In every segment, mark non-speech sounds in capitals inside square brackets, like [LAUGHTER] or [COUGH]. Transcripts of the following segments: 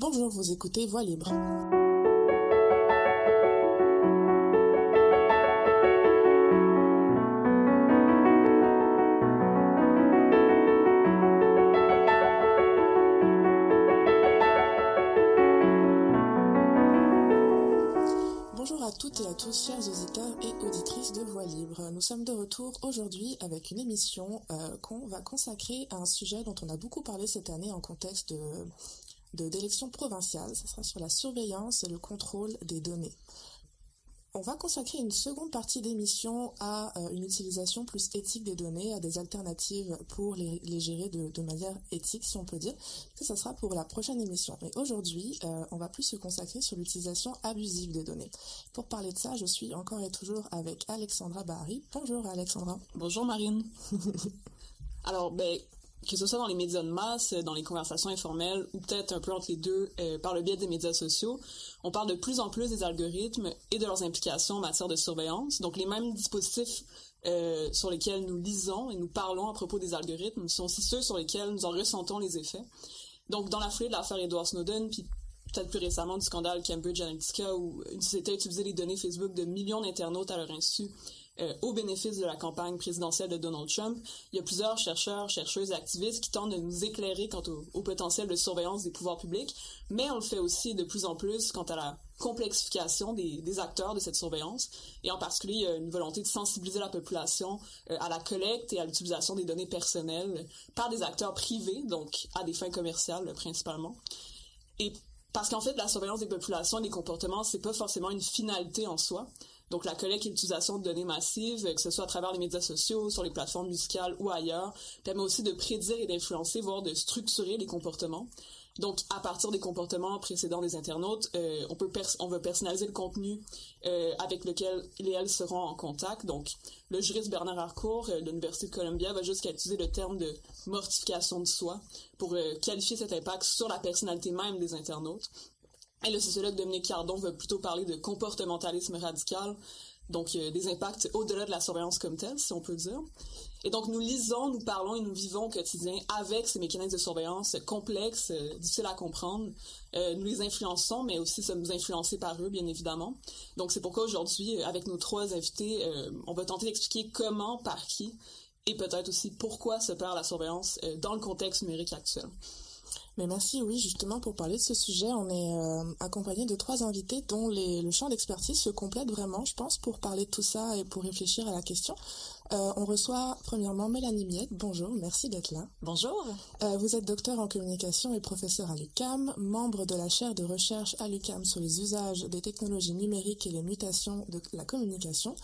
Bonjour, vous écoutez Voix libre. Bonjour à toutes et à tous, chers auditeurs et auditrices de Voix Libre. Nous sommes de retour aujourd'hui avec une émission euh, qu'on va consacrer à un sujet dont on a beaucoup parlé cette année en contexte de d'élections provinciales. Ce sera sur la surveillance et le contrôle des données. On va consacrer une seconde partie d'émission à euh, une utilisation plus éthique des données, à des alternatives pour les, les gérer de, de, manière éthique, si on peut dire. Ça, ça sera pour la prochaine émission. Mais aujourd'hui, euh, on va plus se consacrer sur l'utilisation abusive des données. Pour parler de ça, je suis encore et toujours avec Alexandra Bahari. Bonjour Alexandra. Bonjour Marine. [LAUGHS] Alors, ben, que ce soit dans les médias de masse, dans les conversations informelles ou peut-être un peu entre les deux euh, par le biais des médias sociaux, on parle de plus en plus des algorithmes et de leurs implications en matière de surveillance. Donc les mêmes dispositifs euh, sur lesquels nous lisons et nous parlons à propos des algorithmes sont aussi ceux sur lesquels nous en ressentons les effets. Donc dans la foulée de l'affaire Edward Snowden, puis peut-être plus récemment du scandale Cambridge Analytica où une société a utilisé les données Facebook de millions d'internautes à leur insu euh, au bénéfice de la campagne présidentielle de Donald Trump, il y a plusieurs chercheurs, chercheuses activistes qui tentent de nous éclairer quant au, potentiel de surveillance des pouvoirs publics, mais on le fait aussi de plus en plus quant à la complexification des, des acteurs de cette surveillance, et en particulier il y a une volonté de sensibiliser la population euh, à la collecte et à l'utilisation des données personnelles par des acteurs privés, donc à des fins commerciales principalement. Et parce qu'en fait, la surveillance des populations et des comportements, c'est pas forcément une finalité en soi. Donc, la collecte et l'utilisation de données massives, que ce soit à travers les médias sociaux, sur les plateformes musicales ou ailleurs, permet aussi de prédire et d'influencer, voire de structurer les comportements. Donc, à partir des comportements précédents des internautes, euh, on peut on veut personnaliser le contenu euh, avec lequel ils elles seront en contact. Donc, le juriste Bernard Harcourt euh, de l'Université de Columbia va jusqu'à utiliser le terme de mortification de soi pour euh, qualifier cet impact sur la personnalité même des internautes. Et le sociologue Dominique Cardon veut plutôt parler de comportementalisme radical, donc euh, des impacts au-delà de la surveillance comme telle, si on peut dire. Et donc nous lisons, nous parlons et nous vivons au quotidien avec ces mécanismes de surveillance complexes, euh, difficiles à comprendre. Euh, nous les influençons, mais aussi sommes influencés par eux, bien évidemment. Donc c'est pourquoi aujourd'hui, avec nos trois invités, on va tenter d'expliquer comment, par qui, et peut-être aussi pourquoi se perd la surveillance dans le contexte numérique actuel. Mais merci, oui, justement, pour parler de ce sujet, on est euh, accompagné de trois invités dont les, le champ d'expertise se complète vraiment, je pense, pour parler de tout ça et pour réfléchir à la question. Euh, on reçoit premièrement Mélanie Miette. Bonjour, merci d'être là. Bonjour. Euh, vous êtes docteur en communication et professeur à l'UCAM, membre de la chaire de recherche à l'UCAM sur les usages des technologies numériques et les mutations de la communication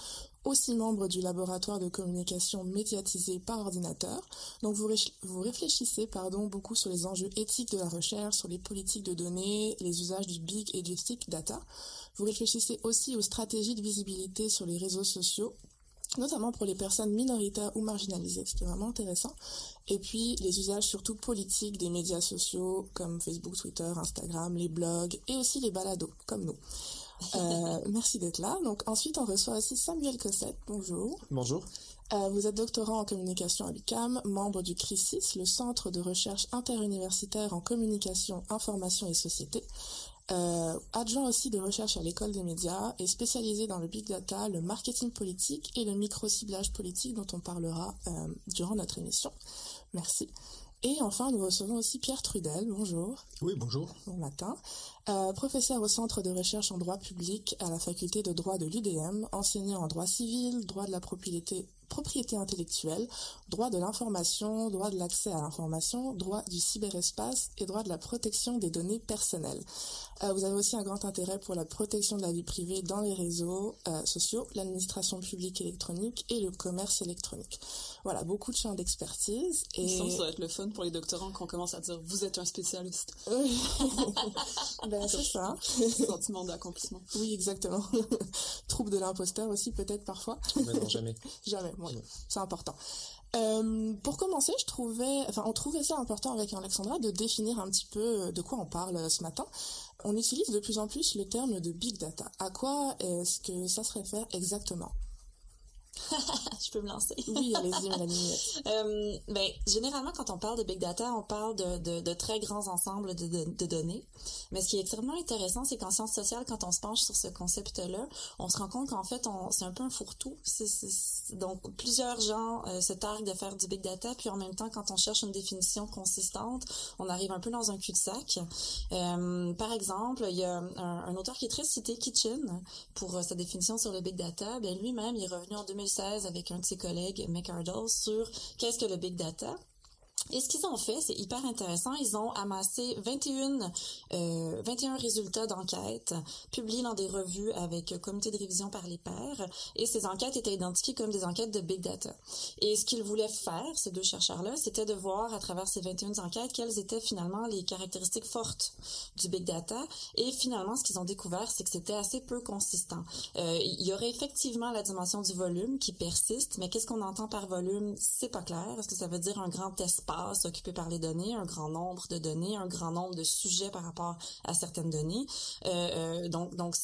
aussi membre du laboratoire de communication médiatisée par ordinateur. Donc vous, réfléchissez pardon, beaucoup sur les enjeux éthiques de la recherche, sur les politiques de données, les usages du big et du stick data. Vous réfléchissez aussi aux stratégies de visibilité sur les réseaux sociaux notamment pour les personnes minoritaires ou marginalisées, ce qui est vraiment intéressant. Et puis les usages surtout politiques des médias sociaux comme Facebook, Twitter, Instagram, les blogs et aussi les balados comme nous. Euh, merci d'être là. Donc ensuite, on reçoit aussi Samuel Cossette. Bonjour. Bonjour. Euh, vous êtes doctorant en communication à l'UCAM, membre du CRISIS, le Centre de recherche interuniversitaire en communication, information et société. Euh, adjoint aussi de recherche à l'école des médias et spécialisé dans le big data, le marketing politique et le micro-ciblage politique dont on parlera durant notre émission. Merci. Et enfin, nous recevons aussi Pierre Trudel. Bonjour. Oui, bonjour. Bon matin. Euh, professeur au Centre de recherche en droit public à la faculté de droit de l'UDM, enseignant en droit civil, droit de la propriété, propriété intellectuelle, droit de l'information, droit de l'accès à l'information, droit du cyberespace et droit de la protection des données personnelles. Euh, vous avez aussi un grand intérêt pour la protection de la vie privée dans les réseaux euh, sociaux, l'administration publique électronique et le commerce électronique. Voilà, beaucoup de champs d'expertise. Et... Ça va être le fun pour les doctorants qu'on commence à dire « vous êtes un spécialiste [LAUGHS] oui. [LAUGHS] ». [LAUGHS] ben, c'est ça. [LAUGHS] Sentiment d'accomplissement. Oui, exactement. [LAUGHS] Trouble de l'imposteur aussi, peut-être parfois. Mais non, jamais. [LAUGHS] jamais, oui. C'est important. Euh, pour commencer, je trouvais, enfin, on trouvait ça important avec Alexandra de définir un petit peu de quoi on parle ce matin. On utilise de plus en plus le terme de big data. À quoi est-ce que ça se réfère exactement? [LAUGHS] je peux me lancer. oui, allez-y, Mélanie. [LAUGHS] euh, ben, généralement, quand on parle de big data, on parle de, de, de très grands ensembles de, données. Mais ce qui est extrêmement intéressant, c'est qu'en sciences sociales, quand on se penche sur ce concept-là, on se rend compte qu'en fait, c'est un peu un fourre-tout. Donc, plusieurs gens euh, se targuent de faire du big data, puis en même temps, quand on cherche une définition consistante, on arrive un peu dans un cul-de-sac. Euh, par exemple, il y a un, un, auteur qui est très cité, Kitchen, pour euh, sa définition sur le big data. Ben, lui-même, il est revenu en 2016 avec un de ses collègues, McArdle, sur qu'est-ce que le big data. Et ce qu'ils ont fait, c'est hyper intéressant. Ils ont amassé 21, euh, 21 résultats d'enquête publiés dans des revues avec comité de révision par les pairs. Et ces enquêtes étaient identifiées comme des enquêtes de big data. Et ce qu'ils voulaient faire, ces deux chercheurs-là, c'était de voir à travers ces 21 enquêtes quelles étaient finalement les caractéristiques fortes du big data. Et finalement, ce qu'ils ont découvert, c'est que c'était assez peu consistant. Euh, il y aurait effectivement la dimension du volume qui persiste, mais qu'est-ce qu'on entend par volume, c'est pas clair. Est-ce que ça veut dire un grand espace occupé par les données, un grand nombre de données, un grand nombre de sujets par rapport à certaines données. Euh, euh, donc, donc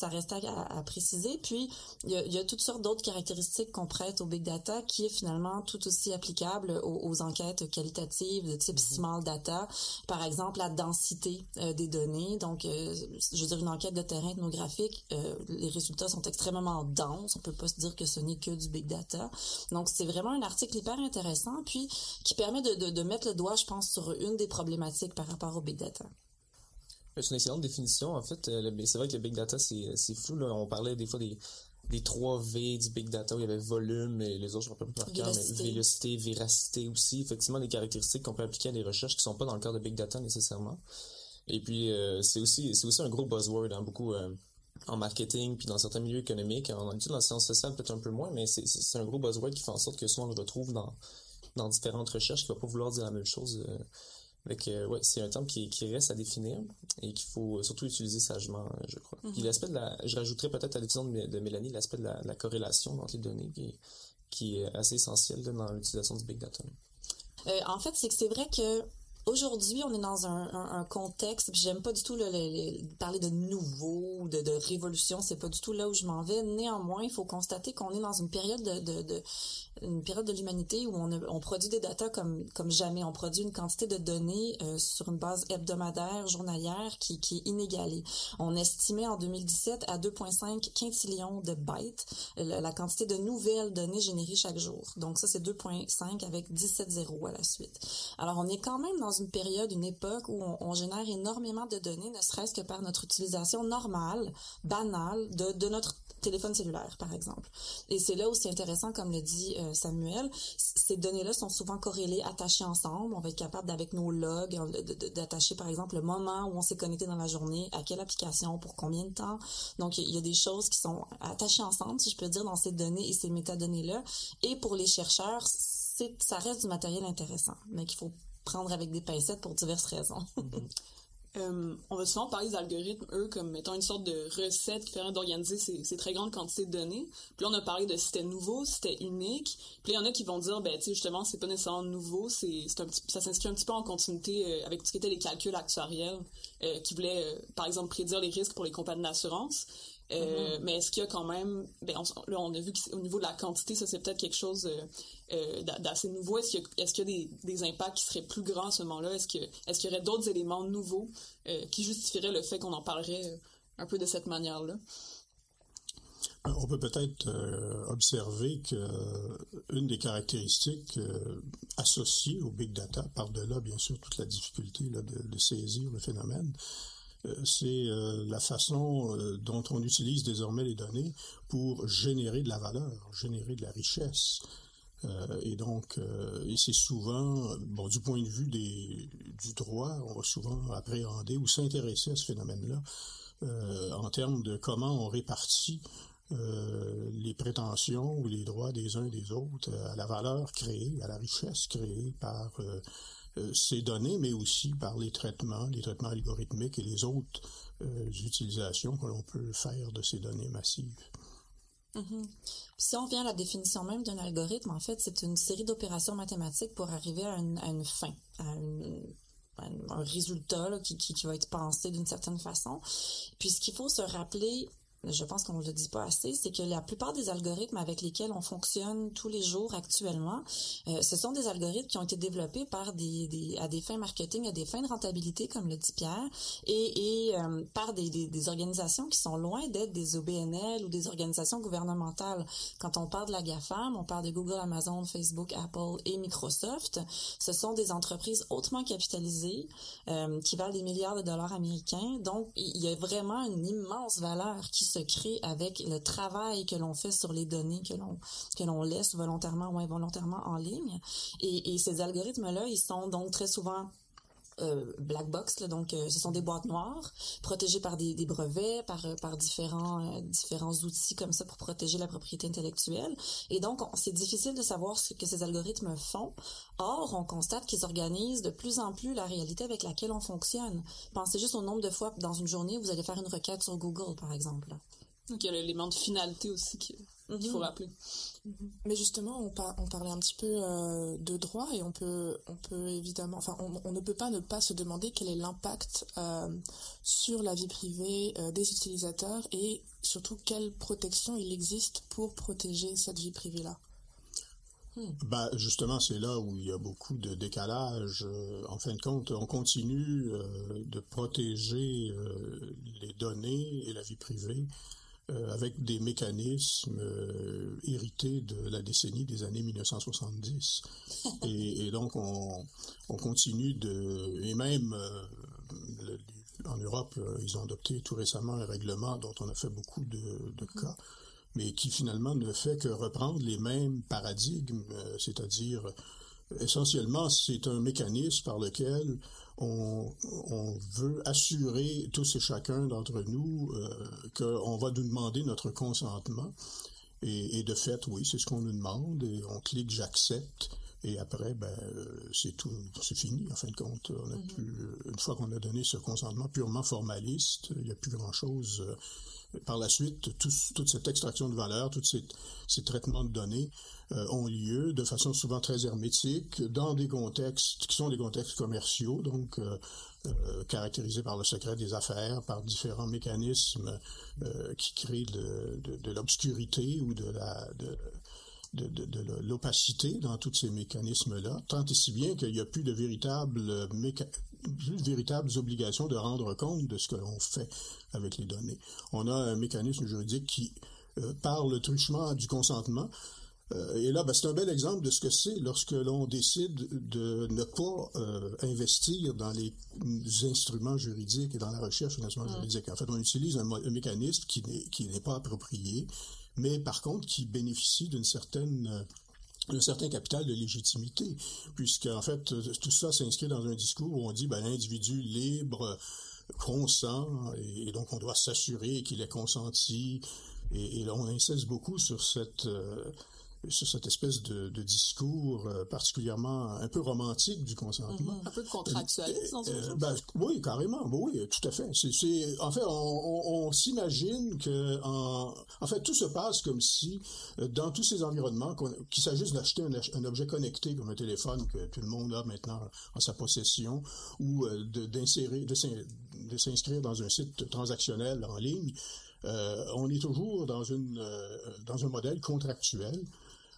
ça reste à, à, préciser. Puis, il y a, il y a toutes sortes d'autres caractéristiques qu'on prête au big data qui est finalement tout aussi applicable aux, aux enquêtes qualitatives de type mm-hmm. small data. Par exemple, la densité euh, des données. Donc, euh, je veux dire, une enquête de terrain ethnographique, euh, les résultats sont extrêmement denses. On peut pas se dire que ce n'est que du big data. Donc, c'est vraiment un article hyper intéressant, puis qui permet de, de, de mettre le doigt, je pense, sur une des problématiques par rapport au big data. C'est une excellente définition. En fait, c'est vrai que le big data, c'est flou. Là. On parlait des fois des, des 3 V du big data où il y avait volume et les autres, je ne me rappelle pas par cœur, mais vélocité, véracité aussi. Effectivement, des caractéristiques qu'on peut appliquer à des recherches qui ne sont pas dans le cadre de big data nécessairement. Et puis, euh, c'est aussi, aussi un gros buzzword, hein, beaucoup euh, en marketing, puis dans certains milieux économiques. En études dans la science sociale, peut-être un peu moins, mais c'est un gros buzzword qui fait en sorte que souvent on le retrouve dans, dans différentes recherches qui ne va pas vouloir dire la même chose. Euh, euh, ouais, c'est un terme qui, qui, reste à définir et qu'il faut surtout utiliser sagement, je crois. Mm -hmm. Puis l'aspect de la, je rajouterais peut-être à l'utilisation de, de, Mélanie l'aspect de, de la, corrélation entre les données qui, qui est assez essentiel là, dans l'utilisation du big data. Euh, en fait, c'est que c'est vrai que Aujourd'hui, on est dans un, un, un contexte, j'aime pas du tout le, le, le, parler de nouveau, de, de révolution, c'est pas du tout là où je m'en vais. Néanmoins, il faut constater qu'on est dans une période de, période de l'humanité où on, produit des datas comme jamais. On produit une quantité de données euh, sur une base hebdomadaire, journalière, qui, qui est inégalée. On estimait en 2017 à 2,5 quintillions de bytes la, la, quantité de nouvelles données générées chaque jour. Donc ça, c'est 2,5 avec 17 zéros à la suite. Alors, on est quand même dans une période, une époque où on, génère énormément de données, ne serait-ce que par notre utilisation normale, banale, de, notre téléphone cellulaire, par exemple. Et c'est là où c'est intéressant, comme le dit euh, Samuel, ces données-là sont souvent corrélées, attachées ensemble. On va être capable, avec nos logs, d'attacher, par exemple, le moment où on s'est connecté dans la journée, à quelle application, pour combien de temps. Donc, il y a des choses qui sont attachées ensemble, si je peux dire, dans ces données et ces métadonnées-là. Et pour les chercheurs, ça reste du matériel intéressant, mais qu'il faut prendre avec des pincettes pour diverses raisons. Mm-hmm. [LAUGHS] Euh, on va souvent parler des algorithmes, eux, comme étant une sorte de recette qui permet d'organiser ces, ces, très grandes quantités de données. Puis là, on a parlé de c'était nouveau, c'était unique. Puis là, il y en a qui vont dire, ben, tu sais, justement, c'est pas nécessairement nouveau, c'est, c'est un petit, ça s'inscrit un petit peu en continuité euh, avec tout ce qui était les calculs actuariels, euh, qui voulaient, par exemple, prédire les risques pour les compagnies d'assurance. Euh, mm-hmm. Mais est-ce qu'il y a quand même, ben on, là on a vu qu'au niveau de la quantité, ça c'est peut-être quelque chose euh, euh, d'assez nouveau. Est-ce qu'il y a, y des, des, impacts qui seraient plus grands à ce moment-là? Est-ce qu'il y aurait d'autres éléments nouveaux euh, qui justifieraient le fait qu'on en parlerait un peu de cette manière-là? On peut peut-être observer que une des caractéristiques associées au big data, par-delà bien sûr toute la difficulté là, de, de, saisir le phénomène, c'est la façon dont on utilise désormais les données pour générer de la valeur, générer de la richesse. et donc, et c'est souvent, bon, du point de vue des, du droit, on va souvent appréhender ou s'intéresser à ce phénomène-là en termes de comment on répartit euh, les prétentions ou les droits des uns et des autres à la valeur créée, à la richesse créée par euh, euh, ces données, mais aussi par les traitements, les traitements algorithmiques et les autres utilisations que l'on peut faire de ces données massives. Mm -hmm. Si on vient à la définition même d'un algorithme, en fait, c'est une série d'opérations mathématiques pour arriver à une, fin, à un résultat qui, qui, va être pensé d'une certaine façon. Puis ce qu'il faut se rappeler je pense qu'on ne le dit pas assez, c'est que la plupart des algorithmes avec lesquels on fonctionne tous les jours actuellement, euh, ce sont des algorithmes qui ont été développés par des, des, à des fins marketing, à des fins de rentabilité, comme le dit Pierre, et, et euh, par des, des, des, organisations qui sont loin d'être des OBNL ou des organisations gouvernementales. Quand on parle de la GAFAM, on parle de Google, Amazon, Facebook, Apple et Microsoft. Ce sont des entreprises hautement capitalisées euh, qui valent des milliards de dollars américains. Donc, il y a vraiment une immense valeur qui se crée avec le travail que l'on fait sur les données que l'on que l'on laisse volontairement ou involontairement en ligne. Et, et ces algorithmes-là, ils sont donc très souvent euh, black box, donc euh, ce sont des boîtes noires protégées par des, brevets, par, euh, par différents, différents outils comme ça pour protéger la propriété intellectuelle. Et donc, c'est difficile de savoir ce que ces algorithmes font. Or, on constate qu'ils organisent de plus en plus la réalité avec laquelle on fonctionne. Pensez juste au nombre de fois dans une journée vous allez faire une requête sur Google, par exemple. Donc, il y a l'élément de finalité aussi qui, il faut mhm. rappeler. Mhm. Mais justement, on, on, parlait un petit peu euh, de droit et on peut, on peut évidemment, enfin, on, ne peut pas ne pas se demander quel est l'impact euh, sur la vie privée euh, des utilisateurs et surtout quelle protection il existe pour protéger cette vie privée-là. Hmm. Bah, justement, c'est là où il y a beaucoup de décalage. en fin de compte, on continue de protéger les données et la vie privée euh, avec des mécanismes euh, hérités de la décennie des années 1970. [LAUGHS] et, et, donc, on, on, continue de... Et même, euh, en Europe, ils ont adopté tout récemment un règlement dont on a fait beaucoup de, de mm-hmm. cas, mais qui finalement ne fait que reprendre les mêmes paradigmes, c'est-à-dire essentiellement, c'est un mécanisme par lequel on, veut assurer tous et chacun d'entre nous euh, qu'on va nous demander notre consentement. Et, de fait, oui, c'est ce qu'on nous demande, et on clique j'accepte. Et après, ben, euh, c'est tout, c'est fini, en fin de compte. On a mm-hmm. plus, une fois qu'on a donné ce consentement purement formaliste, il n'y a plus grand-chose. Euh, par la suite, toute cette extraction de valeur, tous ces, traitements de données, euh, ont lieu de façon souvent très hermétique dans des contextes qui sont des contextes commerciaux, donc euh, euh, caractérisés par le secret des affaires, par différents mécanismes qui créent de, l'obscurité ou de la de, de, de l'opacité dans tous ces mécanismes-là, tant et si bien qu'il n'y a plus de véritables, plus de véritables obligations de rendre compte de ce que l'on fait avec les données. On a un mécanisme juridique qui, euh, par le truchement du consentement, euh, et là, ben, c'est un bel exemple de ce que c'est lorsque l'on décide de ne pas euh, investir dans les instruments juridiques et dans la recherche des instruments juridiques. En fait, on utilise un, mécanisme qui n'est pas approprié, mais par contre qui bénéficie d'une certaine euh, d'un certain capital de légitimité, puisque en fait tout ça s'inscrit dans un discours où on dit ben, l'individu libre consent et, donc on doit s'assurer qu'il est consenti et, et on insiste beaucoup sur cette sur cette espèce de, de discours euh, particulièrement un peu romantique du consentement. Mm-hmm. Un peu contractualiste dans euh, ben, Oui, carrément. Ben oui, tout à fait. C'est, en fait, on, on, on s'imagine que, en, en, fait, tout se passe comme si, euh, dans tous ces environnements, qu'il s'agisse d'acheter un, un, objet connecté comme un téléphone que tout le monde a maintenant en sa possession, ou d'insérer, de s'inscrire dans un site transactionnel en ligne, euh, on est toujours dans, une, euh, dans un modèle contractuel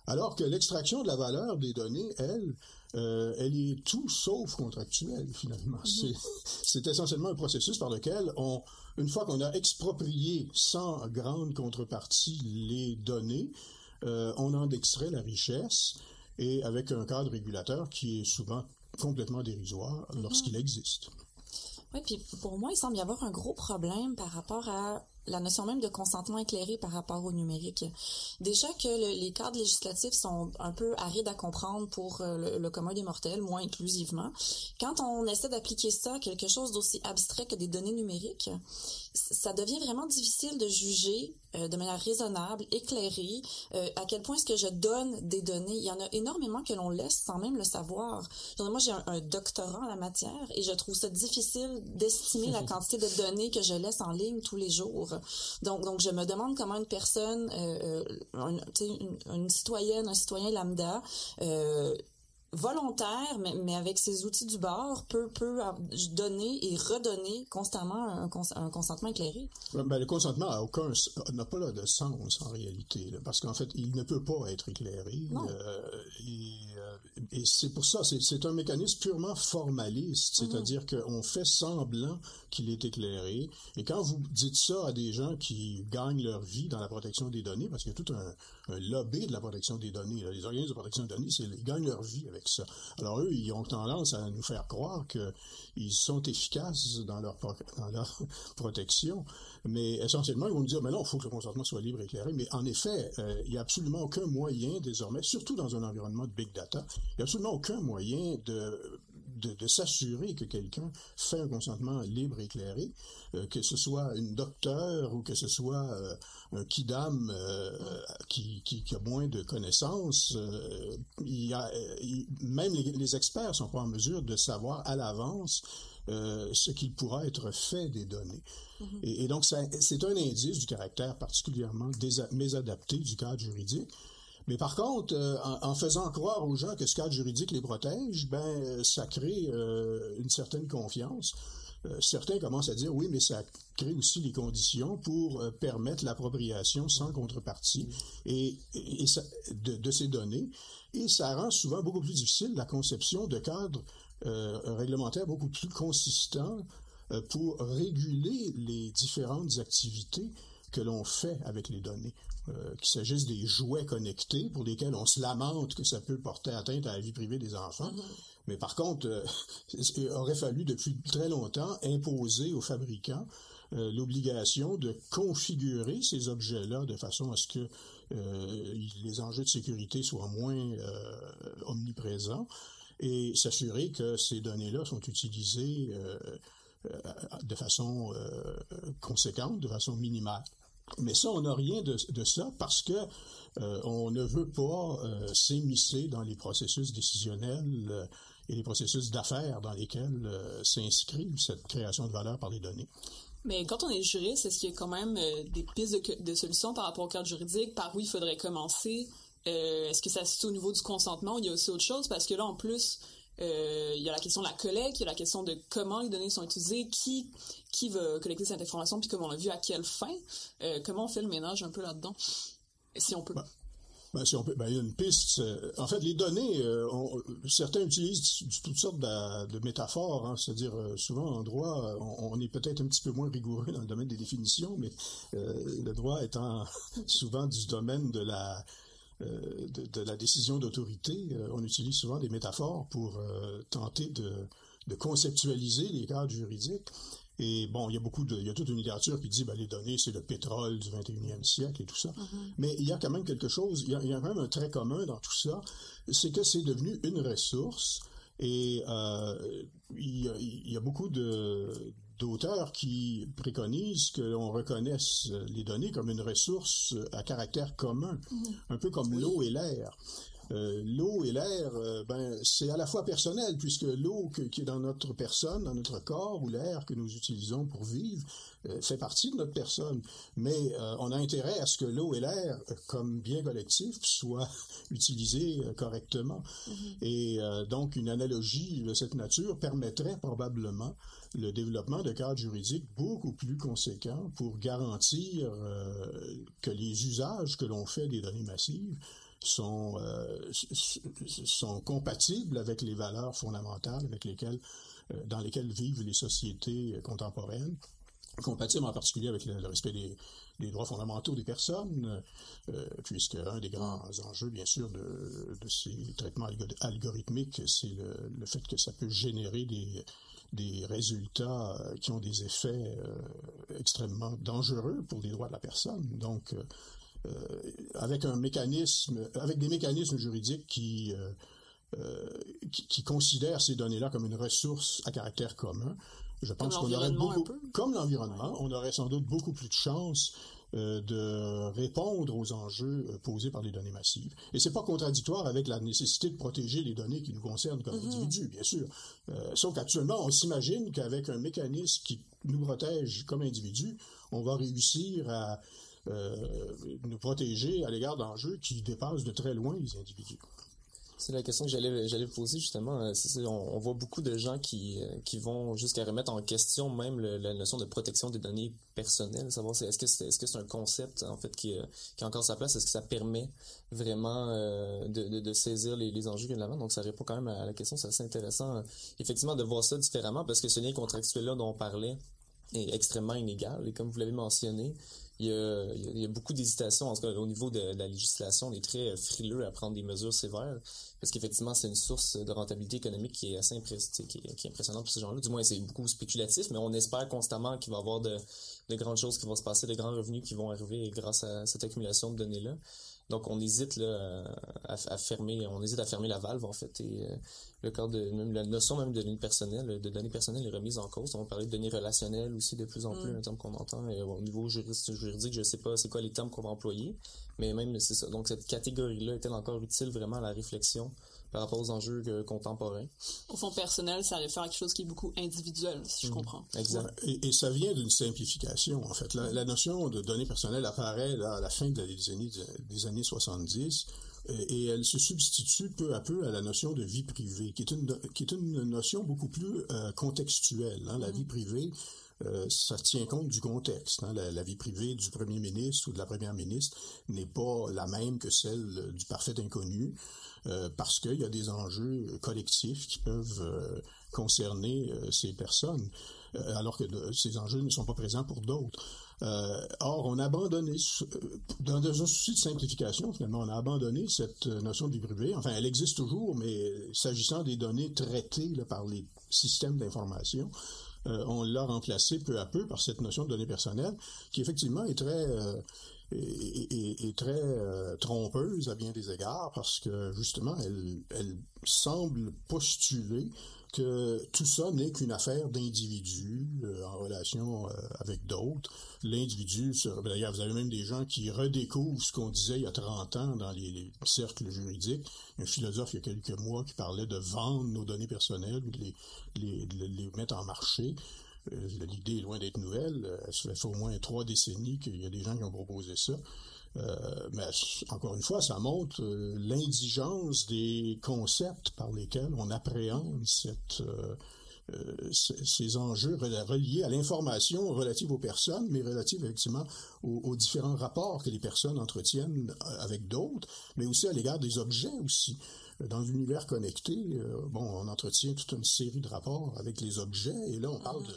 alors que l'extraction de la valeur des données, elle, euh, elle est tout sauf contractuelle, finalement. Mhm. C'est essentiellement un processus par lequel on, une fois qu'on a exproprié sans grande contrepartie les données, euh, on en extrait la richesse et avec un cadre régulateur qui est souvent complètement dérisoire mhm. lorsqu'il existe. Oui, puis pour moi, il semble y avoir un gros problème par rapport à la notion même de consentement éclairé par rapport au numérique. Déjà que les cadres législatifs sont un peu arides à comprendre pour euh, le, commun des mortels, moins inclusivement. Quand on essaie d'appliquer ça à quelque chose d'aussi abstrait que des données numériques, ça devient vraiment difficile de juger euh, de manière raisonnable, éclairée, euh, à quel point est-ce que je donne des données. Il y en a énormément que l'on laisse sans même le savoir. moi, j'ai un, doctorat en la matière et je trouve ça difficile d'estimer la [LAUGHS] quantité de données que je laisse en ligne tous les jours. Donc, donc je me demande comment une personne, euh, une, une, citoyenne, un citoyen lambda, volontaire, mais, mais, avec ses outils du bord, peut, peut donner et redonner constamment un, un consentement éclairé. Ben, le consentement n'a aucun n'a pas là de sens en réalité, parce qu'en fait, il ne peut pas être éclairé. Euh, et, euh, et c'est pour ça, c'est un mécanisme purement formaliste, mm-hmm. c'est-à-dire qu'on fait semblant qu'il est éclairé. Et quand vous dites ça à des gens qui gagnent leur vie dans la protection des données, parce qu'il y a tout un, un lobby de la protection des données, les organismes de protection des données, ils gagnent leur vie avec ça. Alors eux, ils ont tendance à nous faire croire qu'ils sont efficaces dans leur, dans leur [LAUGHS] protection, mais essentiellement, ils vont nous dire, mais non, il faut que le consentement soit libre et éclairé. Mais en effet, euh, il n'y a absolument aucun moyen désormais, surtout dans un environnement de big data, il n'y a absolument aucun moyen de de, s'assurer que quelqu'un fait un consentement libre et éclairé, euh, que ce soit une docteur ou que ce soit euh, un kidam euh, qui, qui, a moins de connaissances. même les, les, experts sont pas en mesure de savoir à l'avance ce qu'il pourra être fait des données. Mm-hmm. et, et, donc, c'est un indice du caractère particulièrement mésadapté du cadre juridique. Mais par contre, euh, en, faisant croire aux gens que ce cadre juridique les protège, ben euh, ça crée euh, une certaine confiance. certains commencent à dire oui, mais ça crée aussi les conditions pour permettre l'appropriation sans contrepartie et, de, ces données. Et ça rend souvent beaucoup plus difficile la conception de cadres réglementaires beaucoup plus consistants pour réguler les différentes activités que l'on fait avec les données. Euh, qu'il s'agisse des jouets connectés pour lesquels on se lamente que ça peut porter atteinte à la vie privée des enfants. Mm-hmm. Mais par contre, euh, [LAUGHS] il aurait fallu depuis très longtemps imposer aux fabricants euh, l'obligation de configurer ces objets-là de façon à ce que les enjeux de sécurité soient moins omniprésents et s'assurer que ces données-là sont utilisées de façon conséquente, de façon minimale. Mais ça, on n'a rien de, ça parce que euh, on ne veut pas euh, s'émisser dans les processus décisionnels euh, et les processus d'affaires dans lesquels s'inscrit cette création de valeur par les données. Mais quand on est juriste, est-ce qu'il y a quand même des pistes de, de, solutions par rapport au cadre juridique, par où il faudrait commencer? Est-ce que ça se situe au niveau du consentement? Il y a aussi autre chose? Parce que là, en plus, euh, il y a la question de la collecte, il y a la question de comment les données sont utilisées, qui qui va collecter cette information, puis comme on l'a vu, à quelle fin? Euh, comment on fait le ménage un peu là-dedans, si on peut. Ben, ben, si on peut, ben, il y a une piste. Euh, en fait, les données, certains utilisent toutes sortes de, métaphores, hein, c'est-à-dire souvent en droit, on, est peut-être un petit peu moins rigoureux dans le domaine des définitions, mais le droit étant [LAUGHS] souvent du domaine de la euh, de, la décision d'autorité, euh, on utilise souvent des métaphores pour euh, tenter de, conceptualiser les cadres juridiques. Et bon, il y a beaucoup de, il y a toute une littérature qui dit, ben, les données, c'est le pétrole du 21e siècle et tout ça. Mm-hmm. Mais il y a quand même quelque chose, il y, a, il y a quand même un trait commun dans tout ça, c'est que c'est devenu une ressource et euh, il, y a, beaucoup de, d'auteurs qui préconisent que l'on reconnaisse les données comme une ressource à caractère commun, un peu comme l'eau et l'air. Euh, l'eau et l'air, euh, ben, c'est à la fois personnel, puisque l'eau qui est dans notre personne, dans notre corps, ou l'air que nous utilisons pour vivre, euh, fait partie de notre personne. Mais on a intérêt à ce que l'eau et l'air, comme bien collectif, soient [LAUGHS] utilisés correctement. Mm-hmm. Et donc, une analogie de cette nature permettrait probablement le développement de cadres juridiques beaucoup plus conséquents pour garantir que les usages que l'on fait des données massives sont, euh, sont compatibles avec les valeurs fondamentales avec lesquelles, euh, dans lesquelles vivent les sociétés contemporaines, compatibles en particulier avec le, respect des, des, droits fondamentaux des personnes, euh, puisque un des grands enjeux, bien sûr, de, de ces traitements algorithmiques, c'est le, le, fait que ça peut générer des, des résultats qui ont des effets extrêmement dangereux pour les droits de la personne. Donc, euh, avec un mécanisme, avec des mécanismes juridiques qui, euh, euh, qui, qui, considèrent ces données-là comme une ressource à caractère commun. Je pense qu'on aurait beaucoup, comme l'environnement, on aurait sans doute beaucoup plus de chances de répondre aux enjeux posés par les données massives. Et c'est pas contradictoire avec la nécessité de protéger les données qui nous concernent comme mm-hmm. individus, bien sûr. Euh, sauf qu'actuellement, on s'imagine qu'avec un mécanisme qui nous protège comme individus, on va réussir à euh, nous protéger à l'égard d'enjeux qui dépassent de très loin les individus. C'est la question que j'allais j'allais poser justement. Euh, on, voit beaucoup de gens qui euh, qui vont jusqu'à remettre en question même la notion de protection des données personnelles. Savoir est-ce que c'est est-ce que c'est un concept en fait qui, qui a encore sa place? Est-ce que ça permet vraiment de, de, saisir les, les enjeux de l'avant. Donc ça répond quand même à la question. C'est assez intéressant effectivement de voir ça différemment parce que ce lien contractuel là dont on parlait est extrêmement inégal et comme vous l'avez mentionné il y a, beaucoup d'hésitation en tout cas, au niveau de, la législation. On est très euh, frileux à prendre des mesures sévères parce qu'effectivement, c'est une source de rentabilité économique qui est assez impressionnante pour ces gens-là. Du moins, c'est beaucoup spéculatif, mais on espère constamment qu'il va y avoir de, de grandes choses qui vont se passer, de grands revenus qui vont arriver grâce à cette accumulation de données-là. Donc on hésite là, à, à, fermer, on hésite à fermer la valve en fait. Et euh, le cadre de même la notion même de données personnelles, de données personnelles est remise en cause. On parlait de données relationnelles aussi de plus en plus, mm. un terme qu'on entend. Et, au niveau juridique, juridique, je sais pas c'est quoi les termes qu'on va employer, mais même c'est ça. Donc cette catégorie-là est-elle encore utile vraiment à la réflexion? Par rapport aux enjeux contemporains. Au fond, personnel, ça réfère à quelque chose qui est beaucoup individuel, si je mm. comprends. Exact. et, ça vient d'une simplification, en fait. La, notion de données personnelles apparaît à la fin des années, des années 70 et elle se substitue peu à peu à la notion de vie privée, qui est une, qui est une notion beaucoup plus euh, contextuelle. Hein. La mm. vie privée, euh, ça tient compte du contexte. Hein. La, vie privée du premier ministre ou de la première ministre n'est pas la même que celle du parfait inconnu. Euh, parce qu'il y a des enjeux collectifs qui peuvent euh, concerner euh, ces personnes, alors que ces enjeux ne sont pas présents pour d'autres. or, on a abandonné, dans un souci de simplification, finalement, on a abandonné cette notion de vie privée. Enfin, elle existe toujours, mais s'agissant des données traitées par les systèmes d'information, on l'a remplacée peu à peu par cette notion de données personnelles, qui effectivement est très est, très euh, trompeuse à bien des égards parce que justement, elle, elle semble postuler que tout ça n'est qu'une affaire d'individus euh, en relation euh, avec d'autres. L'individu, d'ailleurs, vous avez même des gens qui redécouvrent ce qu'on disait il y a 30 ans dans les, cercles juridiques. Un philosophe il y a quelques mois qui parlait de vendre nos données personnelles, de les, les, les mettre en marché. Euh, l'idée est loin d'être nouvelle. Euh, ça fait au moins trois décennies qu'il y a des gens qui ont proposé ça. Euh, mais encore une fois, ça montre l'indigence des concepts par lesquels on appréhende ces enjeux reliés à l'information relative aux personnes, mais relative effectivement aux, différents rapports que les personnes entretiennent avec d'autres, mais aussi à l'égard des objets aussi. Dans l'univers connecté, bon, on entretient toute une série de rapports avec les objets, et là, on parle de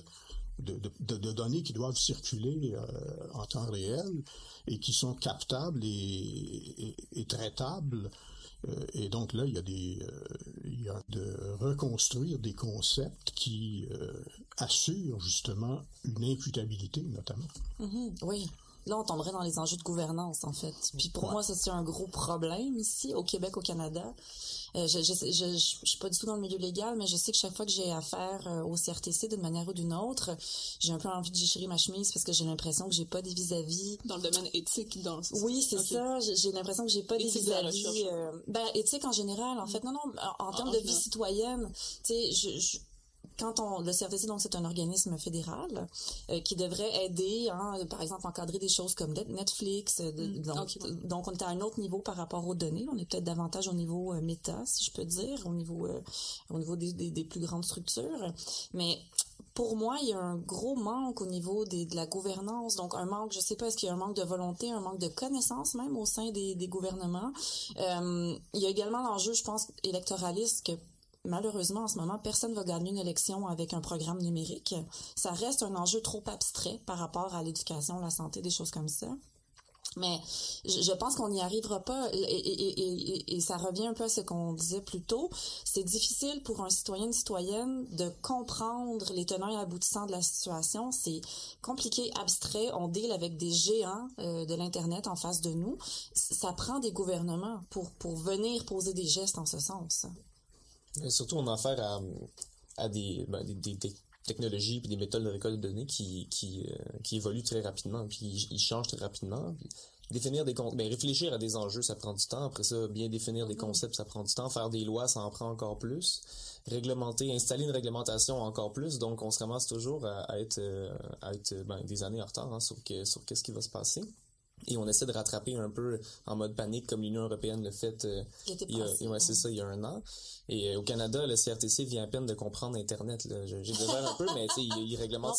de, de, données qui doivent circuler euh, en temps réel et qui sont captables et, et, traitables. Euh, et donc là, il y a des, euh, il y a de reconstruire des concepts qui assurent justement une imputabilité, notamment. Mm-hmm. oui. Là, on tomberait dans les enjeux de gouvernance, en fait. Puis pour moi, ça, c'est un gros problème ici, au Québec, au Canada. Euh, je, je, je, je, suis pas du tout dans le milieu légal, mais je sais que chaque fois que j'ai affaire euh, au CRTC d'une manière ou d'une autre, j'ai un peu envie de déchirer ma chemise parce que j'ai l'impression que j'ai pas des vis-à-vis. Dans le domaine éthique, dans Oui, c'est ça. J'ai l'impression que j'ai pas des vis-à-vis. Euh, ben, éthique en général, en fait. Non, non, en, termes de vie citoyenne, tu sais, je quand on le CRTC donc c'est un organisme fédéral euh, qui devrait aider hein, par exemple encadrer des choses comme Netflix euh, mm. donc, donc on est à un autre niveau par rapport aux données on est peut-être davantage au niveau euh, méta si je peux dire au niveau au niveau des, des, plus grandes structures mais pour moi, il y a un gros manque au niveau des, de la gouvernance. Donc, un manque, je sais pas, est-ce qu'il y a un manque de volonté, un manque de connaissances même au sein des, des gouvernements? il y a également l'enjeu, je pense, électoraliste que malheureusement, en ce moment, personne ne va gagner une élection avec un programme numérique. Ça reste un enjeu trop abstrait par rapport à l'éducation, la santé, des choses comme ça. Mais je, pense qu'on n'y arrivera pas et, ça revient un peu à ce qu'on disait plus tôt. C'est difficile pour un citoyen, une citoyenne de comprendre les tenants et aboutissants de la situation. C'est compliqué, abstrait. On deal avec des géants euh, de l'Internet en face de nous. Ça prend des gouvernements pour, pour venir poser des gestes en ce sens surtout, on a affaire à, à des, ben, des, technologies et des méthodes de récolte de données qui, qui, euh, qui évoluent très rapidement, puis ils, changent très rapidement. définir des mais ben, réfléchir à des enjeux, ça prend du temps. Après ça, bien définir des concepts, ça prend du temps. Faire des lois, ça en prend encore plus. Réglementer, installer une réglementation encore plus. Donc, on se ramasse toujours à, être, euh, à être ben, des années en retard hein, sur, sur qu'est-ce qui va se passer. Et on essaie de rattraper un peu en mode panique comme l'Union européenne le fait euh, il y a, c'est ça il y a un an. Et euh, au Canada le CRTC vient à peine de comprendre internet j'exagère un peu mais tu sais il, il réglemente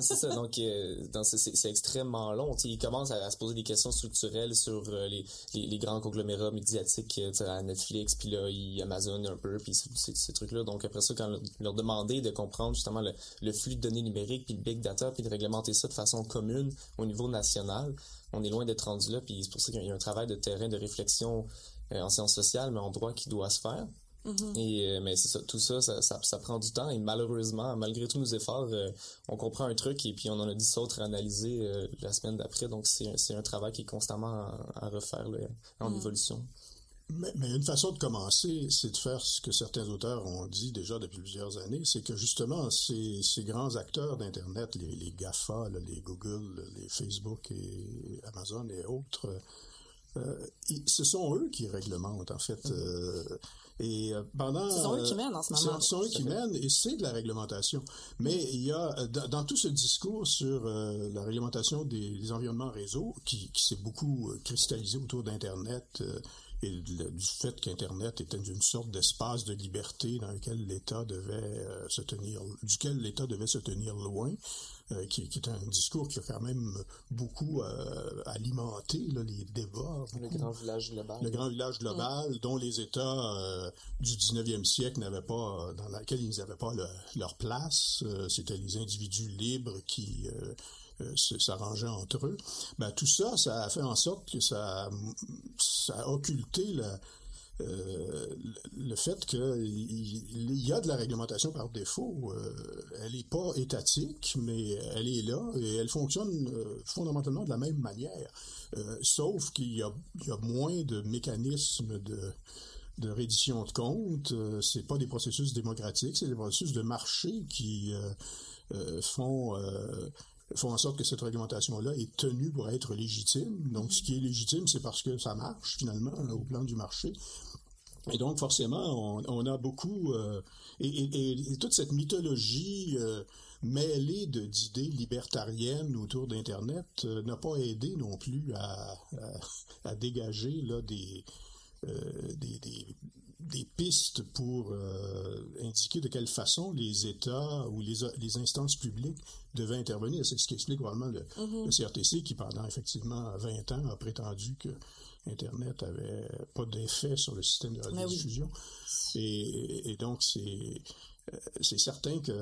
c'est ça. Donc euh, c'est extrêmement long. Tu il commence à, se poser des questions structurelles sur euh, les, les, les, grands conglomérats médiatiques à Netflix puis là il Amazon un peu puis ces, ces trucs là donc après ça quand leur demander de comprendre justement le, le flux de données numériques puis le big data puis de réglementer ça de façon commune au niveau national on est loin d'être rendu là, puis c'est pour ça qu'il y a un travail de terrain de réflexion euh, en sciences sociales, mais en droit qui doit se faire. Mm-hmm. Et euh, mais ça, tout ça ça, ça prend du temps et malheureusement, malgré tous nos efforts, euh, on comprend un truc et puis on en a dix autres à analyser la semaine d'après. Donc c'est un travail qui est constamment à, refaire en mm. évolution. Mais, une façon de commencer, c'est de faire ce que certains auteurs ont dit déjà depuis plusieurs années, c'est que justement, ces, ces grands acteurs d'Internet, les, les GAFA, les Google, les Facebook et Amazon et autres, euh, ce sont eux qui réglementent, en fait. Euh, et euh, pendant, ce sont eux qui mènent en ce moment. Ce sont eux qui mènent et c'est de la réglementation. Mais il y a dans, tout ce discours sur la réglementation des, des environnements réseau qui, qui s'est beaucoup cristallisé autour d'Internet et du fait qu'Internet était une sorte d'espace de liberté dans lequel l'État devait euh, se tenir, duquel l'État devait se tenir loin, euh, qui, qui, est un discours qui a quand même beaucoup euh, alimenté là, les débats. Le grand village global. Le grand village global, dont les États du 19e siècle n'avaient pas, dans laquelle ils n'avaient pas leur place. C'était les individus libres qui euh, s'arranger entre eux. Ben, tout ça, ça a fait en sorte que ça, a occulté la, euh, le fait qu'il y a de la réglementation par défaut. Euh, elle n'est pas étatique, mais elle est là et elle fonctionne fondamentalement de la même manière. sauf qu'il y, y a, moins de mécanismes de, de reddition de comptes. c'est pas des processus démocratiques, c'est des processus de marché qui font font en sorte que cette réglementation-là est tenue pour être légitime. Donc, ce qui est légitime, c'est parce que ça marche, finalement, au plan du marché. Et donc, forcément, on, a beaucoup... Euh, et, toute cette mythologie euh, mêlée d'idées libertariennes autour d'Internet euh, n'a pas aidé non plus à, dégager là, des, des pistes pour euh, indiquer de quelle façon les États ou les, les instances publiques devaient intervenir. C'est ce qui explique probablement le, mm-hmm. CRTC qui, pendant effectivement 20 ans, a prétendu que Internet avait pas d'effet sur le système de radiodiffusion. Et, et, donc, c'est c'est certain que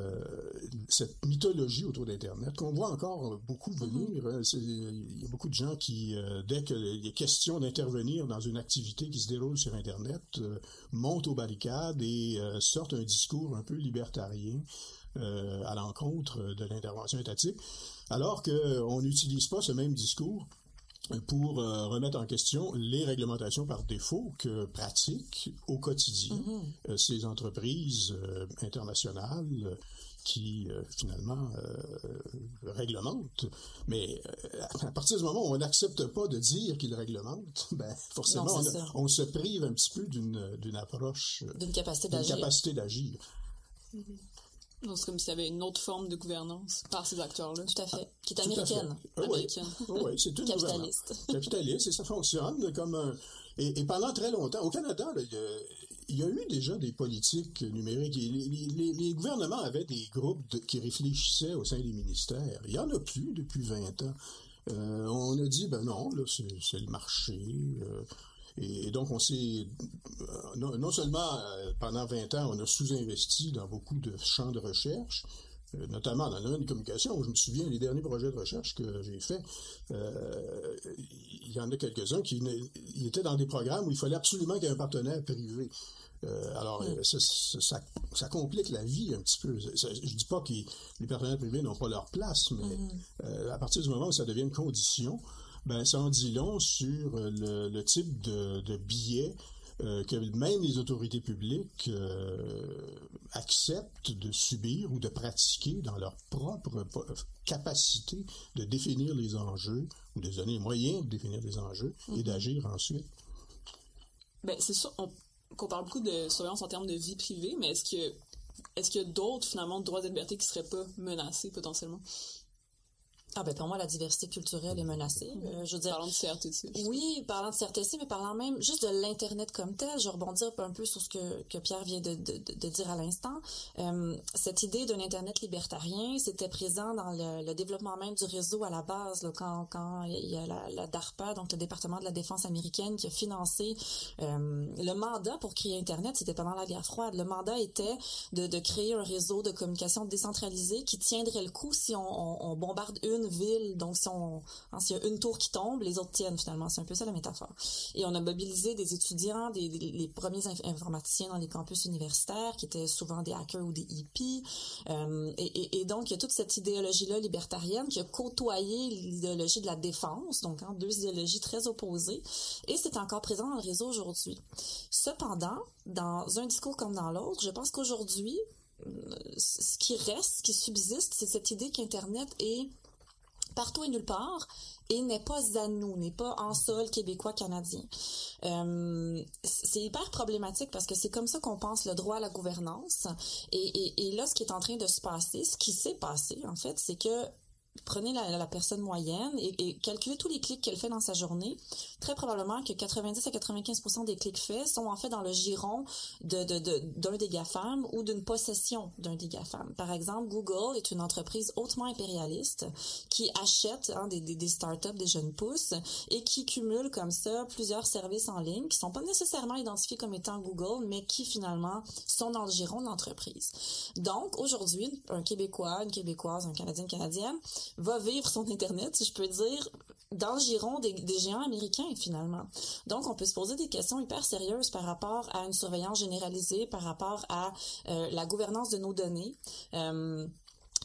cette mythologie autour d'Internet, qu'on voit encore beaucoup mm-hmm. venir, hein, il y a beaucoup de gens qui, euh, dès qu'il est question d'intervenir dans une activité qui se déroule sur Internet, euh, montent aux barricades et sortent un discours un peu libertarien à l'encontre de l'intervention étatique, alors qu'on n'utilise pas ce même discours pour euh, remettre en question les réglementations par défaut que pratiquent au quotidien mm-hmm. euh, ces entreprises euh, internationales qui finalement réglementent. Mais à partir du moment où on n'accepte pas de dire qu'ils réglementent, [LAUGHS] ben, forcément on, se prive un petit peu d'une approche, d'une capacité d'agir. Donc, c'est comme s'il y avait une autre forme de gouvernance par ces acteurs-là. Tout à fait. qui est américaine. Oui, c'est une Capitaliste. Capitaliste, et ça fonctionne comme un... Et, pendant très longtemps, au Canada, il, y a, eu déjà des politiques numériques. Les, gouvernements avaient des groupes qui réfléchissaient au sein des ministères. Il n'y en a plus depuis 20 ans. Euh, on a dit, ben non, là, c'est le marché. Euh, et, donc, on s'est, euh, non, seulement euh, pendant 20 ans, on a sous-investi dans beaucoup de champs de recherche, euh, notamment dans le domaine des communications, où je me souviens, les derniers projets de recherche que j'ai faits, il y en a quelques-uns qui étaient dans des programmes où il fallait absolument qu'il y ait un partenaire privé. alors, ça, ça, complique la vie un petit peu. Je je dis pas que les partenaires privés n'ont pas leur place, mais mm-hmm. à partir du moment où ça devient une condition, ben, ça en dit long sur euh, le, type de, de billets euh, que même les autorités publiques euh, acceptent de subir ou de pratiquer dans leur propre capacité de définir les enjeux ou de donner les moyens de définir les enjeux et mhm. d'agir ensuite. Ben, c'est ça, qu'on parle beaucoup de surveillance en termes de vie privée, mais est-ce que est-ce qu'il y a d'autres finalement droits et libertés qui seraient pas menacés potentiellement? Ah ben pour moi la diversité culturelle est menacée. Euh, je veux dire, parlant de CRTC. Oui, parlant de CRTC, mais parlant même juste de l'internet comme tel. Je rebondis un peu sur ce que, que Pierre vient de, de, de dire à l'instant. Euh, cette idée d'un internet libertarien, c'était présent dans le, le, développement même du réseau à la base, là, quand quand il y a la, la, DARPA, donc le département de la défense américaine, qui a financé euh, le mandat pour créer Internet. C'était pendant la guerre froide. Le mandat était de, de créer un réseau de communication décentralisé qui tiendrait le coup si on, on, on bombarde une ville. Donc, si on, hein, s'il y a une tour qui tombe, les autres tiennent finalement. C'est un peu ça la métaphore. Et on a mobilisé des étudiants, des, les premiers informaticiens dans les campus universitaires, qui étaient souvent des hackers ou des hippies. Euh, et, donc, il y a toute cette idéologie-là libertarienne qui a côtoyé l'idéologie de la défense, donc hein, deux idéologies très opposées. Et c'est encore présent dans le réseau aujourd'hui. Cependant, dans un discours comme dans l'autre, je pense qu'aujourd'hui, euh, ce qui reste, ce qui subsiste, c'est cette idée qu'Internet est partout et nulle part et n'est pas à nous, n'est pas en sol québécois canadien. Euh, c'est hyper problématique parce que c'est comme ça qu'on pense le droit à la gouvernance. Et, et, et là, ce qui est en train de se passer, ce qui s'est passé en fait, c'est que prenez la, personne moyenne et, calculez tous les clics qu'elle fait dans sa journée, très probablement que 90 à 95 des clics faits sont en fait dans le giron de, de, de, d'un des GAFAM ou d'une possession d'un des GAFAM. Par exemple, Google est une entreprise hautement impérialiste qui achète hein, des, des, des startups, des jeunes pousses et qui cumule comme ça plusieurs services en ligne qui sont pas nécessairement identifiés comme étant Google, mais qui finalement sont dans le giron de l'entreprise. Donc, aujourd'hui, un Québécois, une Québécoise, un Canadien, une Canadienne va vivre son Internet, si je peux dire, dans le giron des, géants américains, finalement. Donc, on peut se poser des questions hyper sérieuses par rapport à une surveillance généralisée, par rapport à euh, la gouvernance de nos données. Euh,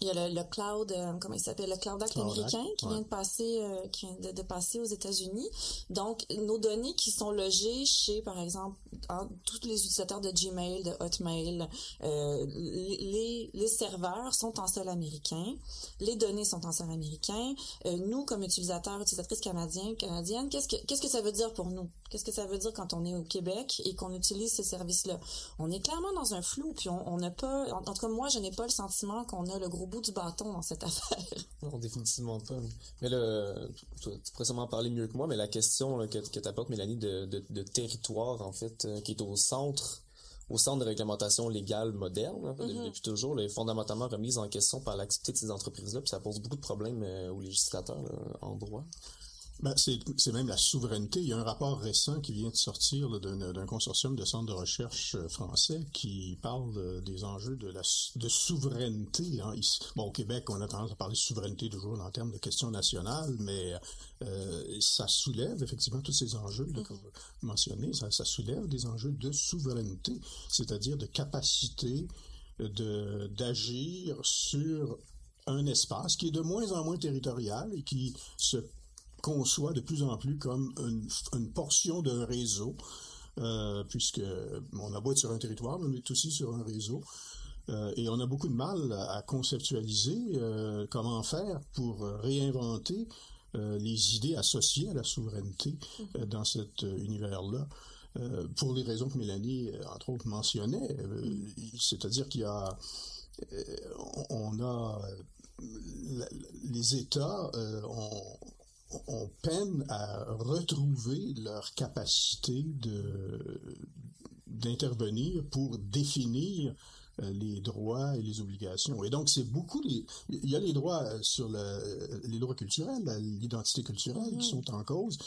il y a le, le cloud, euh, comment il s'appelle, le cloud act cloud américain act, qui ouais. vient de passer, euh, qui vient de, de, passer aux États-Unis. Donc, nos données qui sont logées chez, par exemple, en, tous les utilisateurs de Gmail, de Hotmail, euh, les, les serveurs sont en sol américain, les données sont en sol américain. Euh, nous, comme utilisateurs, utilisatrices canadiens, canadiennes, qu'est-ce que qu'est-ce que ça veut dire pour nous? Qu'est-ce que ça veut dire quand on est au Québec et qu'on utilise ces services-là On est clairement dans un flou, puis on n'a pas, en, en tout cas moi, je n'ai pas le sentiment qu'on a le gros bout du bâton dans cette [LAUGHS] affaire. Non, définitivement pas. Mais là, tu, tu pourrais sûrement parler mieux que moi, mais la question là, que, que tu apportes, Mélanie, de, de, de, territoire, en fait, euh, qui est au centre au centre de réglementation légale moderne, en fait, mm -hmm. depuis toujours, là, est fondamentalement remise en question par l'activité de ces entreprises-là, puis ça pose beaucoup de problèmes euh, aux législateurs là, en droit. Ben, c'est même la souveraineté. Il y a un rapport récent qui vient de sortir d'un consortium de centres de recherche euh, français qui parle de, des enjeux de, la, de souveraineté. Hein. Bon, au Québec, on a tendance à parler de souveraineté toujours en termes de questions nationales, mais euh, ça soulève effectivement tous ces enjeux là, que vous mentionnez. Ça, ça soulève des enjeux de souveraineté, c'est-à-dire de capacité d'agir sur un espace qui est de moins en moins territorial et qui se conçoit de plus en plus comme une, portion d'un réseau, euh, puisque on a beau être sur un territoire, mais on est aussi sur un réseau. Euh, et on a beaucoup de mal à conceptualiser euh, comment faire pour réinventer euh, les idées associées à la souveraineté euh, dans cet univers-là. pour les raisons que Mélanie, entre autres, mentionnait, c'est-à-dire qu'il y a, on a les États ont, on peine à retrouver leur capacité de d'intervenir pour définir euh, les droits et les obligations. Et donc, c'est beaucoup les... Il y a les droits sur le, les droits culturels, l'identité culturelle qui sont en cause.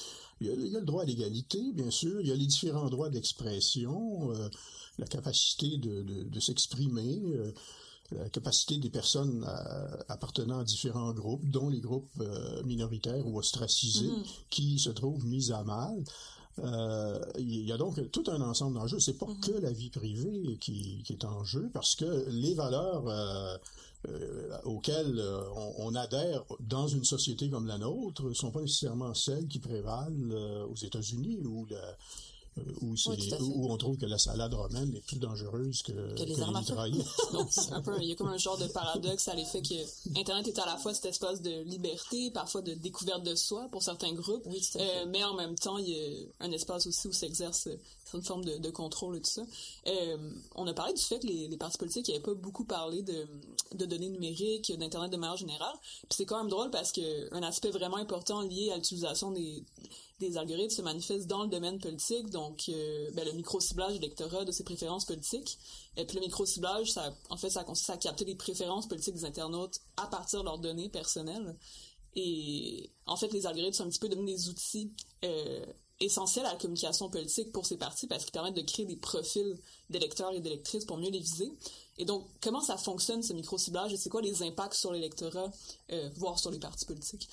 Il y, a, il y, a, le droit à l'égalité, bien sûr. Il y a les différents droits d'expression, euh, la capacité de, de, de s'exprimer. Euh, la capacité des personnes appartenant à différents groupes, dont les groupes euh, minoritaires ou ostracisés, mm -hmm. qui se trouvent mis à mal. Euh, il y a donc tout un ensemble d'enjeux. C'est pas mm -hmm. que la vie privée qui, qui, est en jeu, parce que les valeurs euh, euh, auxquelles on, on, adhère dans une société comme la nôtre sont pas nécessairement celles qui prévalent aux États-Unis où la, où, où, on trouve que la salade romaine est plus dangereuse que, que les, armes Donc, [LAUGHS] un peu, il y a comme un genre de paradoxe à l'effet que Internet est à la fois cet espace de liberté, parfois de découverte de soi pour certains groupes, euh, mais en même temps, il y a un espace aussi où s'exerce une forme de, contrôle et tout ça. Euh, on a parlé du fait que les, partis politiques n'avaient pas beaucoup parlé de, données numériques, d'Internet de manière générale. Puis c'est quand même drôle parce que un aspect vraiment important lié à l'utilisation des, des algorithmes se manifeste dans le domaine politique, donc euh, ben, le micro-ciblage d'électorat de ses préférences politiques. Et puis le micro-ciblage, ça, en fait, ça consiste à capter les préférences politiques des internautes à partir de leurs données personnelles. Et en fait, les algorithmes sont un petit peu devenus des outils euh, essentiels à la communication politique pour ces partis parce qu'ils permettent de créer des profils d'électeurs et d'électrices pour mieux les viser. Et donc, comment ça fonctionne ce micro-ciblage et c'est quoi les impacts sur l'électorat, euh, voire sur les partis politiques?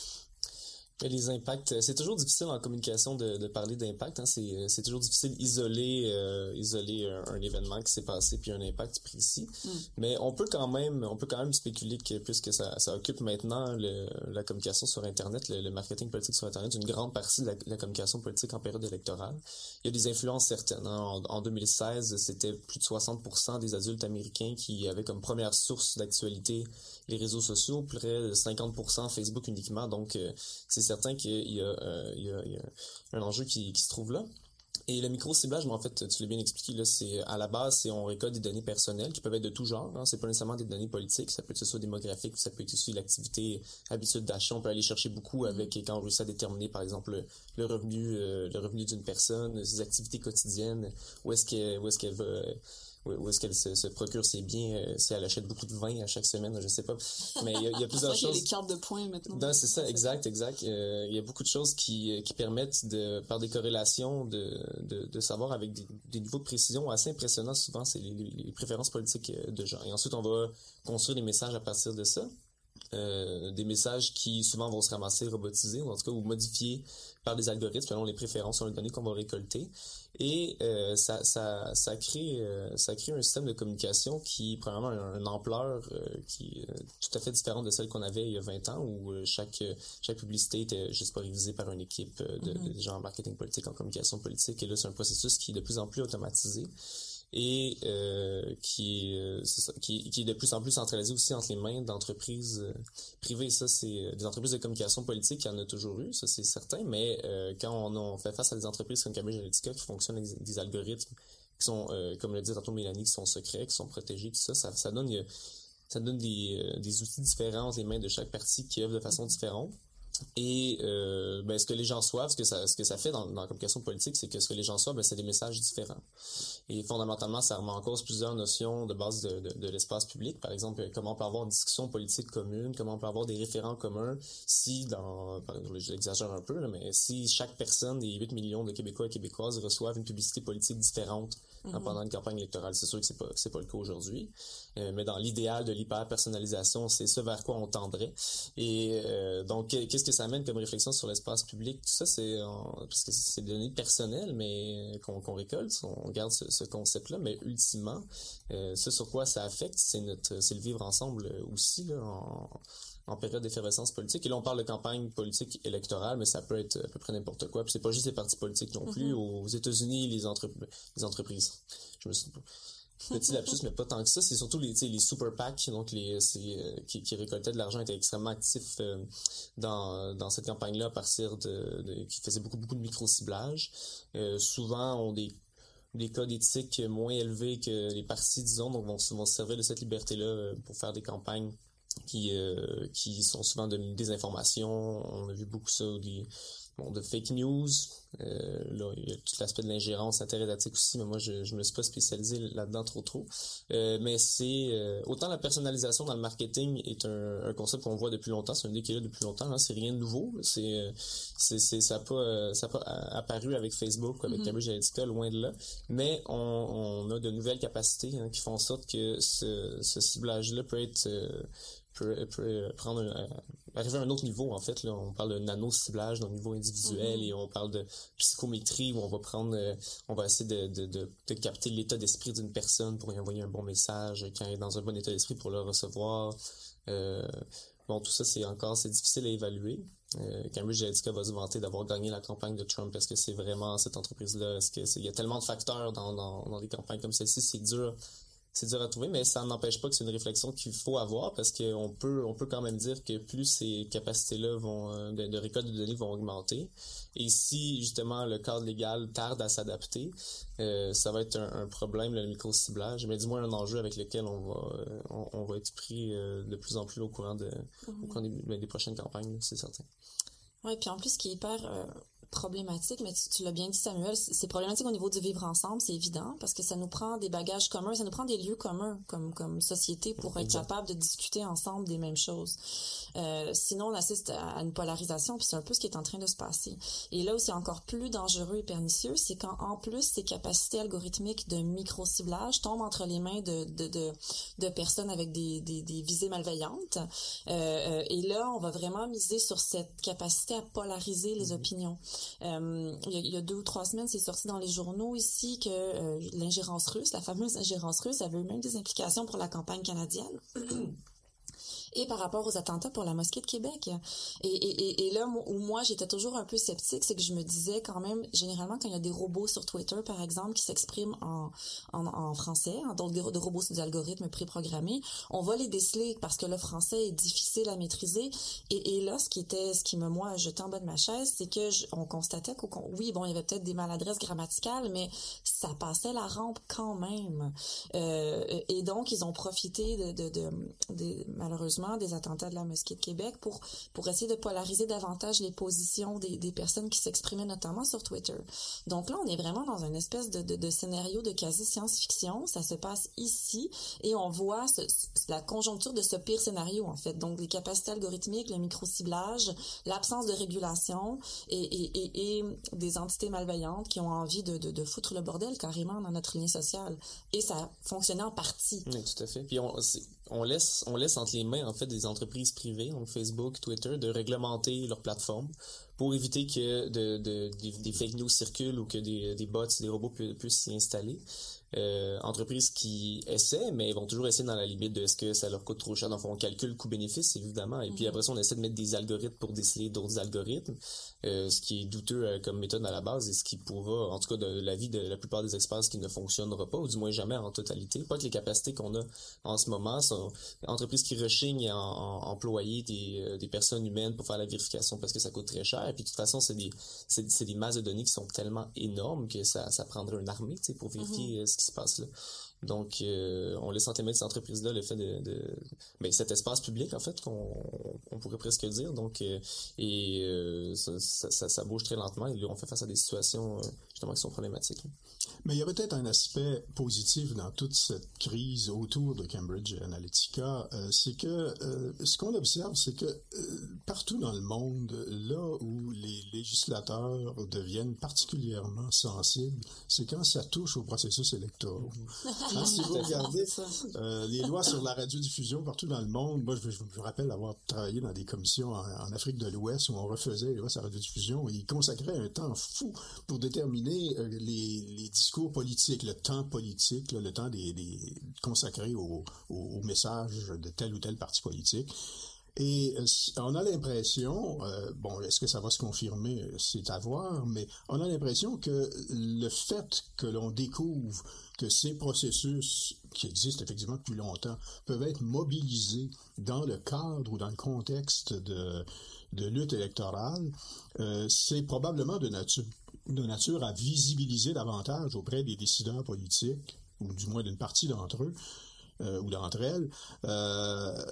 Les impacts, c'est toujours difficile en communication de, de parler d'impact. Hein. C'est toujours difficile d'isoler euh, isoler un, événement qui s'est passé puis un impact précis. Mm. Mais on peut quand même on peut quand même spéculer que puisque ça, ça occupe maintenant le, la communication sur Internet, le, marketing politique sur Internet, une grande partie de la, communication politique en période électorale. Il y a des influences certaines. Hein. En, en, 2016, c'était plus de 60% des adultes américains qui avaient comme première source d'actualité les réseaux sociaux, près de 50% Facebook uniquement. Donc, euh, c'est certain qu'il y, euh, y, a un enjeu qui, qui se trouve là. Et le micro-ciblage, en fait, tu l'as bien expliqué, là, c'est à la base, c'est on récolte des données personnelles qui peuvent être de tout genre. Hein. C'est pas nécessairement des données politiques, ça peut être soit démographique, ça peut être aussi l'activité, habitude d'achat. On peut aller chercher beaucoup mm-hmm. avec quand on réussit à déterminer, par exemple, le, revenu, euh, le revenu d'une personne, ses activités quotidiennes, où est-ce qu'elle, où est-ce qu'elle va où est-ce qu'elle se, procure ses biens, euh, si elle achète beaucoup de vin à chaque semaine, je sais pas. Mais il y a, plusieurs choses. Il y a [LAUGHS] des cartes de points maintenant. c'est ça, exact, exact. Euh, il y a beaucoup de choses qui, euh, qui permettent de, par des corrélations, de, de, de savoir avec des, des, niveaux de précision assez impressionnants. Souvent, c'est les, les, préférences politiques de gens. Et ensuite, on va construire des messages à partir de ça. Euh, des messages qui souvent vont se ramasser robotisés ou en tout cas ou modifiés par des algorithmes selon les préférences sur les données qu'on va récolter. Et euh, ça, ça, ça crée euh, ça crée un système de communication qui probablement a une ampleur qui est tout à fait différente de celle qu'on avait il y a 20 ans où chaque chaque publicité était juste pas révisée par une équipe de, mm-hmm. de gens en marketing politique en communication politique. Et là c'est un processus qui est de plus en plus automatisé et euh, qui, euh, est, qui, qui, est de plus en plus centralisé aussi entre les mains d'entreprises euh, privées. Ça, c'est des entreprises de communication politique, il y en a toujours eu, ça c'est certain, mais quand on, on, fait face à des entreprises comme Cambridge Analytica qui fonctionnent avec des algorithmes qui sont, comme le dit tantôt Mélanie, qui sont secrets, qui sont protégés, tout ça, ça, ça donne, ça donne des, des outils différents entre les mains de chaque partie qui œuvre de façon différente. Et euh, ben, ce que les gens soivent, ce que ça, ce que ça fait dans, la communication politique, c'est que ce que les gens soivent, ben, c'est des messages différents. Et fondamentalement, ça remet en cause plusieurs notions de base de, de, de l'espace public. Par exemple, comment on peut avoir une discussion politique commune, comment on peut avoir des référents communs si, dans, je l'exagère un peu, mais si chaque personne des 8 millions de Québécois et Québécoises reçoivent une publicité politique différente Mhm. pendant une campagne électorale. C'est sûr que c'est pas c'est pas le cas aujourd'hui, euh, mais dans l'idéal de l'hyper personnalisation, c'est ce vers quoi on tendrait. Et euh, donc qu'est-ce que ça amène comme réflexion sur l'espace public? Tout ça c'est parce que c'est des données personnelles, mais qu'on récolte, on garde ce, concept-là, mais ultimement, euh, ce sur quoi ça affecte, c'est notre c'est le vivre ensemble aussi là, en, en période d'effervescence politique. Et là, on parle de campagne politique électorale, mais ça peut être à peu près n'importe quoi. Puis c'est pas juste les partis politiques non plus. Mm-hmm. Aux États-Unis, les, les entreprises. Je me suis petit lapsus, mais pas tant que ça. C'est surtout les, les super PAC, donc les, euh, qui, qui, récoltaient de l'argent, étaient extrêmement actifs euh, dans, dans cette campagne-là à partir de, qui faisaient beaucoup beaucoup de micro ciblage. Euh, souvent ont des des codes éthiques moins élevés que les partis, disons, donc vont, vont se servir de cette liberté-là pour faire des campagnes qui, euh, qui sont souvent de désinformation. On a vu beaucoup ça, des, bon, de fake news. Euh, là, il y a tout l'aspect de l'ingérence interétatique aussi, mais moi, je, je me suis pas spécialisé là-dedans trop trop. Euh, mais c'est autant la personnalisation dans le marketing est un, un concept qu'on voit depuis longtemps, c'est un idée qui est là depuis longtemps. Hein, c'est rien de nouveau. C'est, c'est, ça n'a pas, ça pas apparu avec Facebook ou avec mm-hmm. Cambridge Analytica, loin de là. Mais on, on a de nouvelles capacités hein, qui font en sorte que ce, ce ciblage-là peut être peut, peut prendre arriver à un autre niveau en fait là on parle de nano ciblage dans le niveau individuel mm-hmm. et on parle de psychométrie où on va prendre euh, on va essayer de, de, de, de capter l'état d'esprit d'une personne pour y envoyer un bon message quand elle est dans un bon état d'esprit pour le recevoir euh, bon, tout ça, c'est encore, c'est difficile à évaluer. Euh, Cambridge Analytica va se vanter d'avoir gagné la campagne de Trump. Est-ce que c'est vraiment cette entreprise-là? Est-ce que il y a tellement de facteurs dans, dans, dans des campagnes comme celle-ci, c'est dur c'est dur à trouver, mais ça n'empêche pas que c'est une réflexion qu'il faut avoir parce qu'on peut, on peut quand même dire que plus ces capacités-là vont, euh, de, récolte de données vont augmenter. Et si, justement, le cadre légal tarde à s'adapter, euh, ça va être un, problème, le micro-ciblage, mais du moins un enjeu avec lequel on va, euh, on, va être pris de plus en plus au courant, de, au courant des, ben, des prochaines campagnes, c'est certain. Oui, puis en plus, ce qui est hyper problématique, mais tu, l'as bien dit Samuel, c'est problématique au niveau du vivre ensemble, c'est évident, parce que ça nous prend des bagages communs, ça nous prend des lieux communs comme comme société pour être capable de discuter ensemble des mêmes choses. Euh, sinon, on assiste à une polarisation, puis c'est un peu ce qui est en train de se passer. Et là où c'est encore plus dangereux et pernicieux, c'est quand en plus ces capacités algorithmiques de micro-ciblage tombent entre les mains de, de, de, de personnes avec des, des, des visées malveillantes. Euh, euh, et là, on va vraiment miser sur cette capacité à polariser les mm-hmm. opinions. Euh, il, y a, deux ou trois semaines, c'est sorti dans les journaux ici que euh, l'ingérence russe, la fameuse ingérence russe, avait eu même des implications pour la campagne canadienne. [CLEARS THROAT] et par rapport aux attentats pour la mosquée de Québec. Et, là où moi j'étais toujours un peu sceptique, c'est que je me disais quand même, généralement quand il y a des robots sur Twitter par exemple qui s'expriment en, en, français, hein, donc des, robots sur des algorithmes préprogrammés, on va les déceler parce que le français est difficile à maîtriser. Et, là, ce qui était, ce qui me moi jetait en bas de ma chaise, c'est que on constatait qu'on, oui bon, il y avait peut-être des maladresses grammaticales, mais ça passait la rampe quand même. Euh, et donc ils ont profité de malheureusement des attentats de la mosquée de Québec pour pour essayer de polariser davantage les positions des, des personnes qui s'exprimaient notamment sur Twitter. Donc là, on est vraiment dans une espèce de, de, scénario de quasi science-fiction. Ça se passe ici et on voit la conjoncture de ce pire scénario en fait. Donc les capacités algorithmiques, le micro-ciblage, l'absence de régulation et, et, des entités malveillantes qui ont envie de, de, de, foutre le bordel carrément dans notre lien social. Et ça fonctionnait en partie. Oui, tout à fait. Puis on, on laisse on laisse entre les mains en fait des entreprises privées, donc Facebook, Twitter, de réglementer leur plateforme pour éviter que de, de, des, fake news circulent ou que des, des bots, des robots puissent s'y installer euh, entreprises qui essaient, mais vont toujours essayer dans la limite de ce que ça leur coûte trop cher. Donc, on calcule coût-bénéfice, évidemment. Et puis mhm. après ça, on essaie de mettre des algorithmes pour déceler d'autres algorithmes, euh, ce qui est douteux euh, comme méthode à la base et ce qui pourra, en tout cas, de l'avis de la plupart des experts, ce qui ne fonctionnera pas, ou du moins jamais en totalité. Pas que les capacités qu'on a en ce moment sont entreprises qui rechignent à, employer des, euh, des personnes humaines pour faire la vérification parce que ça coûte très cher. Et puis, de toute façon, c'est des, c'est, des masses de données qui sont tellement énormes que ça, ça prendrait une armée, tu sais, pour vérifier mhm. ce qui se passe là. Donc, euh, on laisse de cette entreprise-là le fait de, de ben, cet espace public, en fait, qu'on on pourrait presque dire. Donc, euh, et euh, ça, ça, ça, bouge très lentement. Et là, on fait face à des situations justement qui sont problématiques. Mais il y a peut-être un aspect positif dans toute cette crise autour de Cambridge Analytica, euh, c'est que euh, ce qu'on observe, c'est que euh, partout dans le monde, là où les législateurs deviennent particulièrement sensibles, c'est quand ça touche au processus électoral. Mhm. Hein, si vous [LAUGHS] regardez les lois sur la radiodiffusion partout dans le monde, moi je, je me rappelle avoir travaillé dans des commissions en, Afrique de l'Ouest où on refaisait les lois sur la radiodiffusion et ils consacraient un temps fou pour déterminer les, les discours politique, le temps politique, le temps consacré au, au, message de tel ou tel parti politique. Et euh, on a l'impression, euh, bon, est-ce que ça va se confirmer, c'est à voir, mais on a l'impression que le fait que l'on découvre que ces processus qui existent effectivement depuis longtemps peuvent être mobilisés dans le cadre ou dans le contexte de, de lutte électorale, euh, c'est probablement de nature de nature à visibiliser davantage auprès des décideurs politiques, ou du moins d'une partie d'entre eux, euh, ou d'entre elles, euh,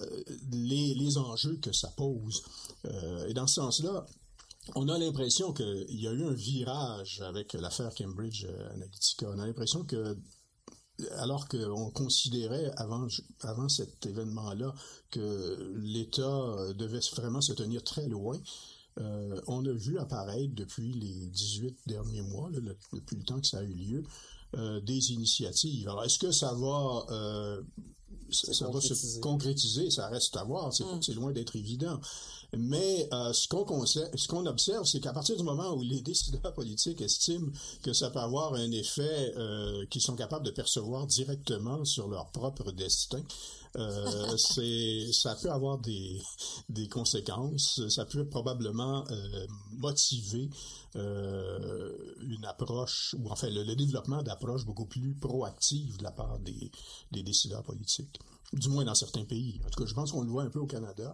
les, les, enjeux que ça pose. Et dans ce sens-là, on a l'impression qu'il y a eu un virage avec l'affaire Cambridge Analytica. On a l'impression que alors qu'on considérait avant, avant cet événement-là que l'État devait vraiment se tenir très loin, euh, on a vu apparaître depuis les 18 derniers mois, depuis le temps que ça a eu lieu, euh, des initiatives. Alors, est-ce que ça va, euh, ça, va se concrétiser? Ça reste à voir. C'est mm. loin d'être évident. Mais ce qu'on ce qu'on observe, c'est qu'à partir du moment où les décideurs politiques estiment que ça peut avoir un effet qu'ils sont capables de percevoir directement sur leur propre destin, Euh, [LAUGHS] c'est, ça peut avoir des, des conséquences. Ça peut probablement euh, motiver euh, une approche, ou enfin le, développement d'approches beaucoup plus proactives de la part des, des décideurs politiques. Du moins dans certains pays. En tout cas, je pense qu'on le voit un peu au Canada.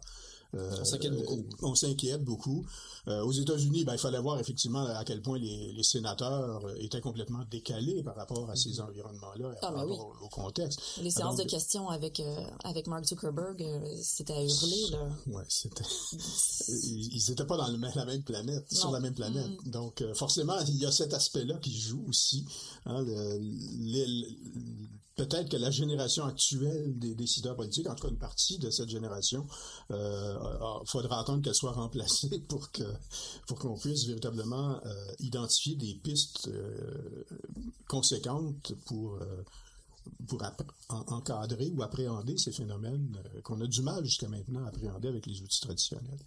Euh, on s'inquiète beaucoup. On s'inquiète beaucoup. Euh, aux États-Unis, ben, il fallait voir effectivement à quel point les, les, sénateurs étaient complètement décalés par rapport à ces mhm. environnements-là, ah, par ben rapport au, contexte. Les séances de questions avec euh, avec Mark Zuckerberg, c'était à hurler là. Ouais, c'était. [LAUGHS] [LAUGHS] ils n'étaient pas dans le, la même planète, sur la même planète. Mhm. Donc forcément, il y a cet aspect-là qui joue aussi. Hein, le, peut-être que la génération actuelle des décideurs politiques, en tout cas une partie de cette génération, euh, faudra attendre qu'elle soit remplacée [LAUGHS] pour que pour qu'on puisse véritablement euh, identifier des pistes euh, conséquentes pour euh, pour encadrer ou appréhender ces phénomènes qu'on a du mal jusqu'à maintenant à appréhender avec les outils traditionnels.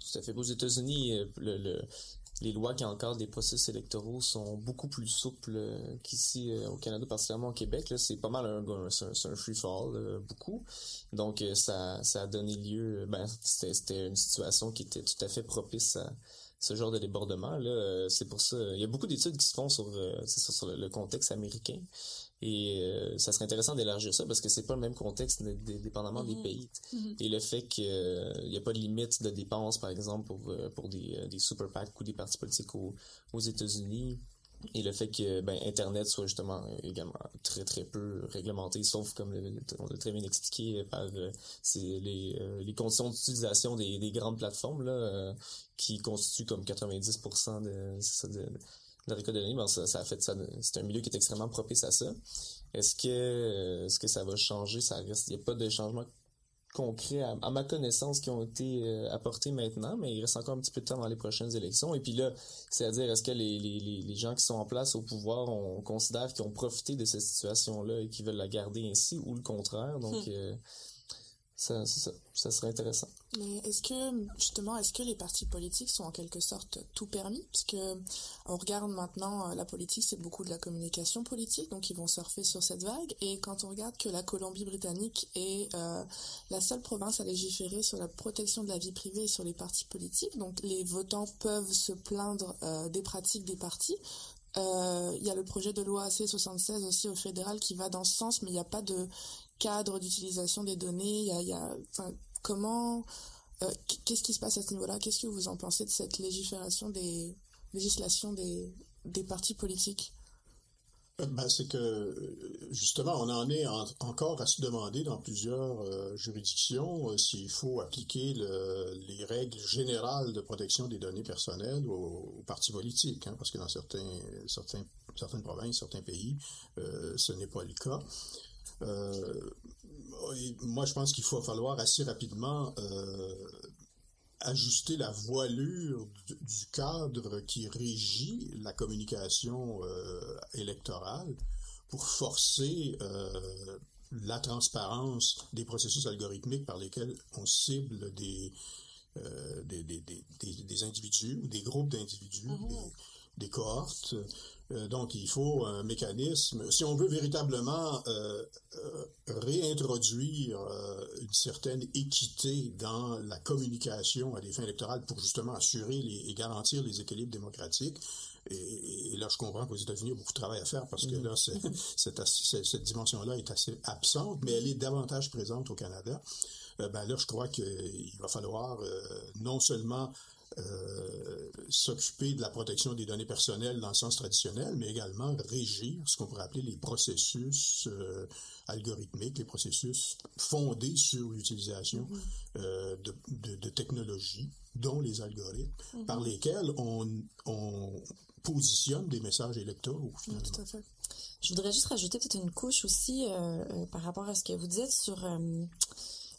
Tout à fait. Aux États-Unis, le, les lois qui encadrent des processus électoraux sont beaucoup plus souples euh, qu'ici euh, au Canada, particulièrement au Québec. c'est pas mal un, un, free fall, euh, beaucoup. Donc ça, ça a donné lieu, ben c'était une situation qui était tout à fait propice à ce genre de débordement. Là, c'est pour ça. Il y a beaucoup d'études qui se font sur, sur le contexte américain. Et euh, ça serait intéressant d'élargir ça parce que c'est pas le même contexte dépendamment des mhm. pays. Mhm. Et le fait qu'il n'y a pas de limite de dépenses, par exemple, pour, euh, pour des, euh, des super PAC ou des partis politiques aux, aux États-Unis, et le fait que ben, Internet soit justement également très très peu réglementé, sauf comme on l'a très bien expliqué par c'est les, les conditions d'utilisation des, des grandes plateformes là, qui constituent comme 90% de, de, la récolte de ça, ça, a fait ça. C'est un milieu qui est extrêmement propice à ça. Est-ce que est-ce que ça va changer? Ça reste. Il n'y a pas de changement concret à, ma connaissance qui ont été euh, apportés maintenant, mais il reste encore un petit peu de temps dans les prochaines élections. Et puis là, c'est-à-dire, est-ce que les, les, les, gens qui sont en place au pouvoir, on considère qu'ils ont profité de cette situation-là et qu'ils veulent la garder ainsi, ou le contraire? Donc, hmm. euh, ça, ça, serait intéressant. Mais est-ce que, justement, est-ce que les partis politiques sont en quelque sorte tout permis? Parce que on regarde maintenant, euh, la politique, c'est beaucoup de la communication politique, donc ils vont surfer sur cette vague. Et quand on regarde que la Colombie-Britannique est euh, la seule province à légiférer sur la protection de la vie privée et sur les partis politiques, donc les votants peuvent se plaindre euh, des pratiques des partis. Il y a le projet de loi C76 aussi au fédéral qui va dans ce sens, mais il n'y a pas de cadre d'utilisation des données Il y a, comment, euh, qu'est-ce qui se passe à ce niveau-là? Qu'est-ce que vous en pensez de cette légifération des législation des, des partis politiques? Euh, ben, c'est que justement, on en est encore à se demander dans plusieurs euh, juridictions s'il faut appliquer les règles générales de protection des données personnelles aux, partis politiques, hein, parce que dans certains, certains, certaines provinces, certains pays, ce n'est pas le cas. Euh, moi, je pense qu'il faut falloir assez rapidement euh, ajuster la voilure du, cadre qui régit la communication euh, électorale pour forcer la transparence des processus algorithmiques par lesquels on cible des, des, des, des, individus ou des groupes d'individus, mm-hmm. des, cohortes. Euh, donc, il faut un mécanisme. Si on veut véritablement euh, euh, réintroduire une certaine équité dans la communication à des fins électorales pour justement assurer et garantir les équilibres démocratiques, et, là, je comprends qu'aux États-Unis, il y a beaucoup de travail à faire parce que là, cette, [LAUGHS] cette dimension-là est assez absente, mais elle est davantage présente au Canada. ben là, je crois qu'il va falloir non seulement euh, s'occuper de la protection des données personnelles dans le sens traditionnel, mais également régir ce qu'on pourrait appeler les processus euh, algorithmiques, les processus fondés sur l'utilisation mm-hmm. euh, de, de, technologies, dont les algorithmes, mm-hmm. par lesquels on, on, positionne des messages électoraux. tout à fait. Je voudrais juste rajouter peut-être une couche aussi par rapport à ce que vous dites sur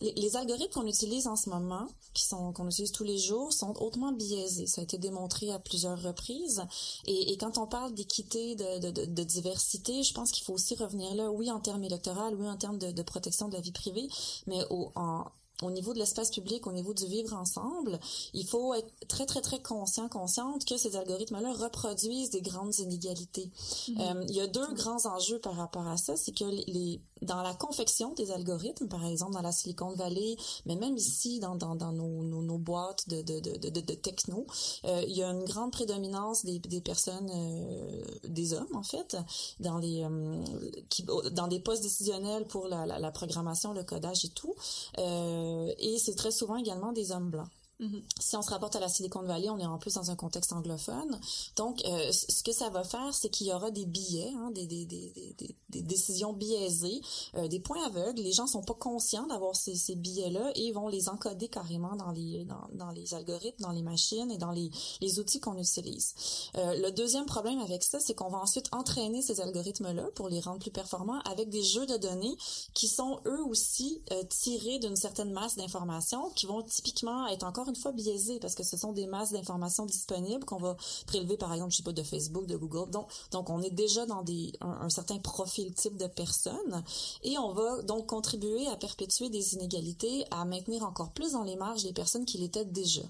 les, algorithmes qu'on utilise en ce moment, qui sont qu'on utilise tous les jours, sont hautement biaisés. Ça a été démontré à plusieurs reprises. Et, quand on parle d'équité, de, de, diversité, je pense qu'il faut aussi revenir là, oui en termes électoraux, oui en termes de, protection de la vie privée, mais au, en, au niveau de l'espace public, au niveau du vivre ensemble, il faut être très, très, très conscient, consciente que ces algorithmes-là reproduisent des grandes inégalités. Mm-hmm. Euh, il y a deux grands enjeux par rapport à ça. C'est que les, dans la confection des algorithmes, par exemple dans la Silicon Valley, mais même ici dans, dans, dans nos, nos, nos, boîtes de, de, de, de, techno, euh, il y a une grande prédominance des, des personnes, euh, des hommes en fait, dans les euh, qui, dans des postes décisionnels pour la, la, la, programmation, le codage et tout. Euh, et c'est très souvent également des hommes blancs. Mm-hmm. Si on se rapporte à la Silicon Valley, on est en plus dans un contexte anglophone. Donc, euh, ce que ça va faire, c'est qu'il y aura des billets, hein, des, des, des, des, décisions biaisées, euh, des points aveugles. Les gens sont pas conscients d'avoir ces, ces billets-là et ils vont les encoder carrément dans les dans les algorithmes, dans les machines et dans les, les outils qu'on utilise. Euh, le deuxième problème avec ça, c'est qu'on va ensuite entraîner ces algorithmes-là pour les rendre plus performants avec des jeux de données qui sont eux aussi euh, tirés d'une certaine masse d'informations qui vont typiquement être encore une fois biaisé parce que ce sont des masses d'informations disponibles qu'on va prélever par exemple je sais pas de Facebook de Google. Donc donc on est déjà dans des un, un, certain profil type de personnes et on va donc contribuer à perpétuer des inégalités à maintenir encore plus dans les marges les personnes qui l'étaient déjà.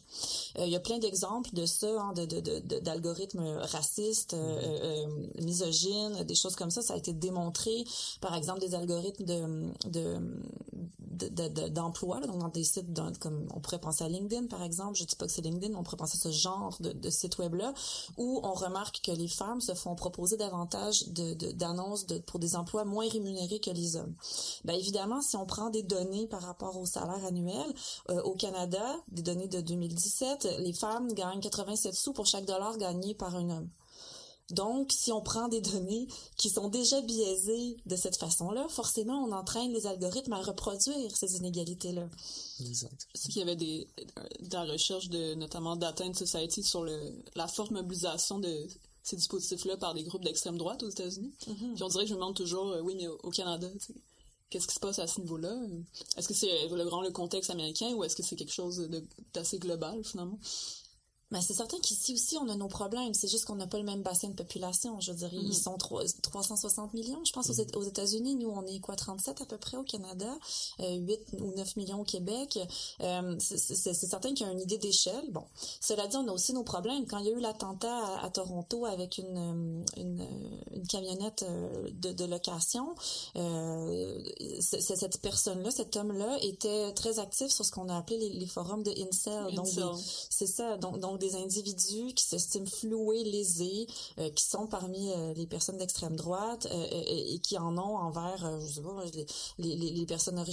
Euh, il y a plein d'exemples de ça hein, de d'algorithmes de, de, racistes euh, euh, misogynes des choses comme ça. Ça a été démontré par exemple des algorithmes de d'emploi de, de, donc dans des sites comme on pourrait penser à LinkedIn par exemple, je dis pas que c'est LinkedIn, on pourrait penser à ce genre de, site web-là, où on remarque que les femmes se font proposer davantage d'annonces pour des emplois moins rémunérés que les hommes. Ben évidemment, si on prend des données par rapport au salaire annuel, euh, au Canada, des données de 2017, les femmes gagnent 87 sous pour chaque dollar gagné par un homme. Donc, si on prend des données qui sont déjà biaisées de cette façon-là, forcément, on entraîne les algorithmes à reproduire ces inégalités-là. Exact. C'est qu'il y avait des, de la recherche de, notamment Data and Society sur le, la forte mobilisation de ces dispositifs-là par des groupes d'extrême droite aux États-Unis. Mm-hmm. Puis on dirait que je me demande toujours, euh, oui, mais au, au Canada, qu'est-ce qui se passe à ce niveau-là? Est-ce que c'est vraiment le contexte américain ou est-ce que c'est quelque chose d'assez global, finalement? Mais c'est certain qu'ici aussi, on a nos problèmes. C'est juste qu'on n'a pas le même bassin de population. Je veux dire, ils sont 3, 360 millions, je pense, aux, États-Unis. Nous, on est quoi, 37 à peu près au Canada, euh, 8 ou 9 millions au Québec. Euh, c'est certain qu'il y a une idée d'échelle. Bon, cela dit, on a aussi nos problèmes. Quand il y a eu l'attentat à, à, Toronto avec une, euh, une, une camionnette euh, de, de location, euh, cette personne-là, cet homme-là, était très actif sur ce qu'on a appelé les, les forums de incel. Donc, c'est ça. Donc, donc des individus qui s'estiment floués, lésés, euh, qui sont parmi euh, les personnes d'extrême droite euh, et, qui en ont envers, je sais pas, les, personnes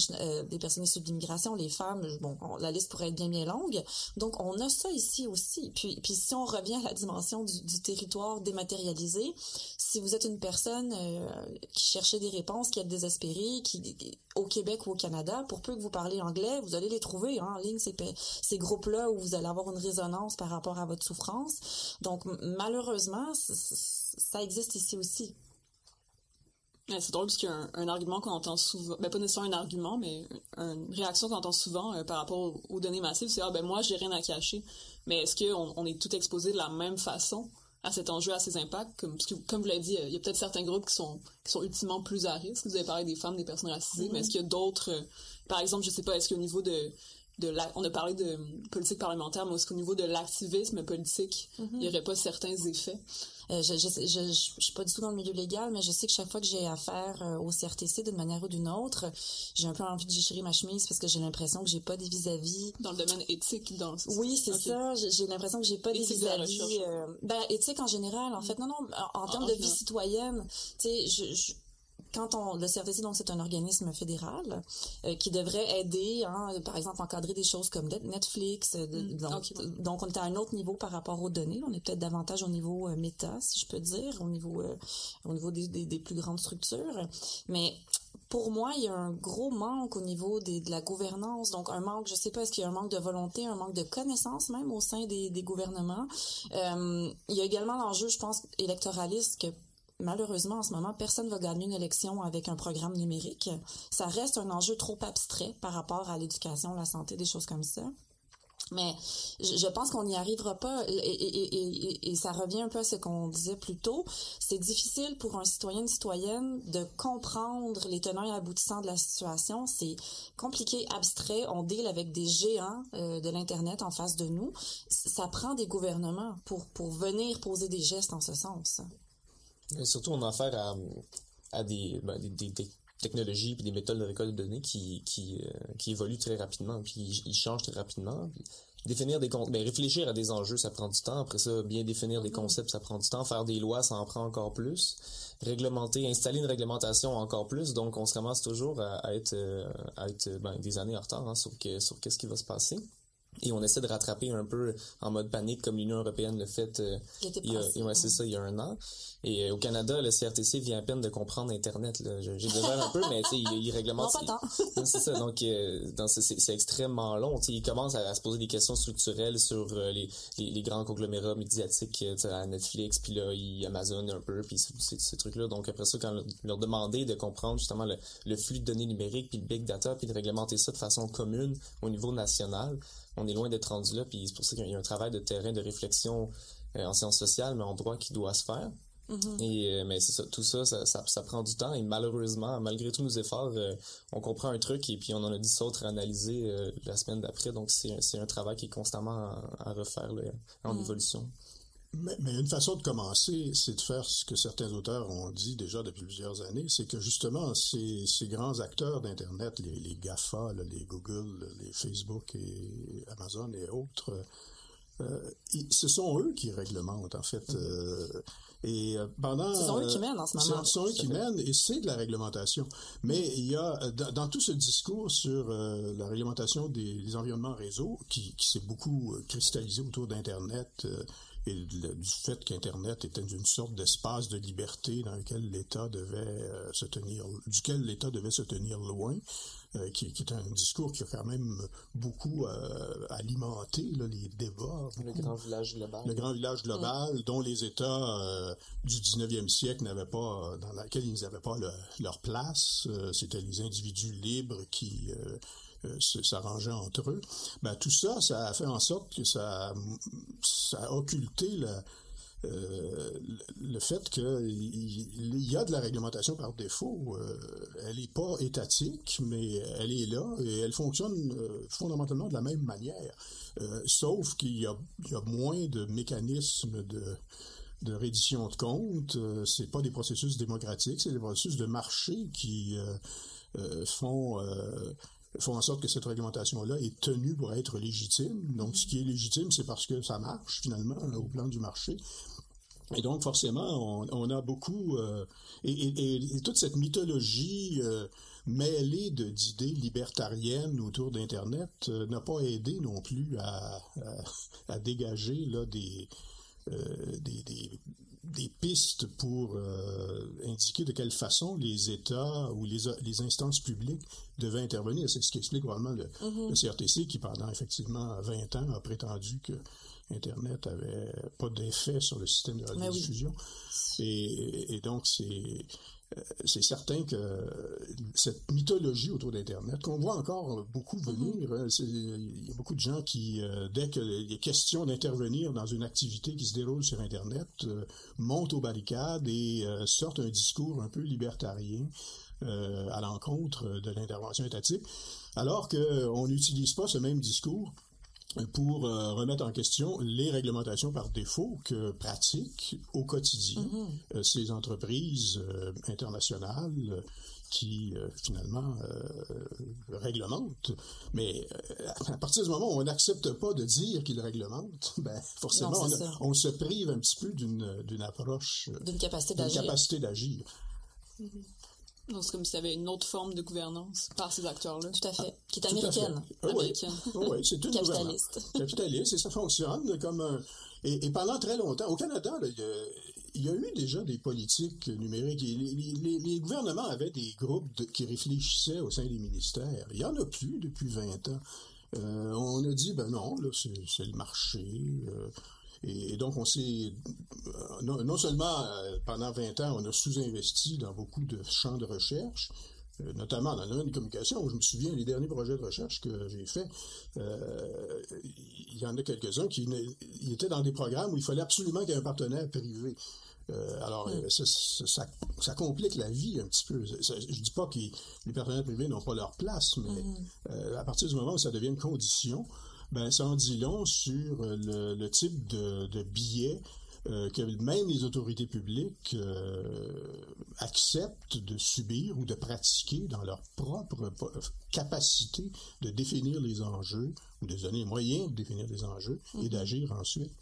les personnes issues de l'immigration, les femmes. Bon, la liste pourrait être bien bien longue. Donc on a ça ici aussi. Puis puis si on revient à la dimension du territoire dématérialisé, si vous êtes une personne qui cherchait des réponses, qui est désespérée, qui au Québec ou au Canada, pour peu que vous parlez anglais, vous allez les trouver hein, en ligne ces, groupes-là où vous allez avoir une résonance par rapport à votre souffrance. Donc, malheureusement, ça existe ici aussi. c'est drôle parce qu'il y a un, argument qu'on entend souvent, ben pas nécessairement un argument, mais une réaction qu'on entend souvent euh, par rapport aux, données massives, c'est ah ben moi j'ai rien à cacher. Mais est-ce qu'on on est tout exposé de la même façon? À cet enjeu, à ces impacts comme, parce que, comme vous l'avez dit, il y a peut-être certains groupes qui sont qui sont ultimement plus à risque. Vous avez parlé des femmes, des personnes racisées, mais est-ce qu'il y a d'autres, euh, par exemple, je sais pas, est-ce qu'au niveau de de la, on a parlé de politique parlementaire, mais aussi au niveau de l'activisme politique, mm -hmm. il n'y aurait pas certains effets? Euh, je, je, je, je, suis pas du tout dans le milieu légal, mais je sais que chaque fois que j'ai affaire euh, au CRTC d'une manière ou d'une autre, j'ai un peu envie de déchirer ma chemise parce que j'ai l'impression que j'ai pas des vis-à-vis. Dans le domaine éthique, dans Oui, c'est okay. ça. J'ai l'impression que j'ai pas éthique des vis-à-vis. euh, ben, éthique en général, en fait. Non, non, en, en termes de vie citoyenne, tu sais, je quand on le CRTC donc c'est un organisme fédéral euh, qui devrait aider hein, par exemple encadrer des choses comme Netflix euh, mm. donc, okay. donc, on est à un autre niveau par rapport aux données on est peut-être davantage au niveau euh, méta si je peux dire au niveau euh, au niveau des, des, des, plus grandes structures mais pour moi, il y a un gros manque au niveau des, de la gouvernance. Donc, un manque, je sais pas, est-ce qu'il y a un manque de volonté, un manque de connaissances même au sein des, des gouvernements? Euh, il y a également l'enjeu, je pense, électoraliste que malheureusement, en ce moment, personne ne va gagner une élection avec un programme numérique. Ça reste un enjeu trop abstrait par rapport à l'éducation, la santé, des choses comme ça. Mais je pense qu'on n'y arrivera pas et, ça revient un peu à ce qu'on disait plus tôt. C'est difficile pour un citoyen, une citoyenne de comprendre les tenants et aboutissants de la situation. C'est compliqué, abstrait. On deal avec des géants euh, de l'Internet en face de nous. Ça prend des gouvernements pour, pour venir poser des gestes en ce sens. Surtout, on a affaire à, à des, ben, des, des, des, technologies puis des méthodes de récolte de données qui qui, qui évoluent très rapidement puis ils changent très rapidement. Définir des ben, réfléchir à des enjeux ça prend du temps. Après ça bien définir des mm-hmm. concepts ça prend du temps. Faire des lois ça en prend encore plus. Réglementer installer une réglementation encore plus. Donc on se ramasse toujours à, être à être ben, des années en retard hein, sur sur qu'est-ce qui va se passer et on essaie de rattraper un peu en mode panique comme l'Union européenne le fait euh, il y a, ouais, c'est ça il y a un an. Et euh, au Canada le CRTC vient à peine de comprendre internet j'ai besoin un peu mais tu sais il, il, réglemente [LAUGHS] c'est ça. Donc euh, c'est extrêmement long tu sais. Il commence à, se poser des questions structurelles sur euh, les, les, les, grands conglomérats médiatiques à Netflix puis là il Amazon un peu puis ces, ces trucs là donc après ça quand leur demander de comprendre justement le, le flux de données numériques puis le big data puis de réglementer ça de façon commune au niveau national on est loin d'être rendu là, puis c'est pour ça qu'il y a un travail de terrain de réflexion euh, en sciences sociales, mais en droit qui doit se faire. Mm-hmm. Et euh, mais ça, tout ça ça, ça prend du temps et malheureusement, malgré tous nos efforts, euh, on comprend un truc et puis on en a dix autres à analyser la semaine d'après. Donc c'est c'est un travail qui est constamment à, refaire en mm. évolution. Mais, une façon de commencer, c'est de faire ce que certains auteurs ont dit déjà depuis plusieurs années, c'est que justement, ces, ces grands acteurs d'Internet, les, les, GAFA, les Google, les Facebook et Amazon et autres, euh, ce sont eux qui réglementent, en fait. Mm-hmm. Euh, et euh, pendant, ce sont eux qui mènent en ce moment. Ce sont eux qui mènent et c'est de la réglementation. Mais il y a, dans, tout ce discours sur la réglementation des, des environnements réseau, qui, qui s'est beaucoup cristallisé autour d'Internet, et du fait qu'Internet était une sorte d'espace de liberté dans lequel l'État devait euh, se tenir, duquel l'État devait se tenir loin, euh, qui, qui, est un discours qui a quand même beaucoup euh, alimenté là, les débats. Le grand village global. Le grand village global, dont les États du 19e siècle n'avaient pas, dans laquelle ils n'avaient pas leur place. C'était les individus libres qui euh, entre eux. Ben, tout ça, ça a fait en sorte que ça, a occulté euh, le fait qu'il y a de la réglementation par défaut. Euh, elle n'est pas étatique, mais elle est là et elle fonctionne fondamentalement de la même manière. sauf qu'il y, y a, moins de mécanismes de, de reddition de comptes. c'est pas des processus démocratiques, c'est des processus de marché qui font font en sorte que cette réglementation-là est tenue pour être légitime. Donc, ce qui est légitime, c'est parce que ça marche, finalement, au plan du marché. Et donc, forcément, on, a beaucoup... Euh, et, toute cette mythologie euh, mêlée d'idées libertariennes autour d'Internet euh, n'a pas aidé non plus à, dégager là, des, des pistes pour euh, indiquer de quelle façon les États ou les, les instances publiques devaient intervenir. C'est ce qui explique vraiment le, mm-hmm. le, CRTC qui, pendant effectivement 20 ans, a prétendu que Internet avait pas d'effet sur le système de radiodiffusion. Et, et, donc, c'est c'est certain que cette mythologie autour d'Internet, qu'on voit encore beaucoup venir, mm-hmm. euh, il y a beaucoup de gens qui, euh, dès qu'il est question d'intervenir dans une activité qui se déroule sur Internet, montent aux barricades et sortent un discours un peu libertarien à l'encontre de l'intervention étatique, alors qu'on n'utilise pas ce même discours pour euh, remettre en question les réglementations par défaut que pratiquent au quotidien mm-hmm. euh, ces entreprises euh, internationales qui finalement réglementent. Mais à partir du moment où on n'accepte pas de dire qu'ils réglementent, [LAUGHS] ben forcément on, se prive un petit peu d'une approche, d'une capacité d'agir. Donc, c'est comme s'il y avait une autre forme de gouvernance par ces acteurs-là. Tout à fait. qui est américaine. Ah oui, c'est une Capitaliste. Capitaliste, et ça fonctionne comme un... Et, pendant très longtemps, au Canada, il, y a, eu déjà des politiques numériques. Les, gouvernements avaient des groupes qui réfléchissaient au sein des ministères. Il n'y en a plus depuis 20 ans. Euh, on a dit, ben non, là, c'est le marché. Euh, et, donc, on s'est, euh, non, seulement euh, pendant 20 ans, on a sous-investi dans beaucoup de champs de recherche, euh, notamment dans le domaine des communications, où je me souviens, les derniers projets de recherche que j'ai faits, il y en a quelques-uns qui étaient dans des programmes où il fallait absolument qu'il y ait un partenaire privé. alors, ça, ça, complique la vie un petit peu. je ne dis pas que les partenaires privés n'ont pas leur place, mais mm. à partir du moment où ça devient une condition, ben, ça en dit long sur le, type de, de euh, que même les autorités publiques euh, acceptent de subir ou de pratiquer dans leur propre capacité de définir les enjeux ou de donner les moyens de définir les enjeux et mhm. d'agir ensuite.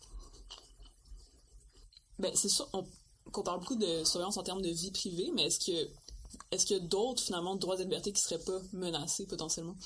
Ben, c'est sûr qu'on parle beaucoup de surveillance en termes de vie privée, mais est-ce que est-ce qu'il y a d'autres finalement droits et libertés qui seraient pas menacés potentiellement?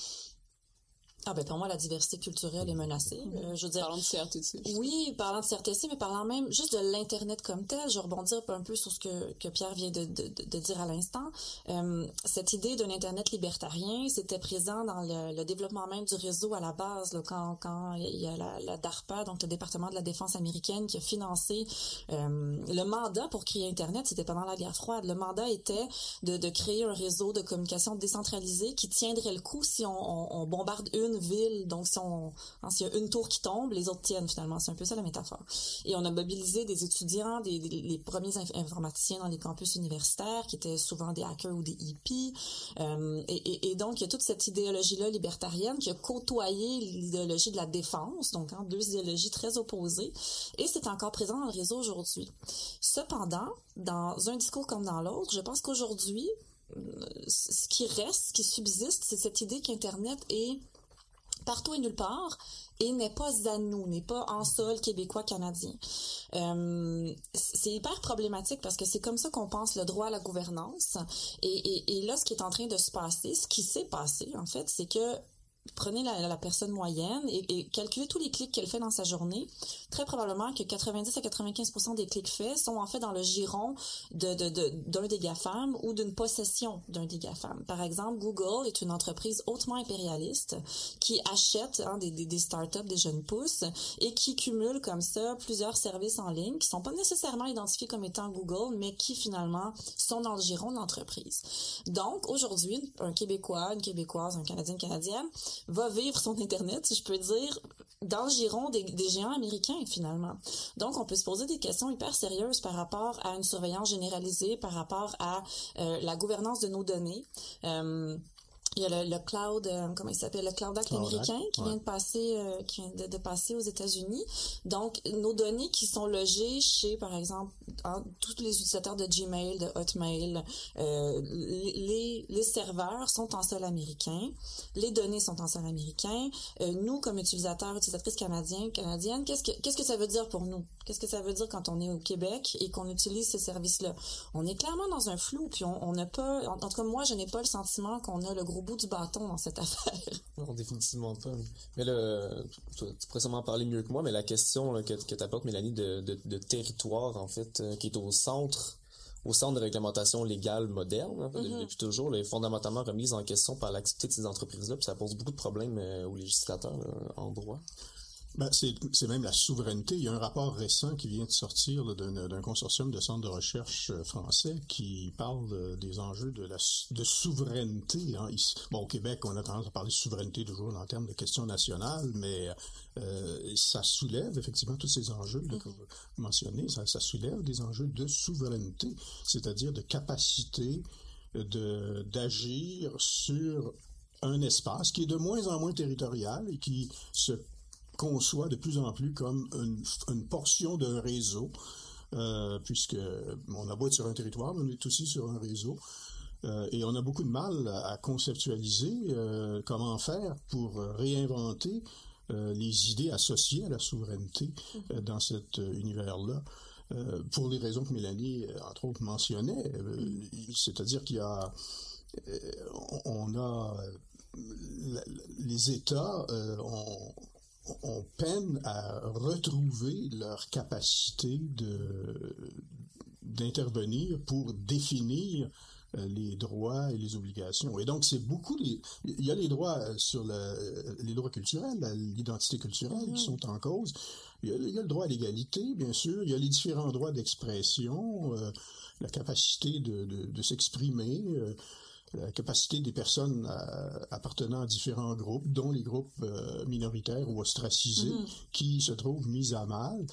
Ah ben pour moi la diversité culturelle est menacée. Euh, je veux dire, parlant de CRTC. Oui, parlant de CRTC, mais parlant même juste de l'internet comme tel. Je rebondis un peu sur ce que, que Pierre vient de, de, de dire à l'instant. Euh, cette idée d'un internet libertarien, c'était présent dans le, le, développement même du réseau à la base, là, quand quand il y a la, la, DARPA, donc le département de la défense américaine, qui a financé euh, le mandat pour créer Internet. C'était pendant la guerre froide. Le mandat était de, de créer un réseau de communication décentralisé qui tiendrait le coup si on, on, on bombarde une ville. Donc, si on, hein, s'il y a une tour qui tombe, les autres tiennent finalement. C'est un peu ça la métaphore. Et on a mobilisé des étudiants, des, les premiers informaticiens dans les campus universitaires, qui étaient souvent des hackers ou des hippies. Euh, et, et, donc, il y a toute cette idéologie-là libertarienne qui a côtoyé l'idéologie de la défense. Donc, hein, deux idéologies très opposées. Et c'est encore présent dans le réseau aujourd'hui. Cependant, dans un discours comme dans l'autre, je pense qu'aujourd'hui, euh, ce qui reste, ce qui subsiste, c'est cette idée qu'Internet est partout et nulle part et n'est pas à nous, n'est pas en sol québécois canadien. Euh, c'est hyper problématique parce que c'est comme ça qu'on pense le droit à la gouvernance. Et, et, et là, ce qui est en train de se passer, ce qui s'est passé en fait, c'est que prenez la, personne moyenne et, calculez tous les clics qu'elle fait dans sa journée, très probablement que 90 à 95 des clics faits sont en fait dans le giron d'un de, de, des GAFAM ou d'une possession d'un des GAFAM. Par exemple, Google est une entreprise hautement impérialiste qui achète hein, des, des, startups, des jeunes pousses et qui cumule comme ça plusieurs services en ligne qui sont pas nécessairement identifiés comme étant Google, mais qui finalement sont dans le giron de l'entreprise. Donc, aujourd'hui, un Québécois, une Québécoise, un Canadien, une Canadienne va vivre son Internet, si je peux dire, dans le giron des, géants américains, finalement. Donc, on peut se poser des questions hyper sérieuses par rapport à une surveillance généralisée, par rapport à euh, la gouvernance de nos données. Euh, il y a le, cloud, euh, comment il s'appelle, le cloud act américain qui vient de passer, euh, qui vient de, passer aux États-Unis. Donc, nos données qui sont logées chez, par exemple, tous les utilisateurs de Gmail, de Hotmail, euh, les, les serveurs sont en sol américain, les données sont en sol américain. nous, comme utilisateurs, utilisatrices canadiens, canadiennes, qu'est-ce que qu'est-ce que ça veut dire pour nous? Qu'est-ce que ça veut dire quand on est au Québec et qu'on utilise ces services-là On est clairement dans un flou, puis on n'a pas, en, tout cas moi, je n'ai pas le sentiment qu'on a le gros bout du bâton dans cette [LAUGHS] affaire. Non, définitivement pas. Mais là, tu, pourrais sûrement parler mieux que moi, mais la question que, que tu apportes, Mélanie, de, de, territoire, en fait, euh, qui est au centre au centre de réglementation légale moderne, mm-hmm. depuis toujours, est fondamentalement remise en question par l'activité de ces entreprises-là, puis ça pose beaucoup de problèmes euh, aux législateurs en droit. Ben, c'est même la souveraineté. Il y a un rapport récent qui vient de sortir d'un consortium de centres de recherche euh, français qui parle des enjeux de souveraineté. Hein. Bon, au Québec, on a tendance à parler de souveraineté toujours en termes de questions nationales, mais euh, ça soulève effectivement tous ces enjeux que vous mentionnez. Ça, soulève des enjeux de souveraineté, c'est-à-dire de capacité d'agir sur un espace qui est de moins en moins territorial et qui se conçoit de plus en plus comme une, portion d'un réseau, euh, puisque on a beau être sur un territoire, mais on est aussi sur un réseau. Euh, et on a beaucoup de mal à conceptualiser euh, comment faire pour réinventer les idées associées à la souveraineté dans cet univers-là. pour les raisons que Mélanie, entre autres, mentionnait, c'est-à-dire qu'il y a, on a les États ont, on peine à retrouver leur capacité de d'intervenir pour définir euh, les droits et les obligations. Et donc, c'est beaucoup les, il y a les droits sur les droits culturels, l'identité culturelle qui sont en cause. Il y, a, le droit à l'égalité, bien sûr. Il y a les différents droits d'expression, euh, la capacité de, de s'exprimer. Euh, la capacité des personnes euh, appartenant à différents groupes, dont les groupes euh, minoritaires ou ostracisés, mm-hmm. qui se trouvent mis à mal.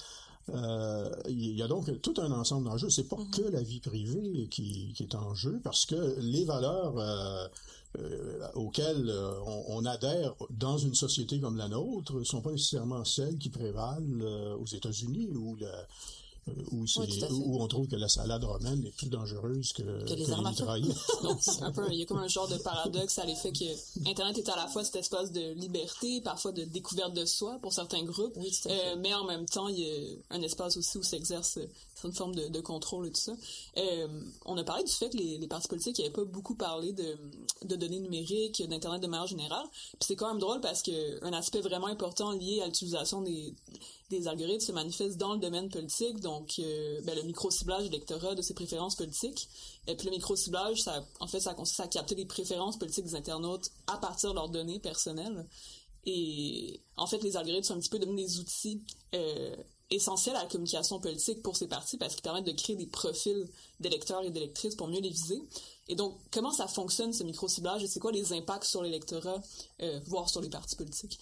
Euh, il y a donc tout un ensemble d'enjeux. C'est pas mm-hmm. que la vie privée qui, est en jeu, parce que les valeurs auxquelles on, adhère dans une société comme la nôtre sont pas nécessairement celles qui prévalent aux États-Unis où où, où, on trouve que la salade romaine est plus dangereuse que, que les, armes [LAUGHS] un peu, il y a comme un genre de paradoxe à l'effet que Internet est à la fois cet espace de liberté, parfois de découverte de soi pour certains groupes, euh, mais en même temps, il y a un espace aussi où s'exerce une forme de, de, contrôle et tout ça. Euh, on a parlé du fait que les, les partis politiques n'avaient pas beaucoup parlé de, de données numériques, d'Internet de manière générale. Puis c'est quand même drôle parce que un aspect vraiment important lié à l'utilisation des des algorithmes se manifestent dans le domaine politique, donc euh, ben, le micro-ciblage d'électorat de ses préférences politiques. Et puis le micro-ciblage, ça, en fait, ça consiste à capter les préférences politiques des internautes à partir de leurs données personnelles. Et en fait, les algorithmes sont un petit peu devenus des outils euh, essentiels à la communication politique pour ces partis parce qu'ils permettent de créer des profils d'électeurs et d'électrices pour mieux les viser. Et donc, comment ça fonctionne, ce micro-ciblage, et c'est quoi les impacts sur l'électorat, euh, voire sur les partis politiques?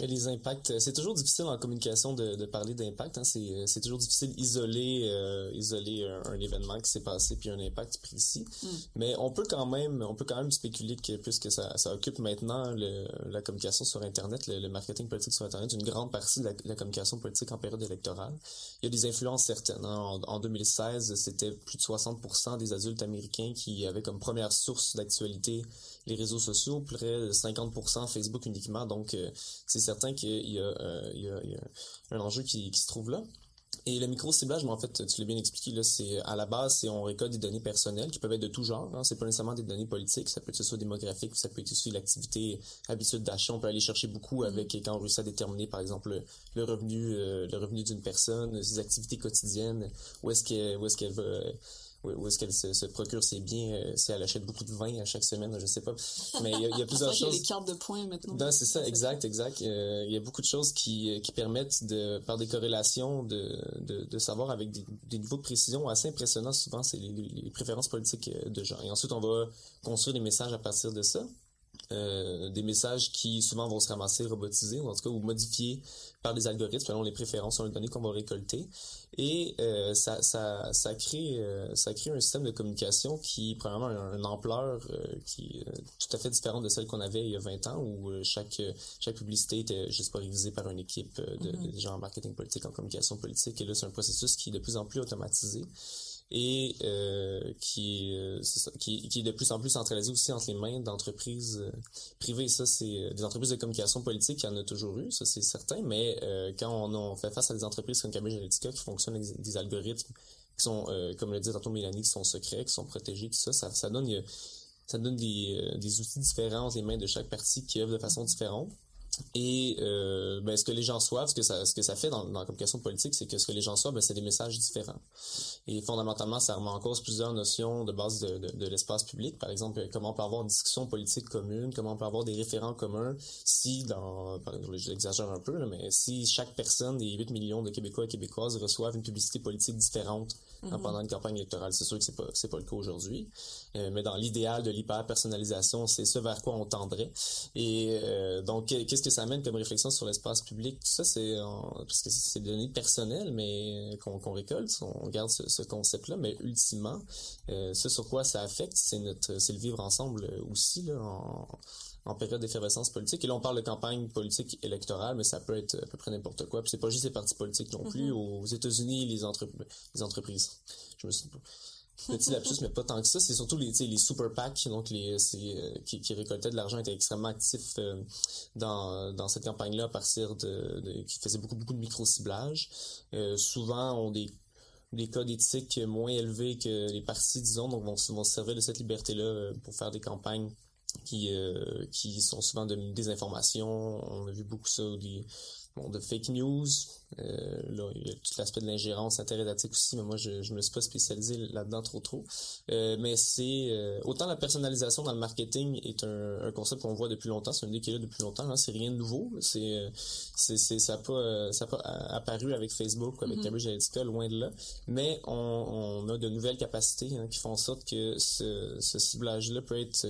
Les impacts, euh, c'est toujours difficile en communication de, de parler d'impact. Hein. Euh, c'est, toujours difficile d'isoler euh, isoler un, événement qui s'est passé puis un impact précis. Mm. Mais on peut quand même on peut quand même spéculer que puisque ça, ça occupe maintenant le, la communication sur Internet, le, marketing politique sur Internet, une grande partie de la, communication politique en période électorale. Il y a des influences certaines. Hein. En, en 2016, c'était plus de 60% des adultes américains qui avaient comme première source d'actualité les réseaux sociaux, près de 50% Facebook uniquement. Donc, euh, c'est certain qu'il y, euh, y, a un enjeu qui, qui se trouve là. Et le micro-ciblage, en fait, tu l'as bien expliqué, là, c'est à la base, c'est on récolte des données personnelles qui peuvent être de tout genre. Hein. C'est pas nécessairement des données politiques, ça peut être soit démographique, ça peut être aussi l'activité, habitude d'achat. On peut aller chercher beaucoup mm-hmm. avec quand on réussit à déterminer, par exemple, le, revenu, euh, le revenu d'une personne, ses activités quotidiennes, où est-ce qu'elle, où est-ce qu'elle va où est-ce qu'elle se, procure ses biens, euh, si elle achète beaucoup de vin à chaque semaine, je sais pas. Mais il y a, plusieurs choses. [LAUGHS] Il y a les cartes de points maintenant. c'est ça, exact, exact. Euh, il y a beaucoup de choses qui, qui permettent de, par des corrélations, de, de, de savoir avec des, des, niveaux de précision assez impressionnants. Souvent, c'est les, les, préférences politiques euh, de gens. Et ensuite, on va construire des messages à partir de ça. Euh, des messages qui souvent vont se ramasser robotisés, ou en tout cas, ou modifiés par des algorithmes selon les préférences sur les données qu'on va récolter. Et euh, ça, ça, ça, crée, euh, ça crée un système de communication qui, premièrement, a une ampleur qui est tout à fait différente de celle qu'on avait il y a 20 ans, où chaque, chaque publicité était juste pas révisée par une équipe de, mm-hmm. de gens en marketing politique, en communication politique. Et là, c'est un processus qui est de plus en plus automatisé et euh, qui, euh, qui, qui, est de plus en plus centralisé aussi entre les mains d'entreprises euh, privées. Ça, c'est des entreprises de communication politique, il y en a toujours eu, ça c'est certain, mais quand on, fait face à des entreprises comme Cambridge Analytica qui fonctionnent avec des algorithmes qui sont, comme le dit tantôt Mélanie, qui sont secrets, qui sont protégés, tout ça, ça, donne, ça donne des, des outils différents entre les mains de chaque partie qui œuvre de façon différente. Et euh, ben, ce que les gens soivent, ce que ça, ce que ça fait dans, dans la communication politique, c'est que ce que les gens soivent, ben, c'est des messages différents. Et fondamentalement, ça remet en cause plusieurs notions de base de, de, de l'espace public. Par exemple, comment on peut avoir une discussion politique commune, comment on peut avoir des référents communs si, dans, j'exagère un peu, là, mais si chaque personne des 8 millions de Québécois et Québécoises reçoivent une publicité politique différente mm-hmm. pendant une campagne électorale, c'est sûr que c'est pas, pas le cas aujourd'hui. Euh, mais dans l'idéal de l'hyper-personnalisation, c'est ce vers quoi on tendrait. Et euh, donc, qu'est-ce que ça amène comme réflexion sur l'espace public? Tout ça, c'est parce que c'est des données personnelles, mais qu'on récolte, on garde ce, concept-là, mais ultimement, euh, ce sur quoi ça affecte, c'est notre c'est le vivre ensemble aussi là, en, en période d'effervescence politique. Et là, on parle de campagne politique électorale, mais ça peut être à peu près n'importe quoi. Puis c'est pas juste les partis politiques non plus. Mm-hmm. Aux États-Unis, les, les entreprises. Je me suis petit lapsus, mais pas tant que ça. C'est surtout les, les super PAC, donc les, euh, qui, récoltaient de l'argent, étaient extrêmement actifs euh, dans, dans cette campagne-là à partir de, qui faisaient beaucoup beaucoup de micro-ciblage. Euh, souvent ont des des cas d'éthique moins élevés que les partis, disons, donc vont, vont se servir de cette liberté-là pour faire des campagnes qui qui sont souvent de désinformation. On a vu beaucoup ça, des, bon, de fake news. Euh, là, il y a tout l'aspect de l'ingérence interétatique aussi, mais moi, je, je me suis pas spécialisé là-dedans trop trop. Euh, mais c'est euh, autant la personnalisation dans le marketing est un, un concept qu'on voit depuis longtemps, c'est une idée qui est là depuis longtemps. Hein, c'est rien de nouveau. C'est euh, c'est ça n'a pas euh, ça pas apparu avec Facebook ou avec mm-hmm. Cambridge Analytica, loin de là. Mais on, on a de nouvelles capacités hein, qui font en sorte que ce, ce ciblage-là peut être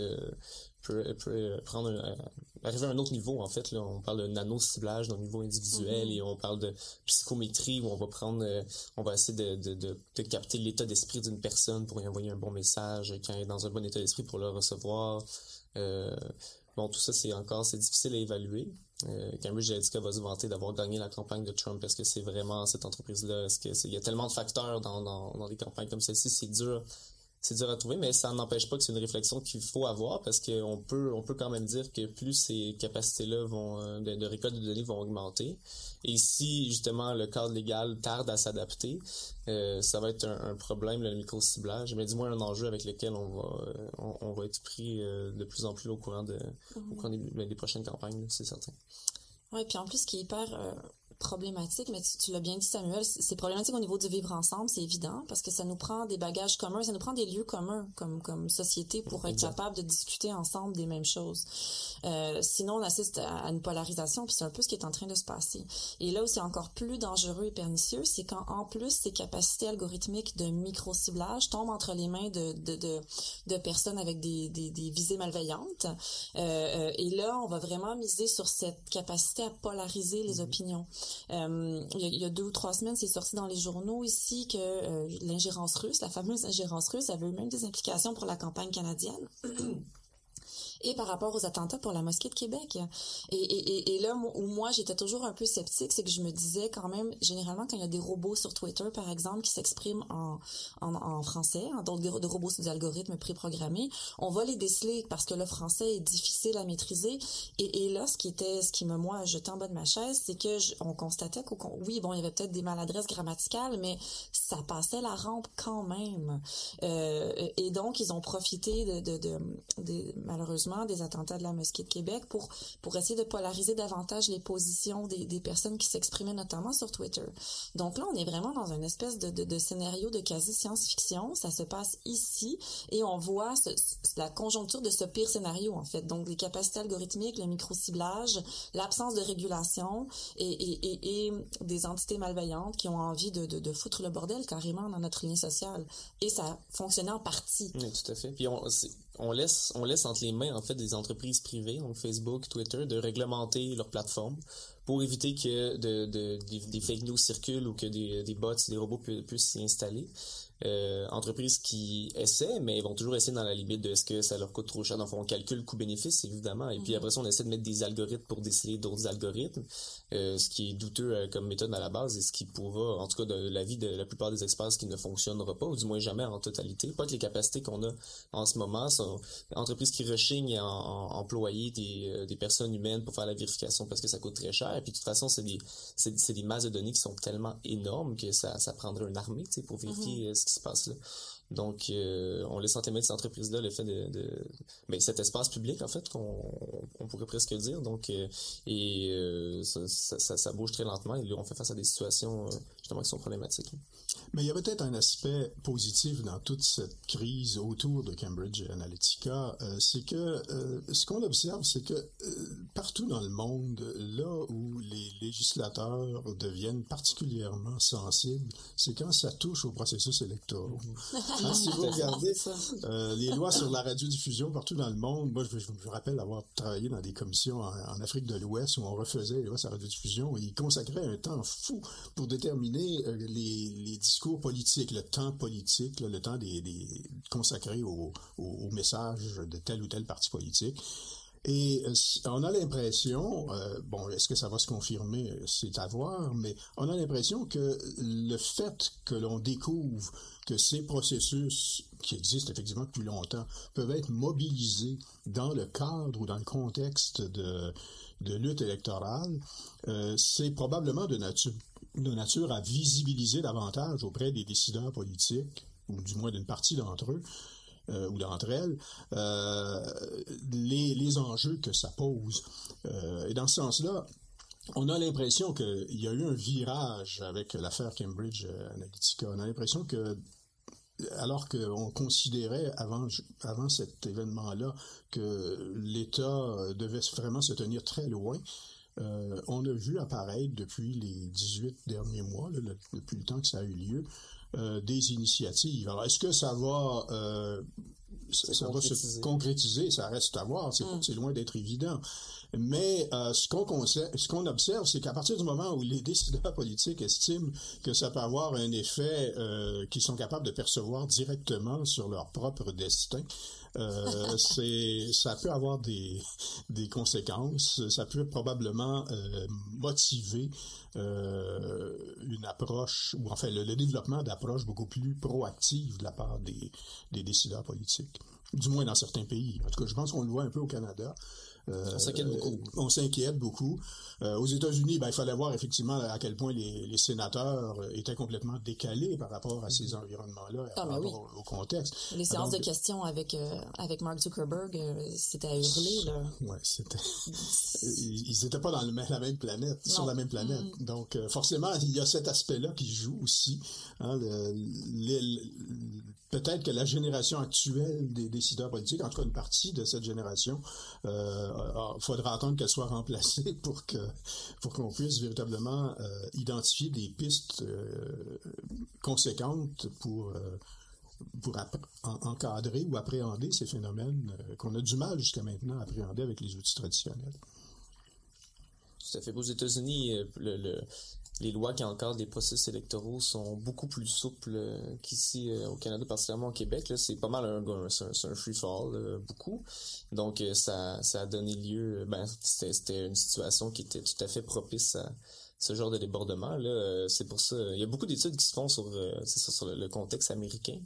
peut, peut prendre un, arriver à un autre niveau en fait là on parle de nano ciblage dans le niveau individuel mm-hmm. et on parle de psychométrie où on va prendre euh, on va essayer de, de, de, de capter l'état d'esprit d'une personne pour lui envoyer un bon message quand elle est dans un bon état d'esprit pour le recevoir euh, bon tout ça c'est encore c'est difficile à évaluer Cambridge Analytica va se vanter d'avoir gagné la campagne de Trump. Est-ce que c'est vraiment cette entreprise-là? Est-ce que il y a tellement de facteurs dans, dans, dans des campagnes comme celle-ci, c'est dur c'est dur à trouver, mais ça n'empêche pas que c'est une réflexion qu'il faut avoir parce qu'on peut, on peut quand même dire que plus ces capacités-là vont, euh, de, de, récolte de données vont augmenter. Et si, justement, le cadre légal tarde à s'adapter, euh, ça va être un, problème, le micro-ciblage, mais du moins un enjeu avec lequel on va, euh, on, va être pris de plus en plus au courant, de, au courant des, ben, des prochaines campagnes, c'est certain. Oui, puis en plus, ce qui est hyper problématique, mais tu, l'as bien dit, Samuel, c'est problématique au niveau du vivre ensemble, c'est évident, parce que ça nous prend des bagages communs, ça nous prend des lieux communs comme, comme société pour être capable de discuter ensemble des mêmes choses. Euh, sinon, on assiste à, une polarisation, puis c'est un peu ce qui est en train de se passer. Et là où c'est encore plus dangereux et pernicieux, c'est quand en plus ces capacités algorithmiques de micro-ciblage tombent entre les mains de, de, de, de personnes avec des, des, des visées malveillantes. Euh, euh, et là, on va vraiment miser sur cette capacité à polariser les mm-hmm. opinions. Euh, il, y a, deux ou trois semaines, c'est sorti dans les journaux ici que euh, l'ingérence russe, la fameuse ingérence russe, avait eu même des implications pour la campagne canadienne. [CLEARS THROAT] et par rapport aux attentats pour la mosquée de Québec. Et, là où moi j'étais toujours un peu sceptique, c'est que je me disais quand même, généralement quand il y a des robots sur Twitter par exemple qui s'expriment en, en, en, français, donc des, robots sous des algorithmes préprogrammés, on va les déceler parce que le français est difficile à maîtriser. Et, là, ce qui était, ce qui me moi jeté en bas de ma chaise, c'est que on constatait qu'au oui bon il y avait peut-être des maladresses grammaticales, mais ça passait la rampe quand même. Euh, et donc ils ont profité de, de, de malheureusement des attentats de la mosquée de Québec pour pour essayer de polariser davantage les positions des, personnes qui s'exprimaient notamment sur Twitter. Donc là, on est vraiment dans une espèce de, de, scénario de quasi science-fiction. Ça se passe ici et on voit la conjoncture de ce pire scénario en fait. Donc les capacités algorithmiques, le micro-ciblage, l'absence de régulation et, des entités malveillantes qui ont envie de, de, foutre le bordel carrément dans notre lien social. Et ça fonctionnait en partie. Oui, tout à fait. Puis on, on laisse on laisse entre les mains en fait des entreprises privées, donc Facebook, Twitter, de réglementer leur plateforme pour éviter que de, de, des, fake news circulent ou que des, des bots, des robots puissent s'y installer euh, entreprises qui essaient, mais vont toujours essayer dans la limite de ce que ça leur coûte trop cher. Donc, on calcule coût-bénéfice, évidemment. Et puis mhm. après ça, on essaie de mettre des algorithmes pour déceler d'autres algorithmes, euh, ce qui est douteux euh, comme méthode à la base et ce qui pourra, en tout cas, de l'avis de la plupart des experts, ce qui ne fonctionnera pas, ou du moins jamais en totalité. Pas que les capacités qu'on a en ce moment sont entreprises qui rechignent à, employer des, euh, des personnes humaines pour faire la vérification parce que ça coûte très cher. Et puis, de toute façon, c'est des, c'est, des masses de données qui sont tellement énormes que ça, ça prendrait une armée, tu sais, pour vérifier mhm. ce qui se passe là. Donc, euh, on laisse en témoin de cette entreprise-là le fait de, de ben, cet espace public, en fait, qu'on on pourrait presque dire. Donc, euh, et euh, ça, ça, ça, bouge très lentement et là, on fait face à des situations justement qui sont problématiques. Mais il y a peut-être un aspect positif dans toute cette crise autour de Cambridge Analytica, euh, c'est que euh, ce qu'on observe, c'est que euh, partout dans le monde, là où les législateurs deviennent particulièrement sensibles, c'est quand ça touche au processus électoral. Hein, si vous [LAUGHS] regardez les lois sur la radiodiffusion partout dans le monde, moi je, me rappelle avoir travaillé dans des commissions en, Afrique de l'Ouest où on refaisait les lois sur la radiodiffusion et ils consacraient un temps fou pour déterminer les, les discours politique, le temps politique, le temps consacré au, au, message de tel ou tel parti politique. Et euh, on a l'impression, euh, bon, est-ce que ça va se confirmer, c'est à voir, mais on a l'impression que le fait que l'on découvre que ces processus qui existent effectivement depuis longtemps peuvent être mobilisés dans le cadre ou dans le contexte de, lutte électorale, euh, c'est probablement de nature de nature à visibiliser davantage auprès des décideurs politiques, ou du moins d'une partie d'entre eux, euh, ou d'entre elles, euh, les, les, enjeux que ça pose. Euh, et dans ce sens-là, on a l'impression qu'il y a eu un virage avec l'affaire Cambridge Analytica. On a l'impression que alors qu'on considérait avant, avant cet événement-là que l'État devait vraiment se tenir très loin, euh, on a vu apparaître depuis les 18 derniers mois, depuis le temps que ça a eu lieu, euh, des initiatives. Alors, est-ce que ça va, euh, ça, va se concrétiser? Ça reste à voir. C'est mm. loin d'être évident. Mais ce qu'on ce qu'on observe, c'est qu'à partir du moment où les décideurs politiques estiment que ça peut avoir un effet qu'ils sont capables de percevoir directement sur leur propre destin, Euh, [LAUGHS] c'est, ça peut avoir des, des conséquences. Ça peut probablement euh, motiver euh, une approche, ou enfin le, le développement d'approches beaucoup plus proactives de la part des, des décideurs politiques. Du moins dans certains pays. En tout cas, je pense qu'on le voit un peu au Canada. Euh, on s'inquiète beaucoup. On s'inquiète beaucoup. Euh, aux États-Unis, ben, il fallait voir effectivement à quel point les, les, sénateurs étaient complètement décalés par rapport à ces mm-hmm. environnements-là, ah, par rapport au, contexte. Les séances de questions avec euh, avec Mark Zuckerberg, euh, c'était à hurler là. Ouais, c'était. [LAUGHS] [LAUGHS] ils n'étaient pas dans le, la même planète, non. sur la même planète. Mm-hmm. Donc euh, forcément, il y a cet aspect-là qui joue aussi. Hein, le, peut-être que la génération actuelle des décideurs politiques, en tout cas une partie de cette génération, euh, faudra attendre qu'elle soit remplacée [LAUGHS] pour que pour qu'on puisse véritablement euh, identifier des pistes euh, conséquentes pour euh, pour en encadrer ou appréhender ces phénomènes qu'on a du mal jusqu'à maintenant à appréhender avec les outils traditionnels. Tout à fait. Aux États-Unis, le, les lois qui encadrent les processus électoraux sont beaucoup plus souples euh, qu'ici euh, au Canada, particulièrement au Québec. C'est pas mal un, un, un free fall, euh, beaucoup. Donc ça, ça a donné lieu, ben c'était une situation qui était tout à fait propice à ce genre de débordement. C'est pour ça. Il y a beaucoup d'études qui se font sur, sur le, contexte américain.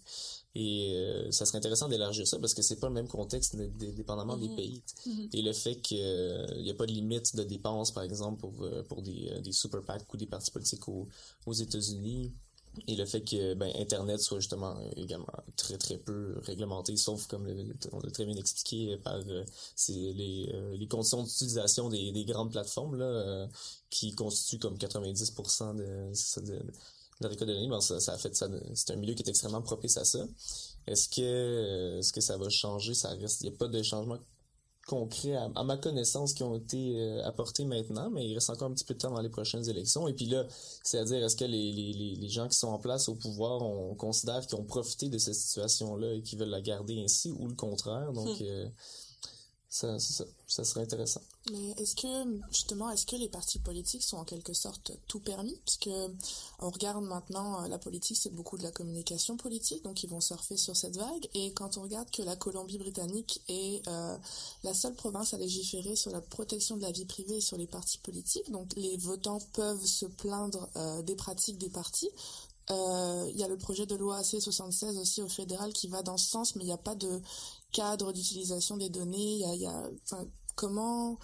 Et euh, ça serait intéressant d'élargir ça parce que c'est pas le même contexte dépendamment des mhm. pays. Mhm. Et le fait qu'il n'y a pas de limite de dépenses, par exemple, pour, euh, pour des, euh, des super PAC ou des partis politiques aux, aux États-Unis, et le fait que ben, Internet soit justement également très très peu réglementé, sauf comme le, on l'a très bien expliqué par euh, les, euh, les conditions d'utilisation des, des grandes plateformes là, euh, qui constituent comme 90% de, de, ben ça, ça a fait ça. C'est un milieu qui est extrêmement propice à ça. Est-ce que est-ce que ça va changer Ça reste. Il n'y a pas de changement concret à, à, ma connaissance qui ont été euh, apportés maintenant, mais il reste encore un petit peu de temps dans les prochaines élections. Et puis là, c'est-à-dire est-ce que les, les, les gens qui sont en place au pouvoir, on considère qu'ils ont profité de cette situation-là et qu'ils veulent la garder ainsi, ou le contraire? Donc, hmm. euh, ça, ça, ça, serait intéressant. Mais est-ce que, justement, est-ce que les partis politiques sont en quelque sorte tout permis? Parce que on regarde maintenant, euh, la politique, c'est beaucoup de la communication politique, donc ils vont surfer sur cette vague. Et quand on regarde que la Colombie-Britannique est euh, la seule province à légiférer sur la protection de la vie privée et sur les partis politiques, donc les votants peuvent se plaindre euh, des pratiques des partis. Il y a le projet de loi AC76 aussi au fédéral qui va dans ce sens, mais il n'y a pas de cadre d'utilisation des données. Comment,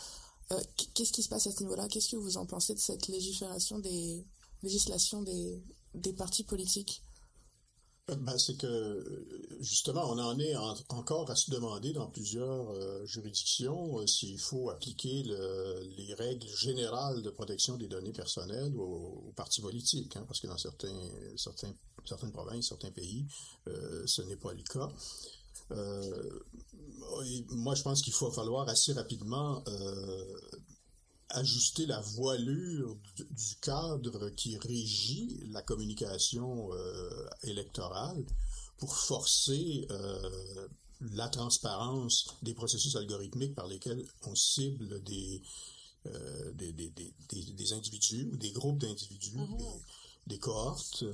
euh, qu'est-ce qui se passe à ce niveau-là? Qu'est-ce que vous en pensez de cette légifération des législations des, des partis politiques? Ben, c'est que justement, on en est en, encore à se demander dans plusieurs euh, juridictions euh, s'il faut appliquer le, les règles générales de protection des données personnelles aux, partis politiques, hein, parce que dans certains, certains, certaines provinces, certains pays, euh, ce n'est pas le cas. Euh, moi, je pense qu'il faut falloir assez rapidement euh, ajuster la voilure du, cadre qui régit la communication euh, électorale pour forcer euh, la transparence des processus algorithmiques par lesquels on cible des, euh, des, des, des, des, individus ou des groupes d'individus, mm -hmm. des, cohortes.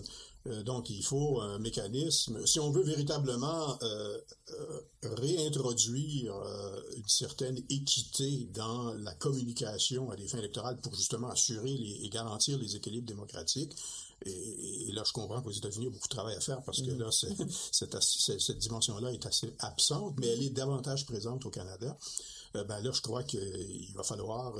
Euh, donc, il faut un mécanisme. Si on veut véritablement euh, euh, réintroduire euh, une certaine équité dans la communication à des fins électorales pour justement assurer les, et garantir les équilibres démocratiques, et, et là, je comprends qu'aux États-Unis, il y a beaucoup de travail à faire parce que mm-hmm. là, [LAUGHS] cette, dimension-là est assez absente, mais elle est davantage présente au Canada. Ben là, je crois qu'il va falloir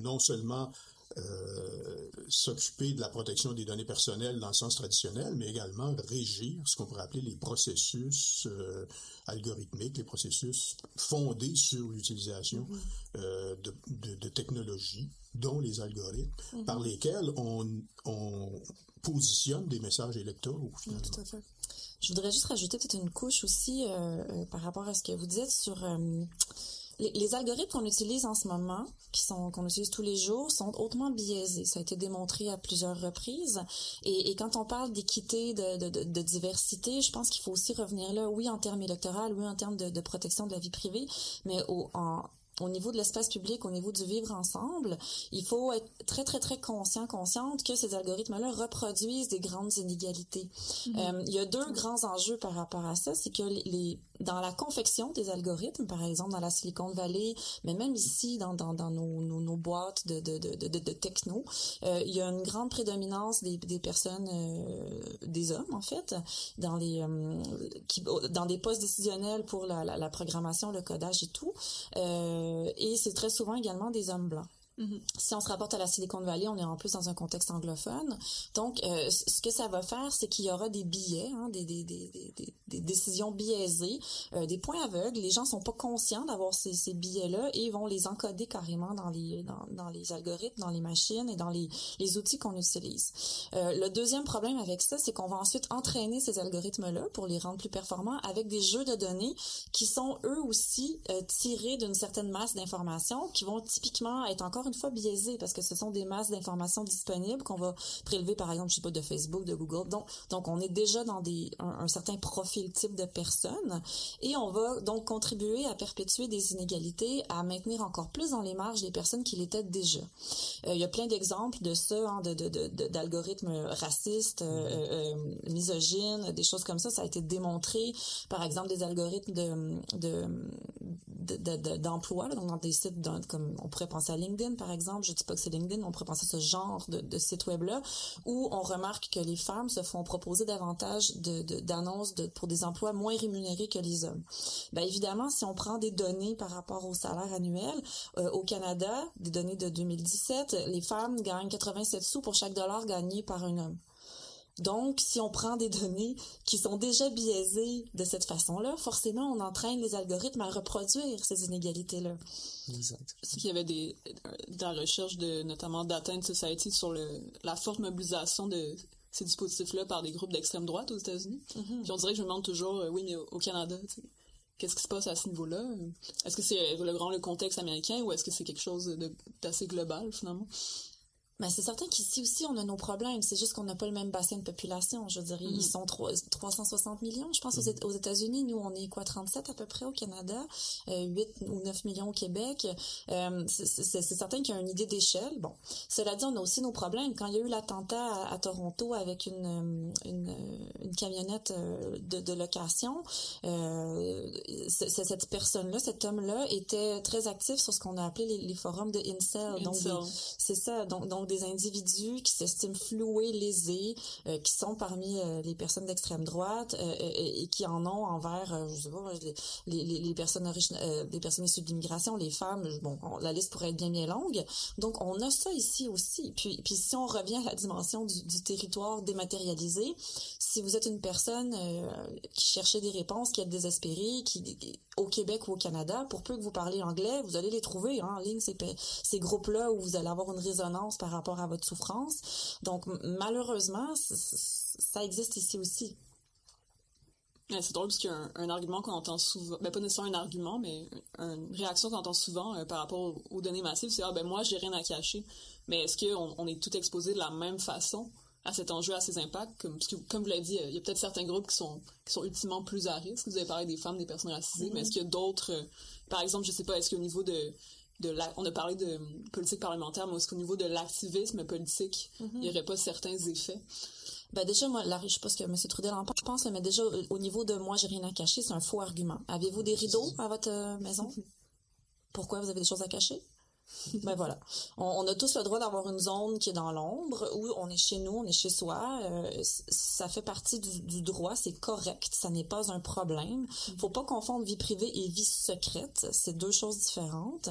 non seulement euh, s'occuper de la protection des données personnelles dans le sens traditionnel, mais également régir ce qu'on pourrait appeler les processus euh, algorithmiques, les processus fondés sur l'utilisation mm -hmm. euh, de, de, de, technologies, dont les algorithmes, mm -hmm. par lesquels on, on, positionne des messages électoraux. Oui, tout à fait. Je voudrais juste rajouter peut-être une couche aussi par rapport à ce que vous dites sur les, les algorithmes qu'on utilise en ce moment, qui sont qu'on utilise tous les jours, sont hautement biaisés. Ça a été démontré à plusieurs reprises. Et, et quand on parle d'équité, de, de, de, de, diversité, je pense qu'il faut aussi revenir là, oui en termes électoraux, oui en termes de, protection de la vie privée, mais au, en au niveau de l'espace public, au niveau du vivre ensemble, il faut être très, très, très conscient, consciente que ces algorithmes-là reproduisent des grandes inégalités. Mm -hmm. euh, il y a deux grands enjeux par rapport à ça, c'est que les dans la confection des algorithmes, par exemple dans la Silicon Valley, mais même ici dans, dans, dans nos, nos, nos, boîtes de, de, de, de, techno, euh, il y a une grande prédominance des, des personnes, euh, des hommes en fait, dans les euh, qui, dans des postes décisionnels pour la, la, la programmation, le codage et tout. et c'est très souvent également des hommes blancs. Mm-hmm. Si on se rapporte à la Silicon Valley, on est en plus dans un contexte anglophone. Donc, euh, ce que ça va faire, c'est qu'il y aura des billets, hein, des, décisions biaisées, euh, des points aveugles. Les gens sont pas conscients d'avoir ces, ces billets-là et vont les encoder carrément dans les algorithmes, dans les machines et dans les, outils qu'on utilise. Euh, le deuxième problème avec ça, c'est qu'on va ensuite entraîner ces algorithmes-là pour les rendre plus performants avec des jeux de données qui sont eux aussi tirés d'une certaine masse d'informations qui vont typiquement être encore une fois biaisé parce que ce sont des masses d'informations disponibles qu'on va prélever par exemple je sais pas de Facebook de Google. Donc donc on est déjà dans des un, certain profil type de personnes. Et on va donc contribuer à perpétuer des inégalités à maintenir encore plus dans les marges les personnes qui l'étaient déjà. Euh, il y a plein d'exemples de ça hein, de d'algorithmes de, racistes euh, euh, misogynes des choses comme ça. Ça a été démontré par exemple des algorithmes de d'emploi de, donc dans des sites comme on pourrait penser à LinkedIn par exemple, je dis pas que c'est LinkedIn, on pourrait penser à ce genre de, site web-là, où on remarque que les femmes se font proposer davantage d'annonces pour des emplois moins rémunérés que les hommes. Ben évidemment, si on prend des données par rapport au salaire annuel, euh, au Canada, des données de 2017, les femmes gagnent 87 sous pour chaque dollar gagné par un homme. Donc, si on prend des données qui sont déjà biaisées de cette façon-là, forcément, on entraîne les algorithmes à reproduire ces inégalités-là. Exact. C'est qu'il y avait des, dans la recherche de, notamment Data and Society sur le, la forte mobilisation de ces dispositifs-là par des groupes d'extrême droite aux États-Unis. Mm-hmm. Puis on dirait que je me demande toujours, euh, oui, mais au, Canada, qu'est-ce qui se passe à ce niveau-là? Est-ce que c'est le grand le contexte américain ou est-ce que c'est quelque chose d'assez global, finalement? Mais c'est certain qu'ici aussi, on a nos problèmes. C'est juste qu'on n'a pas le même bassin de population. Je dirais, ils mm-hmm. sont 360 millions, je pense, aux mm-hmm. États-Unis. Nous, on est quoi, 37 à peu près au Canada, euh, 8 ou 9 millions au Québec. Euh, c'est certain qu'il y a une idée d'échelle. Bon, cela dit, on a aussi nos problèmes. Quand il y a eu l'attentat à, Toronto avec une, euh, une, euh, une camionnette de, de location, euh, cette personne-là, cet homme-là, était très actif sur ce qu'on a appelé les, les forums de incel. Donc, c'est ça. Donc, donc des individus qui s'estiment floués, lésés, euh, qui sont parmi euh, les personnes d'extrême droite euh, et qui en ont envers, les, personnes les personnes issues de l'immigration, les femmes. Bon, la liste pourrait être bien bien longue. Donc on a ça ici aussi. Puis, puis si on revient à la dimension du, du territoire dématérialisé, si vous êtes une personne qui cherchait des réponses, qui est désespérée, qui au Québec ou au Canada, pour peu que vous parlez anglais, vous allez les trouver hein, en ligne, ces, ces groupes-là où vous allez avoir une résonance par rapport à votre souffrance. Donc, malheureusement, ça existe ici aussi. c'est drôle parce qu'il y a un, argument qu'on entend souvent, ben pas nécessairement un argument, mais une réaction qu'on entend souvent euh, par rapport aux, données massives, c'est ah ben moi j'ai rien à cacher. Mais est-ce qu'on on est tout exposé de la même façon? À cet enjeu, à ces impacts, comme, parce que, comme vous l'avez dit, il y a peut-être certains groupes qui sont, qui sont ultimement plus à risque. Vous avez parlé des femmes, des personnes racisées, mais est-ce qu'il y a d'autres, euh, par exemple, je sais pas, est-ce qu'au niveau de, de la, on a parlé de politique parlementaire, mais est-ce qu'au niveau de l'activisme politique, il n'y aurait pas certains effets? Ben déjà, moi, là, je sais pas ce que M. Trudel en pense, mais déjà, au niveau de moi, j'ai rien à cacher, c'est un faux argument. Avez-vous des rideaux à votre euh, maison? Pourquoi vous avez des choses à cacher? [LAUGHS] ben voilà. On, a tous le droit d'avoir une zone qui est dans l'ombre, où on est chez nous, on est chez soi. Euh, ça fait partie du, droit, c'est correct, ça n'est pas un problème. Faut pas confondre vie privée et vie secrète, c'est deux choses différentes.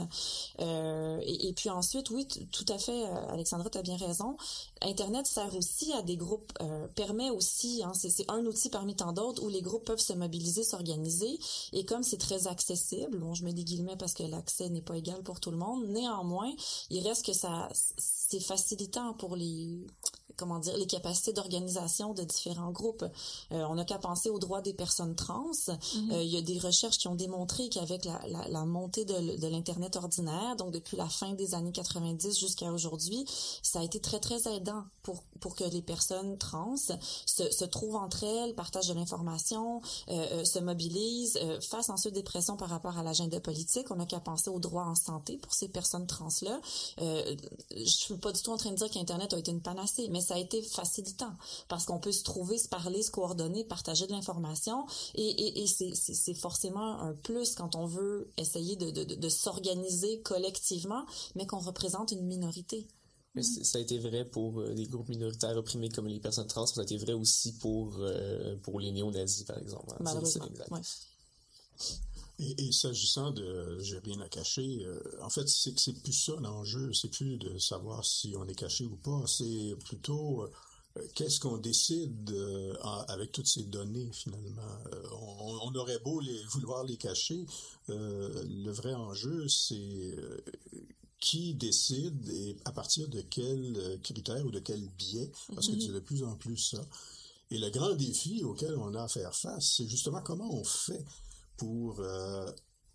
Euh, et, puis ensuite, oui, tout à fait, euh, Alexandra, tu as bien raison. Internet sert aussi à des groupes, permet aussi, hein, c'est un outil parmi tant d'autres où les groupes peuvent se mobiliser, s'organiser. Et comme c'est très accessible, bon, je mets des guillemets parce que l'accès n'est pas égal pour tout le monde, néanmoins, il reste que ça c'est facilitant pour les comment dire, les capacités d'organisation de différents groupes. Euh, on n'a qu'à penser aux droits des personnes trans. Euh, il y a des recherches qui ont démontré qu'avec la, la, la, montée de, de l'Internet ordinaire, donc depuis la fin des années 90 jusqu'à aujourd'hui, ça a été très, très aidant pour, pour que les personnes trans se, se trouvent entre elles, partagent de l'information, euh, se mobilisent, fassent ensuite des pressions par rapport à l'agenda politique. On n'a qu'à penser aux droits en santé pour ces personnes personnes trans-là. Euh, je suis pas du tout en train de dire qu'Internet a été une panacée, mais ça a été facilitant parce qu'on peut se trouver, se parler, se coordonner, partager de l'information et, et, et c'est forcément un plus quand on veut essayer de, de, de s'organiser collectivement, mais qu'on représente une minorité. Mais ça a été vrai pour euh, des groupes minoritaires opprimés comme les personnes trans, ça a été vrai aussi pour, euh, pour les néo-nazis, par exemple. Hein. Malheureusement, Et, et s'agissant de j'ai rien à cacher, euh, en fait, c'est c'est plus ça l'enjeu, c'est plus de savoir si on est caché ou pas, c'est plutôt qu'est-ce qu'on décide avec toutes ces données finalement. On, on, aurait beau les, vouloir les cacher, le vrai enjeu, c'est qui décide et à partir de quels euh, critères ou de quels biais, parce que c'est mhm. de plus en plus ça. Et le grand défi auquel on a à faire face, c'est justement comment on fait pour euh,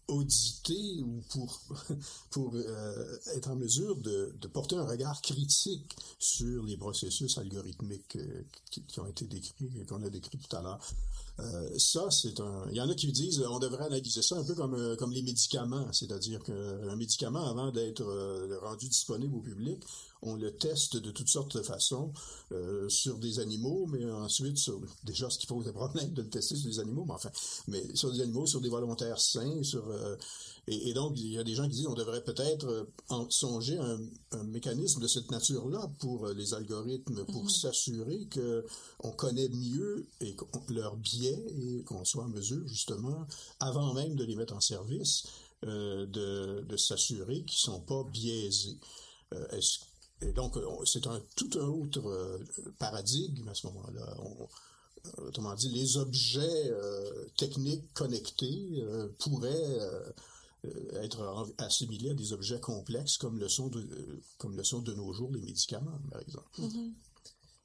auditer ou pour, [LAUGHS] pour euh, être en mesure de, porter un regard critique sur les processus algorithmiques qui, qui, ont été décrits, qu'on a décrits tout à l'heure. Euh, ça, c'est un. Il y en a qui disent on devrait analyser ça un peu comme, euh, comme les médicaments, c'est-à-dire qu'un médicament, avant d'être euh, rendu disponible au public, on le teste de toutes sortes de façons sur des animaux, mais ensuite sur déjà ce qui pose des problèmes de le tester sur des animaux, mais enfin, mais sur des animaux, sur des volontaires sains, sur et, donc, il y a des gens qui disent qu'on devrait peut-être euh, songer un, un, mécanisme de cette nature-là pour euh, les algorithmes, pour mhm. s'assurer que on connaît mieux et leurs biais et qu'on soit en mesure, justement, avant même de les mettre en service, euh, de, de s'assurer qu'ils sont pas biaisés. Euh, et donc, c'est un tout un autre euh, paradigme à ce moment-là. autrement dit, les objets techniques connectés pourraient euh, être assimilés à des objets complexes comme le sont de, comme le sont de nos jours les médicaments, par exemple. Mm-hmm.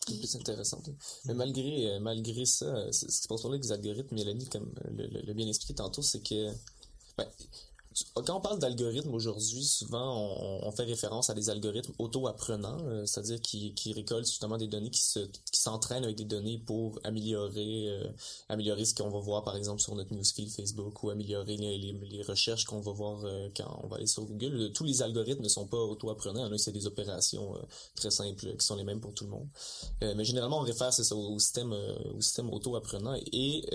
C'est plus intéressant. Mais malgré, euh, malgré ça, ce qui se passe pour les algorithmes, Mélanie, comme le, bien expliqué tantôt, c'est que ben, quand on parle d'algorithmes aujourd'hui, souvent on, fait référence à des algorithmes auto-apprenants, euh, c'est-à-dire qui, récoltent justement des données, qui se s'entraînent avec des données pour améliorer euh, améliorer ce qu'on va voir par exemple sur notre newsfeed Facebook ou améliorer les, recherches qu'on va voir euh, quand on va aller sur Google. Tous les algorithmes ne sont pas auto-apprenants, là c'est des opérations très simples qui sont les mêmes pour tout le monde. mais généralement on réfère ça, au système au système auto-apprenant et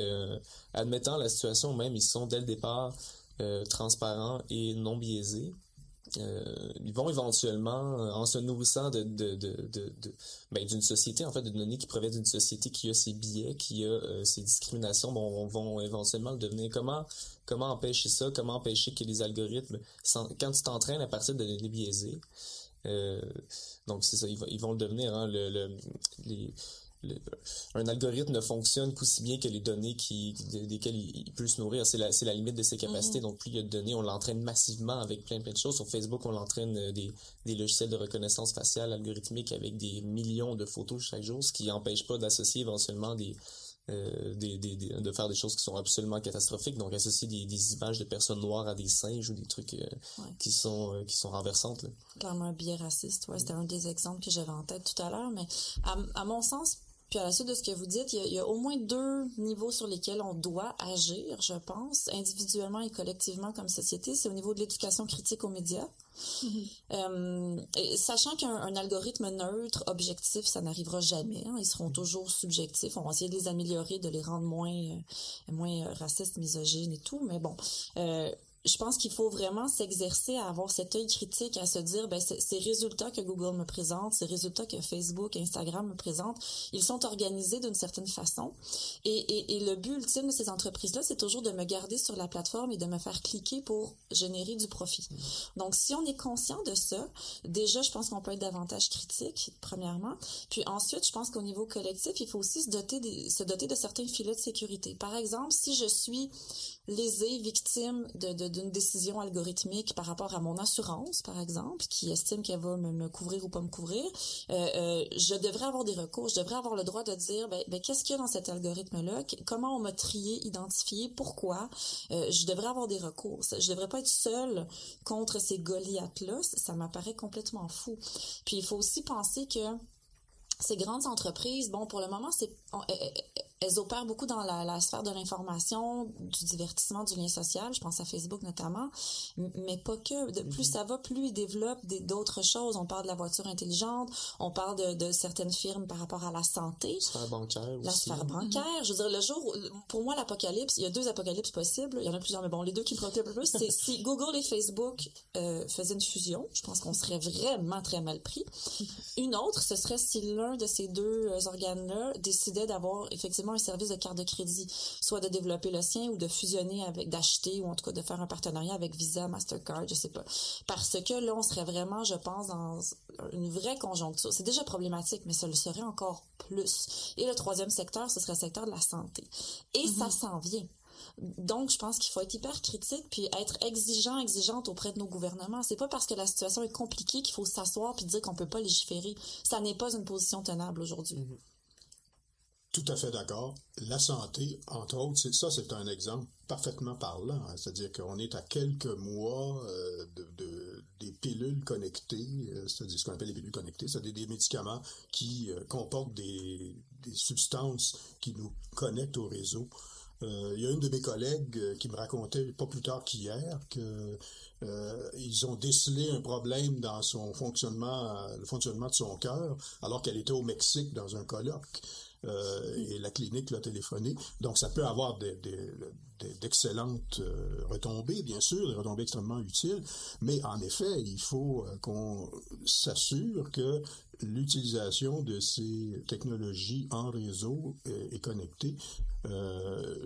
admettant la situation même ils sont dès le départ euh, transparents et non biaisés. Euh, ils vont éventuellement, euh, en se nourrissant de, de, de, de, ben, d'une société, en fait, de données qui proviennent d'une société qui a ses biais, qui a euh, ses discriminations, bon, vont éventuellement le devenir. Comment, comment empêcher ça? Comment empêcher que les algorithmes, quand tu t'entraînes à partir de données biaisées, donc c'est ça, ils, vont le devenir, hein, le, un algorithme ne fonctionne qu'aussi bien que les données qui, desquelles il, peut se nourrir. C'est la, c'est la limite de ses capacités. Mm-hmm. Donc, plus il y a de données, on l'entraîne massivement avec plein, plein de choses. Sur Facebook, on l'entraîne euh, des, des logiciels de reconnaissance faciale algorithmique avec des millions de photos chaque jour, ce qui n'empêche pas d'associer éventuellement des, euh, des, des, de faire des choses qui sont absolument catastrophiques. Donc, associer des, des images de personnes noires à des singes ou des trucs euh, qui sont euh, qui sont renversantes. Là. Clairement un biais raciste. Ouais, c'était un des exemples que j'avais en tête tout à l'heure. Mais à, à mon sens, puis à la suite de ce que vous dites, il y, a, au moins deux niveaux sur lesquels on doit agir, je pense, individuellement et collectivement comme société. C'est au niveau de l'éducation critique aux médias. Mm-hmm. Euh, sachant qu'un algorithme neutre, objectif, ça n'arrivera jamais. Hein. ils seront toujours subjectifs. On va essayer de les améliorer, de les rendre moins, euh, moins racistes, misogynes et tout. Mais bon, euh, je pense qu'il faut vraiment s'exercer à avoir cet œil critique, à se dire, ben, ces résultats que Google me présente, ces résultats que Facebook, Instagram me présentent, ils sont organisés d'une certaine façon. Et, et, et, le but ultime de ces entreprises-là, c'est toujours de me garder sur la plateforme et de me faire cliquer pour générer du profit. Donc, si on est conscient de ça, déjà, je pense qu'on peut être davantage critique, premièrement. Puis ensuite, je pense qu'au niveau collectif, il faut aussi se doter, de, se doter de certains filets de sécurité. Par exemple, si je suis lésée, victime de, de d'une décision algorithmique par rapport à mon assurance, par exemple, qui estime qu'elle va me, couvrir ou pas me couvrir, euh, euh, je devrais avoir des recours. Je devrais avoir le droit de dire, ben, ben qu'est-ce qu'il y a dans cet algorithme-là? Comment on m'a trié, identifié? Pourquoi? Euh, je devrais avoir des recours. Je devrais pas être seule contre ces Goliaths-là. Ça m'apparaît complètement fou. Puis il faut aussi penser que ces grandes entreprises, bon, pour le moment, c'est elles opèrent beaucoup dans la, sphère de l'information, du divertissement, du lien social. Je pense à Facebook notamment, mais pas que. De, plus mhm. ça va, plus ils développent d'autres choses. On parle de la voiture intelligente, on parle de, de certaines firmes par rapport à la santé. La sphère bancaire La sphère bancaire. Je veux dire, le jour, pour moi, l'apocalypse, il y a deux apocalypses possibles. Il y en a plusieurs, mais bon, les deux qui me préoccupent le plus, c'est si Google et Facebook euh, faisaient une fusion. Je pense qu'on serait vraiment très mal pris. Une autre, ce serait si l'un de ces deux euh, organes-là décidait d'avoir effectivement un service de carte de crédit, soit de développer le sien ou de fusionner avec, d'acheter ou en tout cas de faire un partenariat avec Visa, Mastercard, je sais pas. Parce que là, on serait vraiment, je pense, dans une vraie conjoncture. C'est déjà problématique, mais ça le serait encore plus. Et le troisième secteur, ce serait le secteur de la santé. Et ça mhm. s'en vient. Donc, je pense qu'il faut être hyper critique puis être exigeant, exigeante auprès de nos gouvernements. C'est pas parce que la situation est compliquée qu'il faut s'asseoir puis dire qu'on peut pas légiférer. Ça n'est pas une position tenable aujourd'hui. Mhm. Tout à fait d'accord. La santé, entre autres, ça c'est un exemple parfaitement parlant. C'est-à-dire qu'on est à quelques mois euh, de, des pilules connectées, euh, c'est-à-dire ce qu'on appelle les pilules connectées, c'est-à-dire des médicaments qui euh, comportent des, substances qui nous connectent au réseau. Il y a une de mes collègues qui me racontait pas plus tard qu'hier que ils ont décelé un problème dans son fonctionnement, le fonctionnement de son cœur, alors qu'elle était au Mexique dans un colloque. Euh, et la clinique l'a téléphoné. Donc, ça peut avoir d'excellentes euh, retombées, bien sûr, des retombées extrêmement utiles, mais en effet, il faut euh, qu'on s'assure que l'utilisation de ces technologies en réseau et connectées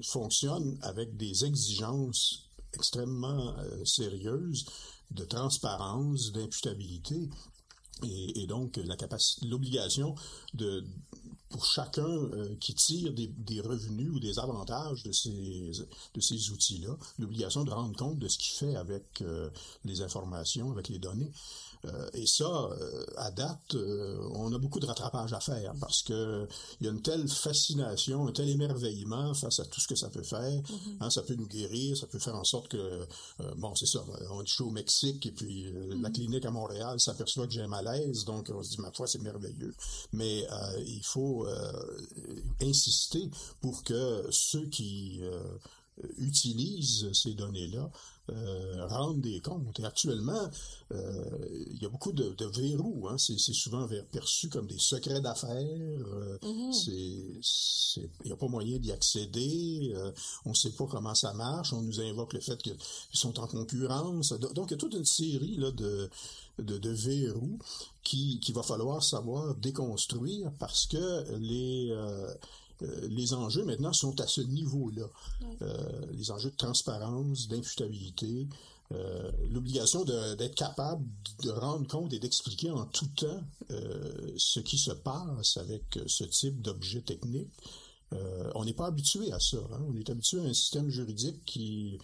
fonctionne avec des exigences extrêmement sérieuses de transparence, d'imputabilité et, et, donc la l'obligation de pour chacun euh, qui tire des, revenus ou des avantages de ces, de ces outils-là, l'obligation de rendre compte de ce qu'il fait avec euh, les informations, avec les données. Euh, et ça, euh, à date, euh, on a beaucoup de rattrapage à faire parce que il y a une telle fascination, un tel émerveillement face à tout ce que ça peut faire. Mm-hmm. Hein, ça peut nous guérir, ça peut faire en sorte que, bon, c'est ça, on est au Mexique et puis la mm-hmm. clinique à Montréal s'aperçoit que j'ai un malaise, donc on se dit, ma foi, c'est merveilleux. Mais il faut insister pour que ceux qui utilisent ces données-là euh, rendre des comptes. Et actuellement, euh, il y a beaucoup de, verrous. Hein. C'est, souvent perçu comme des secrets d'affaires. Euh, mm-hmm. il n'y a pas moyen d'y accéder. on ne sait pas comment ça marche. On nous invoque le fait qu'ils sont en concurrence. Donc, il y a toute une série là, de, de, verrous qui, qui va falloir savoir déconstruire parce que les euh, les enjeux maintenant sont à ce niveau-là. Euh, les enjeux de transparence, d'imputabilité, euh, l'obligation d'être capable de rendre compte et d'expliquer en tout temps ce qui se passe avec ce type d'objet technique. on n'est pas habitué à ça. Hein. On est habitué à un système juridique qui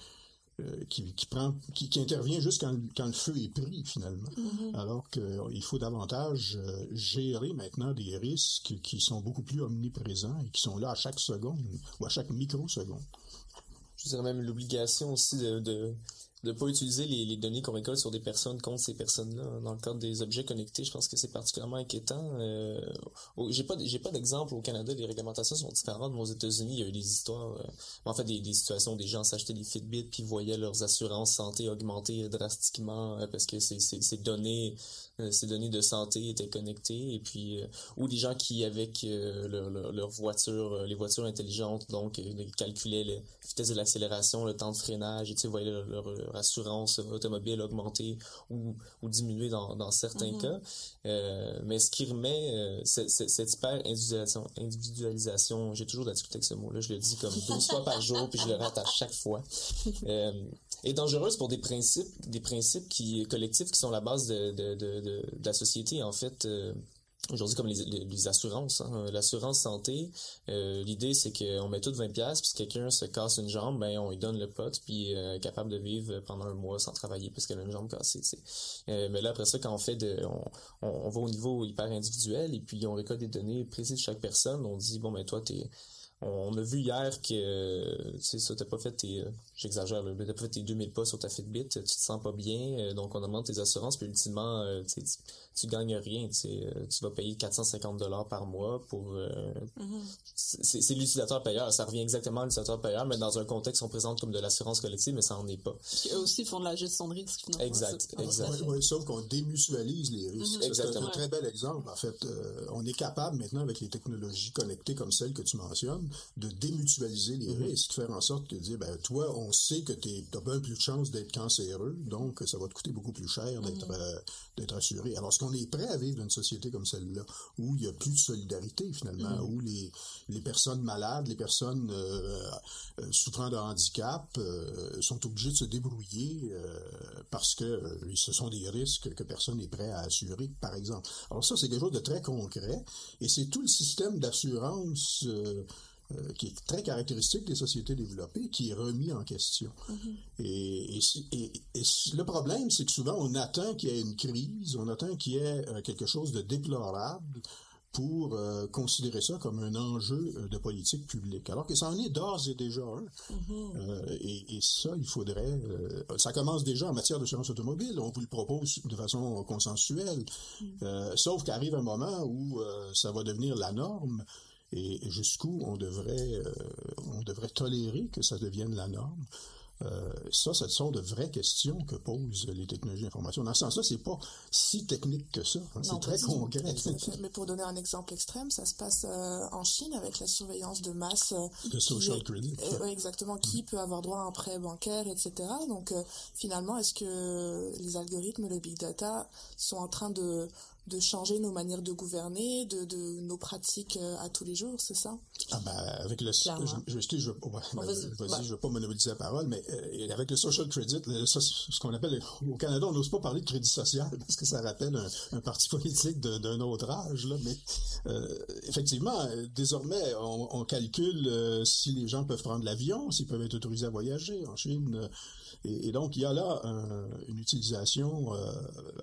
euh, qui, prend, qui, intervient juste quand, le feu est pris finalement. Mm-hmm. Alors qu'il euh, faut davantage euh, gérer maintenant des risques qui sont beaucoup plus omniprésents et qui sont là à chaque seconde ou à chaque microseconde. Je dirais même l'obligation aussi de de pas utiliser les, données qu'on récolte sur des personnes contre ces personnes-là. Dans le cadre des objets connectés, je pense que c'est particulièrement inquiétant. Euh, j'ai pas j'ai pas d'exemple au Canada, les réglementations sont différentes, mais aux États-Unis, il y a eu des histoires, euh, en fait des, situations où des gens s'achetaient des Fitbit puis voyaient leurs assurances santé augmenter drastiquement euh, parce que ces, ces données euh, ces données de santé étaient connectées et puis euh, ou des gens qui avec euh, leur, leur, voiture les voitures intelligentes donc calculaient la vitesse de l'accélération le temps de freinage et tu sais voyaient leur, assurance automobile augmenter ou, ou diminuer dans, dans certains mm-hmm. cas mais ce qui remet cette hyper individualisation, individualisation j'ai toujours de la difficulté avec ce mot là je le dis comme 12 fois par jour puis je le rate à chaque fois est dangereuse pour des principes, des principes qui collectifs qui sont la base de, de, de, de la société en fait. Euh, aujourd'hui comme les, assurances hein. l'assurance santé euh, l'idée c'est qu'on met tout 20 pièces puis si quelqu'un se casse une jambe ben on lui donne le pot puis euh, capable de vivre pendant un mois sans travailler parce qu'elle a une jambe cassée mais là après ça quand on fait de on, on, va au niveau hyper individuel et puis on récolte des données précises de chaque personne on dit bon ben toi t'es on a vu hier que, tu sais, ça, t'as pas fait tes, euh, j'exagère, mais t'as pas fait tes 2000 pas sur ta Fitbit, tu te sens pas bien, euh, donc on demande tes assurances, puis ultimement, euh, tu, tu gagnes rien, tu sais, tu vas payer 450 dollars par mois pour, mm-hmm. c'est l'utilisateur payeur, ça revient exactement à l'utilisateur payeur, mais dans un contexte on présente comme de l'assurance collective, mais ça en est pas. eux aussi font de la gestion de risque, finalement. Exact, exact. Oui, sauf qu'on démutualise les risques. Mm-hmm. C'est un très bel exemple, en fait. on est capable maintenant, avec les technologies connectées comme celles que tu mentionnes, de démutualiser les mm-hmm. risques, faire en sorte que dire, ben, toi, on sait que tu as bien plus de chances d'être cancéreux, donc ça va te coûter beaucoup plus cher d'être mm-hmm. euh, assuré. Alors, est-ce qu'on est prêt à vivre dans une société comme celle-là, où il n'y a plus de solidarité, finalement, mm-hmm. où les, les personnes malades, les personnes euh, euh, souffrant de handicap sont obligées de se débrouiller parce que ce sont des risques que personne n'est prêt à assurer, par exemple. Alors ça, c'est quelque chose de très concret, et c'est tout le système d'assurance euh, qui est très caractéristique des sociétés développées, qui est remis en question. Mm-hmm. et, et, et, le problème, c'est que souvent, on attend qu'il y ait une crise, on attend qu'il y ait euh, quelque chose de déplorable pour euh, considérer ça comme un enjeu de politique publique, alors que ça en est d'ores et déjà un. Mm-hmm. et, ça, il faudrait... ça commence déjà en matière d'assurance automobile, on vous le propose de façon consensuelle, mm. sauf qu'arrive un moment où ça va devenir la norme, et jusqu'où on devrait, euh, on devrait tolérer que ça devienne la norme. Euh, ça, ce sont de vraies questions que posent les technologies d'information. Dans ce sens-là, c'est pas si technique que ça. Hein, c'est très concret. Mais pour donner un exemple extrême, ça se passe euh, en Chine avec la surveillance de masse. de social credit. Exactement. Qui peut avoir droit à un prêt bancaire, etc. Donc, finalement, est-ce que les algorithmes, le big data, sont en train de de changer nos manières de gouverner, de, de nos pratiques euh, à tous les jours, c'est ça? Ah ben avec le je, je, je, je, vas-y, je veux pas monopoliser la parole, mais euh, avec le social credit, ce qu'on appelle au Canada, on n'ose pas parler de crédit social [LAUGHS] parce que ça rappelle un, parti politique d'un autre âge là, mais euh, effectivement, désormais on, on calcule si les gens peuvent prendre l'avion, s'ils peuvent être autorisés à voyager en Chine. Et, donc, il y a là une utilisation euh,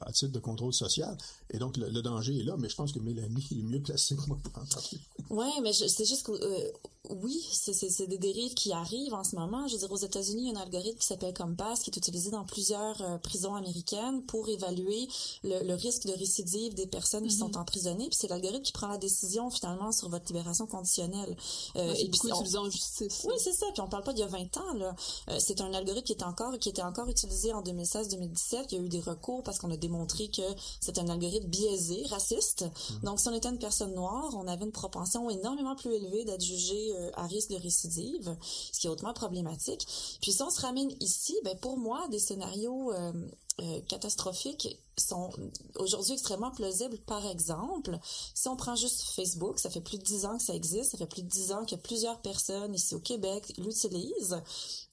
à titre de contrôle social. Et donc, le, danger est là, mais je pense que Mélanie est mieux placée que moi pour en parler. Oui, mais c'est juste que euh, oui, c'est des dérives qui arrivent en ce moment. Je veux dire, aux États-Unis, il y a un algorithme qui s'appelle Compass qui est utilisé dans plusieurs euh, prisons américaines pour évaluer le, risque de récidive des personnes qui sont mm-hmm. emprisonnées. Puis c'est l'algorithme qui prend la décision finalement sur votre libération conditionnelle. Euh, et puis utilisé en justice. Oui, c'est ça. Puis on parle pas d'il y a 20 ans. là. Euh, c'est un algorithme qui est encore qui était encore utilisé en 2016-2017. Il y a eu des recours parce qu'on a démontré que c'est un algorithme biaisé, raciste. Mm-hmm. Donc si on était une personne noire, on avait une propension énormément plus élevée d'être jugé euh, à risque de récidive, ce qui est hautement problématique. Puis si on se ramène ici, ben pour moi, des scénarios euh, euh, catastrophiques sont aujourd'hui extrêmement plausibles. Par exemple, si on prend juste Facebook, ça fait plus de dix ans que ça existe, ça fait plus de dix ans que plusieurs personnes ici au Québec l'utilisent.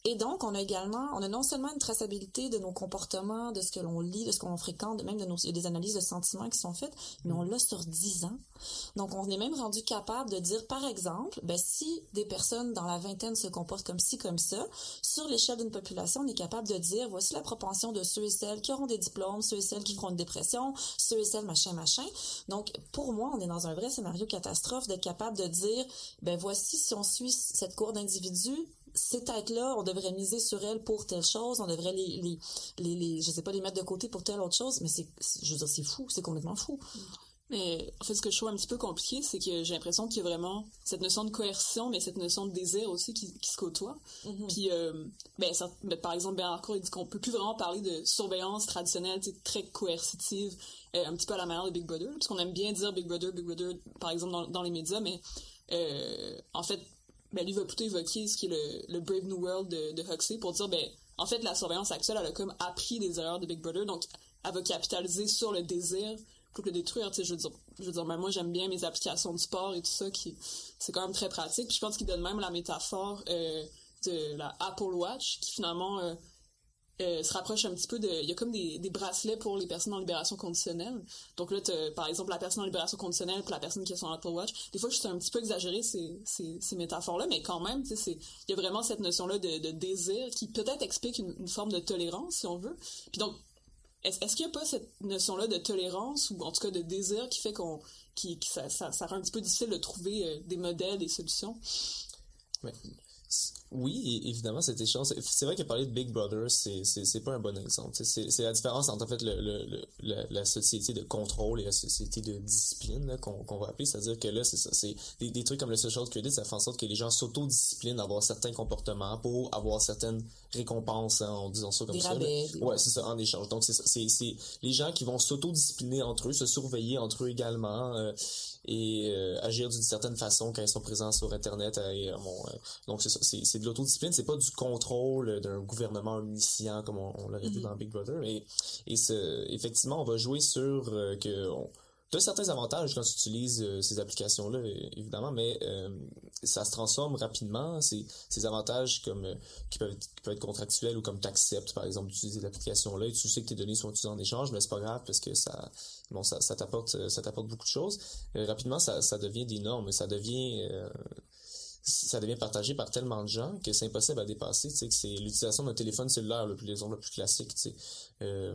Et donc, on a également, on a non seulement une traçabilité de nos comportements, de ce que l'on lit, de ce qu'on fréquente, même de nos, des analyses de sentiments qui sont faites, mais on l'a sur 10 ans. Donc, on est même rendu capable de dire, par exemple, ben, si des personnes dans la vingtaine se comportent comme ci, comme ça, sur l'échelle d'une population, on est capable de dire, voici la propension de ceux et celles qui auront des diplômes, ceux et celles qui feront une dépression, ceux et celles machin, machin. Donc, pour moi, on est dans un vrai scénario catastrophe d'être capable de dire, ben, voici si on suit cette cour d'individus, ces têtes-là, on devrait miser sur elles pour telle chose, on devrait les, les, les, les, je sais pas, les mettre de côté pour telle autre chose, mais c'est, je veux dire, c'est fou, c'est complètement fou. Mais en fait, ce que je trouve un petit peu compliqué, c'est que j'ai l'impression qu'il y a vraiment cette notion de coercion, mais cette notion de désir aussi qui, qui se côtoie. Mm-hmm. Puis, euh, ben, ça, ben, par exemple, Bernard Cour, il dit qu'on peut plus vraiment parler de surveillance traditionnelle, très coercitive, euh, un petit peu à la manière de Big Brother, parce qu'on aime bien dire Big Brother, Big Brother, par exemple, dans, dans les médias, mais euh, en fait, ben, lui va plutôt évoquer ce qui est le, Brave New World de, de, Huxley pour dire, ben, en fait, la surveillance actuelle, elle a comme appris des erreurs de Big Brother, donc elle va capitaliser sur le désir que le détruire. Tu sais, je veux dire, je veux dire ben, moi, j'aime bien mes applications de sport et tout ça, qui c'est quand même très pratique. Puis je pense qu'il donne même la métaphore euh, de la Apple Watch, qui finalement euh, euh, se rapproche un petit peu de... Il y a comme des, des, bracelets pour les personnes en libération conditionnelle. Donc là, par exemple, la personne en libération conditionnelle pour la personne qui est sur Apple Watch. Des fois, suis un petit peu exagéré ces, ces, métaphores-là, mais quand même, il y a vraiment cette notion-là de, désir qui peut-être explique une, forme de tolérance, si on veut. Puis donc, est-ce qu'il n'y a pas cette notion-là de tolérance, ou en tout cas de désir, qui fait qu'on... Qui, ça, ça, ça, rend un petit peu difficile de trouver euh, des modèles, des solutions? Oui, évidemment, cet échange. C'est vrai que parler de Big Brother, c'est pas un bon exemple. C'est la différence entre en fait le, le, le, la, société de contrôle et la société de discipline qu'on va appeler. C'est-à-dire que là, c'est ça. C'est des, des, trucs comme le social credit, ça fait en sorte que les gens s'autodisciplinent à avoir certains comportements pour avoir certaines récompenses, hein, en disant ça comme ça. Ouais, c'est ça, en échange. Donc. C'est les gens qui vont s'autodiscipliner entre eux, se surveiller entre eux également. Euh, et euh, agir d'une certaine façon quand ils sont présents sur Internet. Euh, bon, euh, donc, c'est c'est de l'autodiscipline, c'est pas du contrôle d'un gouvernement omniscient comme on, l'aurait vu mm-hmm. dans Big Brother. Et, et effectivement, on va jouer sur que... On, tu as certains avantages quand tu utilises ces applications-là, évidemment, mais ça se transforme rapidement. Ces, ces avantages comme qui, peuvent, qui peuvent être contractuels ou comme tu acceptes, par exemple, d'utiliser l'application-là et tu sais que tes données sont utilisées en échange, mais c'est pas grave parce que ça bon, ça, ça t'apporte, euh, ça t'apporte beaucoup de choses. Euh, rapidement, ça, ça devient des normes, ça devient, euh, ça devient partagé par tellement de gens que c'est impossible à dépasser. Tu sais, que c'est l'utilisation d'un téléphone cellulaire le plus le plus classique. Tu sais, euh,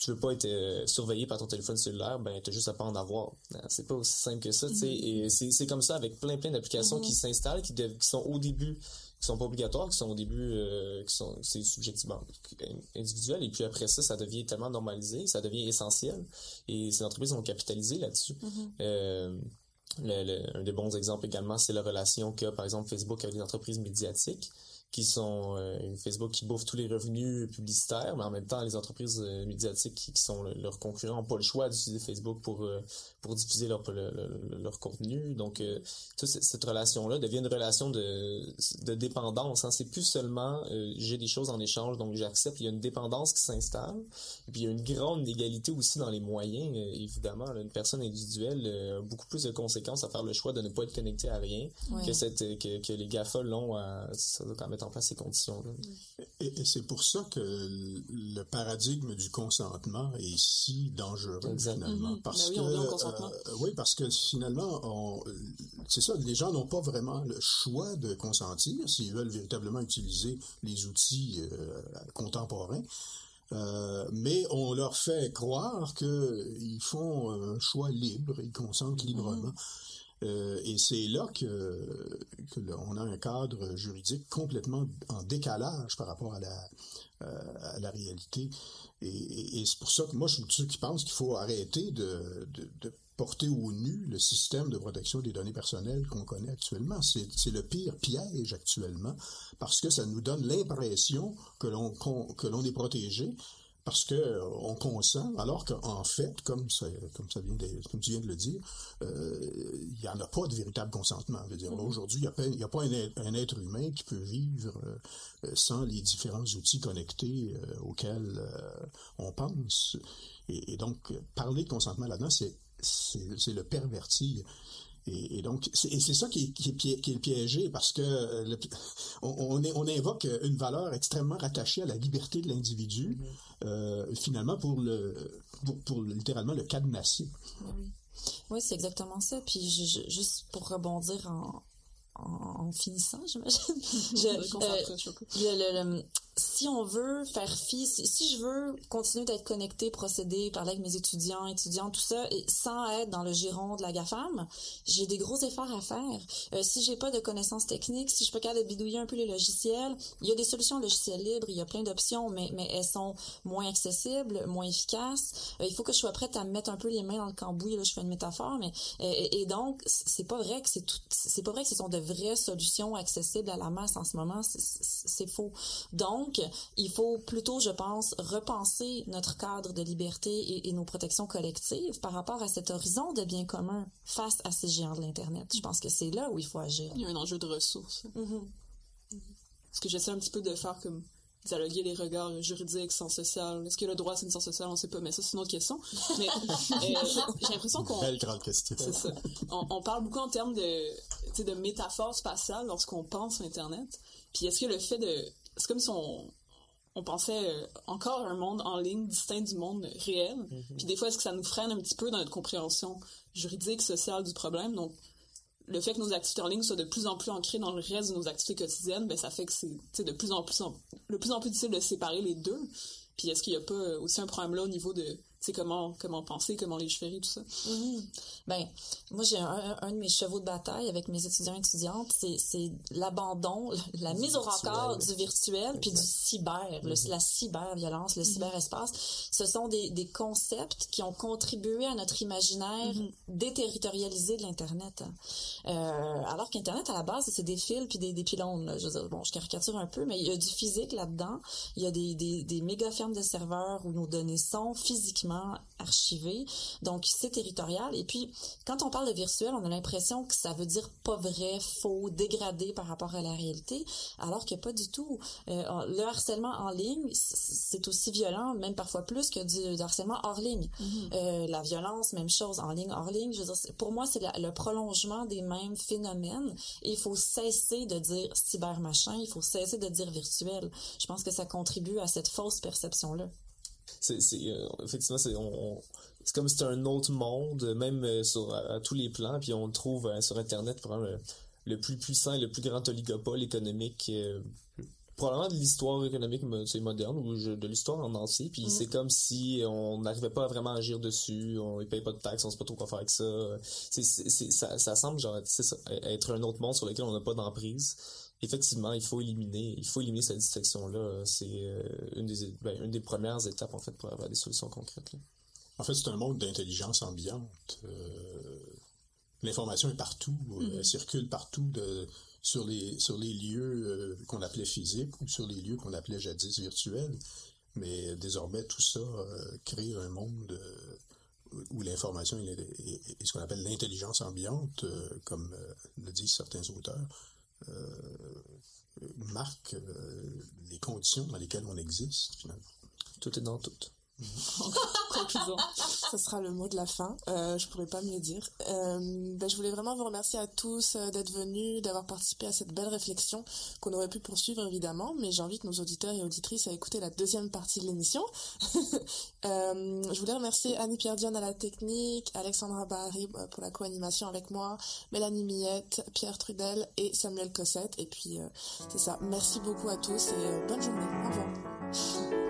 tu veux pas être surveillé par ton téléphone cellulaire, ben t'as juste à pas en avoir. C'est pas aussi simple que ça. Tu sais, et c'est, c'est comme ça avec plein plein d'applications qui s'installent, qui, qui sont au début qui sont pas obligatoires, qui sont au début, euh, qui sont c'est subjectivement individuel, et puis après ça, ça devient tellement normalisé, ça devient essentiel, et ces entreprises ont capitalisé là-dessus. Mm-hmm. euh, le, un des bons exemples également, c'est la relation qu'a par exemple Facebook avec des entreprises médiatiques qui sont euh, Facebook qui bouffe tous les revenus publicitaires, mais en même temps les entreprises euh, médiatiques qui, sont leurs concurrents n'ont pas le choix d'utiliser Facebook pour euh, pour diffuser leur leur contenu. Donc toute cette relation là devient une relation de de dépendance. Hein. C'est plus seulement j'ai des choses en échange donc j'accepte. Il y a une dépendance qui s'installe. Et puis il y a une grande égalité aussi dans les moyens. évidemment, une personne individuelle a beaucoup plus de conséquences à faire le choix de ne pas être connecté à rien que cette que, que les GAFA l'ont à ça doit quand même en place ces conditions-là. Et, c'est pour ça que le paradigme du consentement est si dangereux finalement, mm-hmm. parce ben oui, que euh, oui, parce que finalement, c'est ça, les gens n'ont pas vraiment le choix de consentir s'ils veulent véritablement utiliser les outils euh, contemporains. Euh, mais on leur fait croire qu'ils font un choix libre, ils consentent librement. Mm-hmm. Euh, et c'est là que, on a un cadre juridique complètement en décalage par rapport à la, euh, réalité. Et, c'est pour ça que moi, je suis ceux qui pensent qu'il faut arrêter de, porter au nu le système de protection des données personnelles qu'on connaît actuellement. C'est le pire piège actuellement parce que ça nous donne l'impression que l'on est protégé, parce que euh, on consent, alors qu'en fait, comme ça, comme ça vient de, comme tu viens de le dire, euh, il n'y en a pas de véritable consentement. dire, mm-hmm. aujourd'hui, il n'y a, pas un, être humain qui peut vivre euh, sans les différents outils connectés auxquels on pense. Et, donc, parler de consentement là-dedans, c'est c'est le pervertir. Et, donc, c'est ça qui est, qui, est, piégé parce que euh, [LAUGHS] on, on, invoque une valeur extrêmement rattachée à la liberté de l'individu, mm-hmm. euh, finalement pour le pour, littéralement le cadenasser. Oui, oui c'est exactement ça. Puis juste pour rebondir en, en, finissant, [LAUGHS] j'imagine. [LAUGHS] je, si on veut faire fi, si, je veux continuer d'être connecté, procéder, parler avec mes étudiants, étudiants, tout ça, et sans être dans le giron de la GAFAM, j'ai des gros efforts à faire. Euh, si j'ai pas de connaissances techniques, si je pas capable de bidouiller un peu les logiciels, il y a des solutions logiciels libres, il y a plein d'options, mais, elles sont moins accessibles, moins efficaces. Euh, il faut que je sois prête à me mettre un peu les mains dans le cambouis, là, je fais une métaphore, mais euh, et, donc c'est pas vrai que c'est tout, c'est pas vrai que ce sont de vraies solutions accessibles à la masse en ce moment, c'est faux. Donc donc, il faut plutôt, je pense, repenser notre cadre de liberté et, nos protections collectives par rapport à cet horizon de bien commun face à ces géants de l'Internet. Je pense que c'est là où il faut agir. Il y a un enjeu de ressources. Mm-hmm. Ce que j'essaie un petit peu de faire comme dialoguer les regards juridiques, sens social. Est-ce que le droit, c'est une sens sociale? On sait pas, mais ça, c'est une autre question. Mais [LAUGHS] euh, j'ai l'impression qu'on... Belle grande question. C'est ça. On, parle beaucoup en termes de, de métaphore spatiale lorsqu'on pense à Internet. Puis est-ce que le fait de c'est comme si on, on pensait euh, encore un monde en ligne distinct du monde réel. Mm-hmm. Puis des fois, est-ce que ça nous freine un petit peu dans notre compréhension juridique, sociale du problème? Donc, le fait que nos activités en ligne soient de plus en plus ancrées dans le reste de nos activités quotidiennes, ben, ça fait que c'est de plus en plus, de plus en plus difficile de séparer les deux. Puis est-ce qu'il n'y a pas aussi un problème là au niveau de sais comment comment penser, comment légiférer, tout ça. Mm-hmm. Ben, moi j'ai un, un, de mes chevaux de bataille avec mes étudiants et étudiantes, c'est l'abandon, la mise au record du virtuel puis du cyber, le, mm-hmm. la cyber-violence, le mm-hmm. cyberespace. Ce sont des, des concepts qui ont contribué à notre imaginaire déterritorialisé de l'internet. Euh, alors qu'internet à la base c'est des fils puis des, des pylônes. Je veux dire, bon, je caricature un peu, mais il y a du physique là-dedans. Il y a des, des, des méga fermes de serveurs où nos données sont physiquement archivées. Donc, c'est territorial. Et puis, quand on parle de virtuel, on a l'impression que ça veut dire pas vrai, faux, dégradé par rapport à la réalité, alors que pas du tout. Euh, le harcèlement en ligne, c'est aussi violent, même parfois plus que du, harcèlement hors ligne. Mm-hmm. euh, la violence, même chose, en ligne, hors ligne. Je veux dire, pour moi, c'est le prolongement des mêmes phénomènes. Et il faut cesser de dire cyber machin, il faut cesser de dire virtuel. Je pense que ça contribue à cette fausse perception-là. C'est, euh, effectivement, c'est, on, c'est comme si c'était un autre monde, même euh, sur, à, tous les plans, puis on le trouve euh, sur Internet, probablement le, le, plus puissant et le plus grand oligopole économique probablement de l'histoire économique moderne ou de l'histoire en entier puis mm. c'est comme si on n'arrivait pas à vraiment agir dessus on ne paye pas de taxes on sait pas trop quoi faire avec ça c'est, ça, ça semble genre être un autre monde sur lequel on n'a pas d'emprise effectivement, il faut éliminer, il faut éliminer cette distinction-là. C'est euh, une, des, ben, une des premières étapes, en fait, pour avoir des solutions concrètes. En fait, c'est un monde d'intelligence ambiante. Euh, l'information est partout, mm-hmm. elle circule partout de, sur, les, sur les lieux euh, qu'on appelait physiques ou sur les lieux qu'on appelait jadis virtuels. Mais désormais, tout ça crée un monde où l'information est, ce qu'on appelle l'intelligence ambiante, comme le disent certains auteurs. Euh, marque euh, les conditions dans lesquelles on existe, finalement. Tout est dans tout. Conclusion. Ce sera le mot de la fin. Euh, je pourrais pas mieux dire. Euh, ben, je voulais vraiment vous remercier à tous euh, d'être venus, d'avoir participé à cette belle réflexion qu'on aurait pu poursuivre évidemment, mais j'invite nos auditeurs et auditrices à écouter la deuxième partie de l'émission. [LAUGHS] euh, je voulais remercier Annie-Pierre Dion à la technique, Alexandra Bahari pour la co-animation avec moi, Mélanie Millette, Pierre Trudel et Samuel Cossette. Et puis, c'est ça. Merci beaucoup à tous et bonne journée. Au revoir.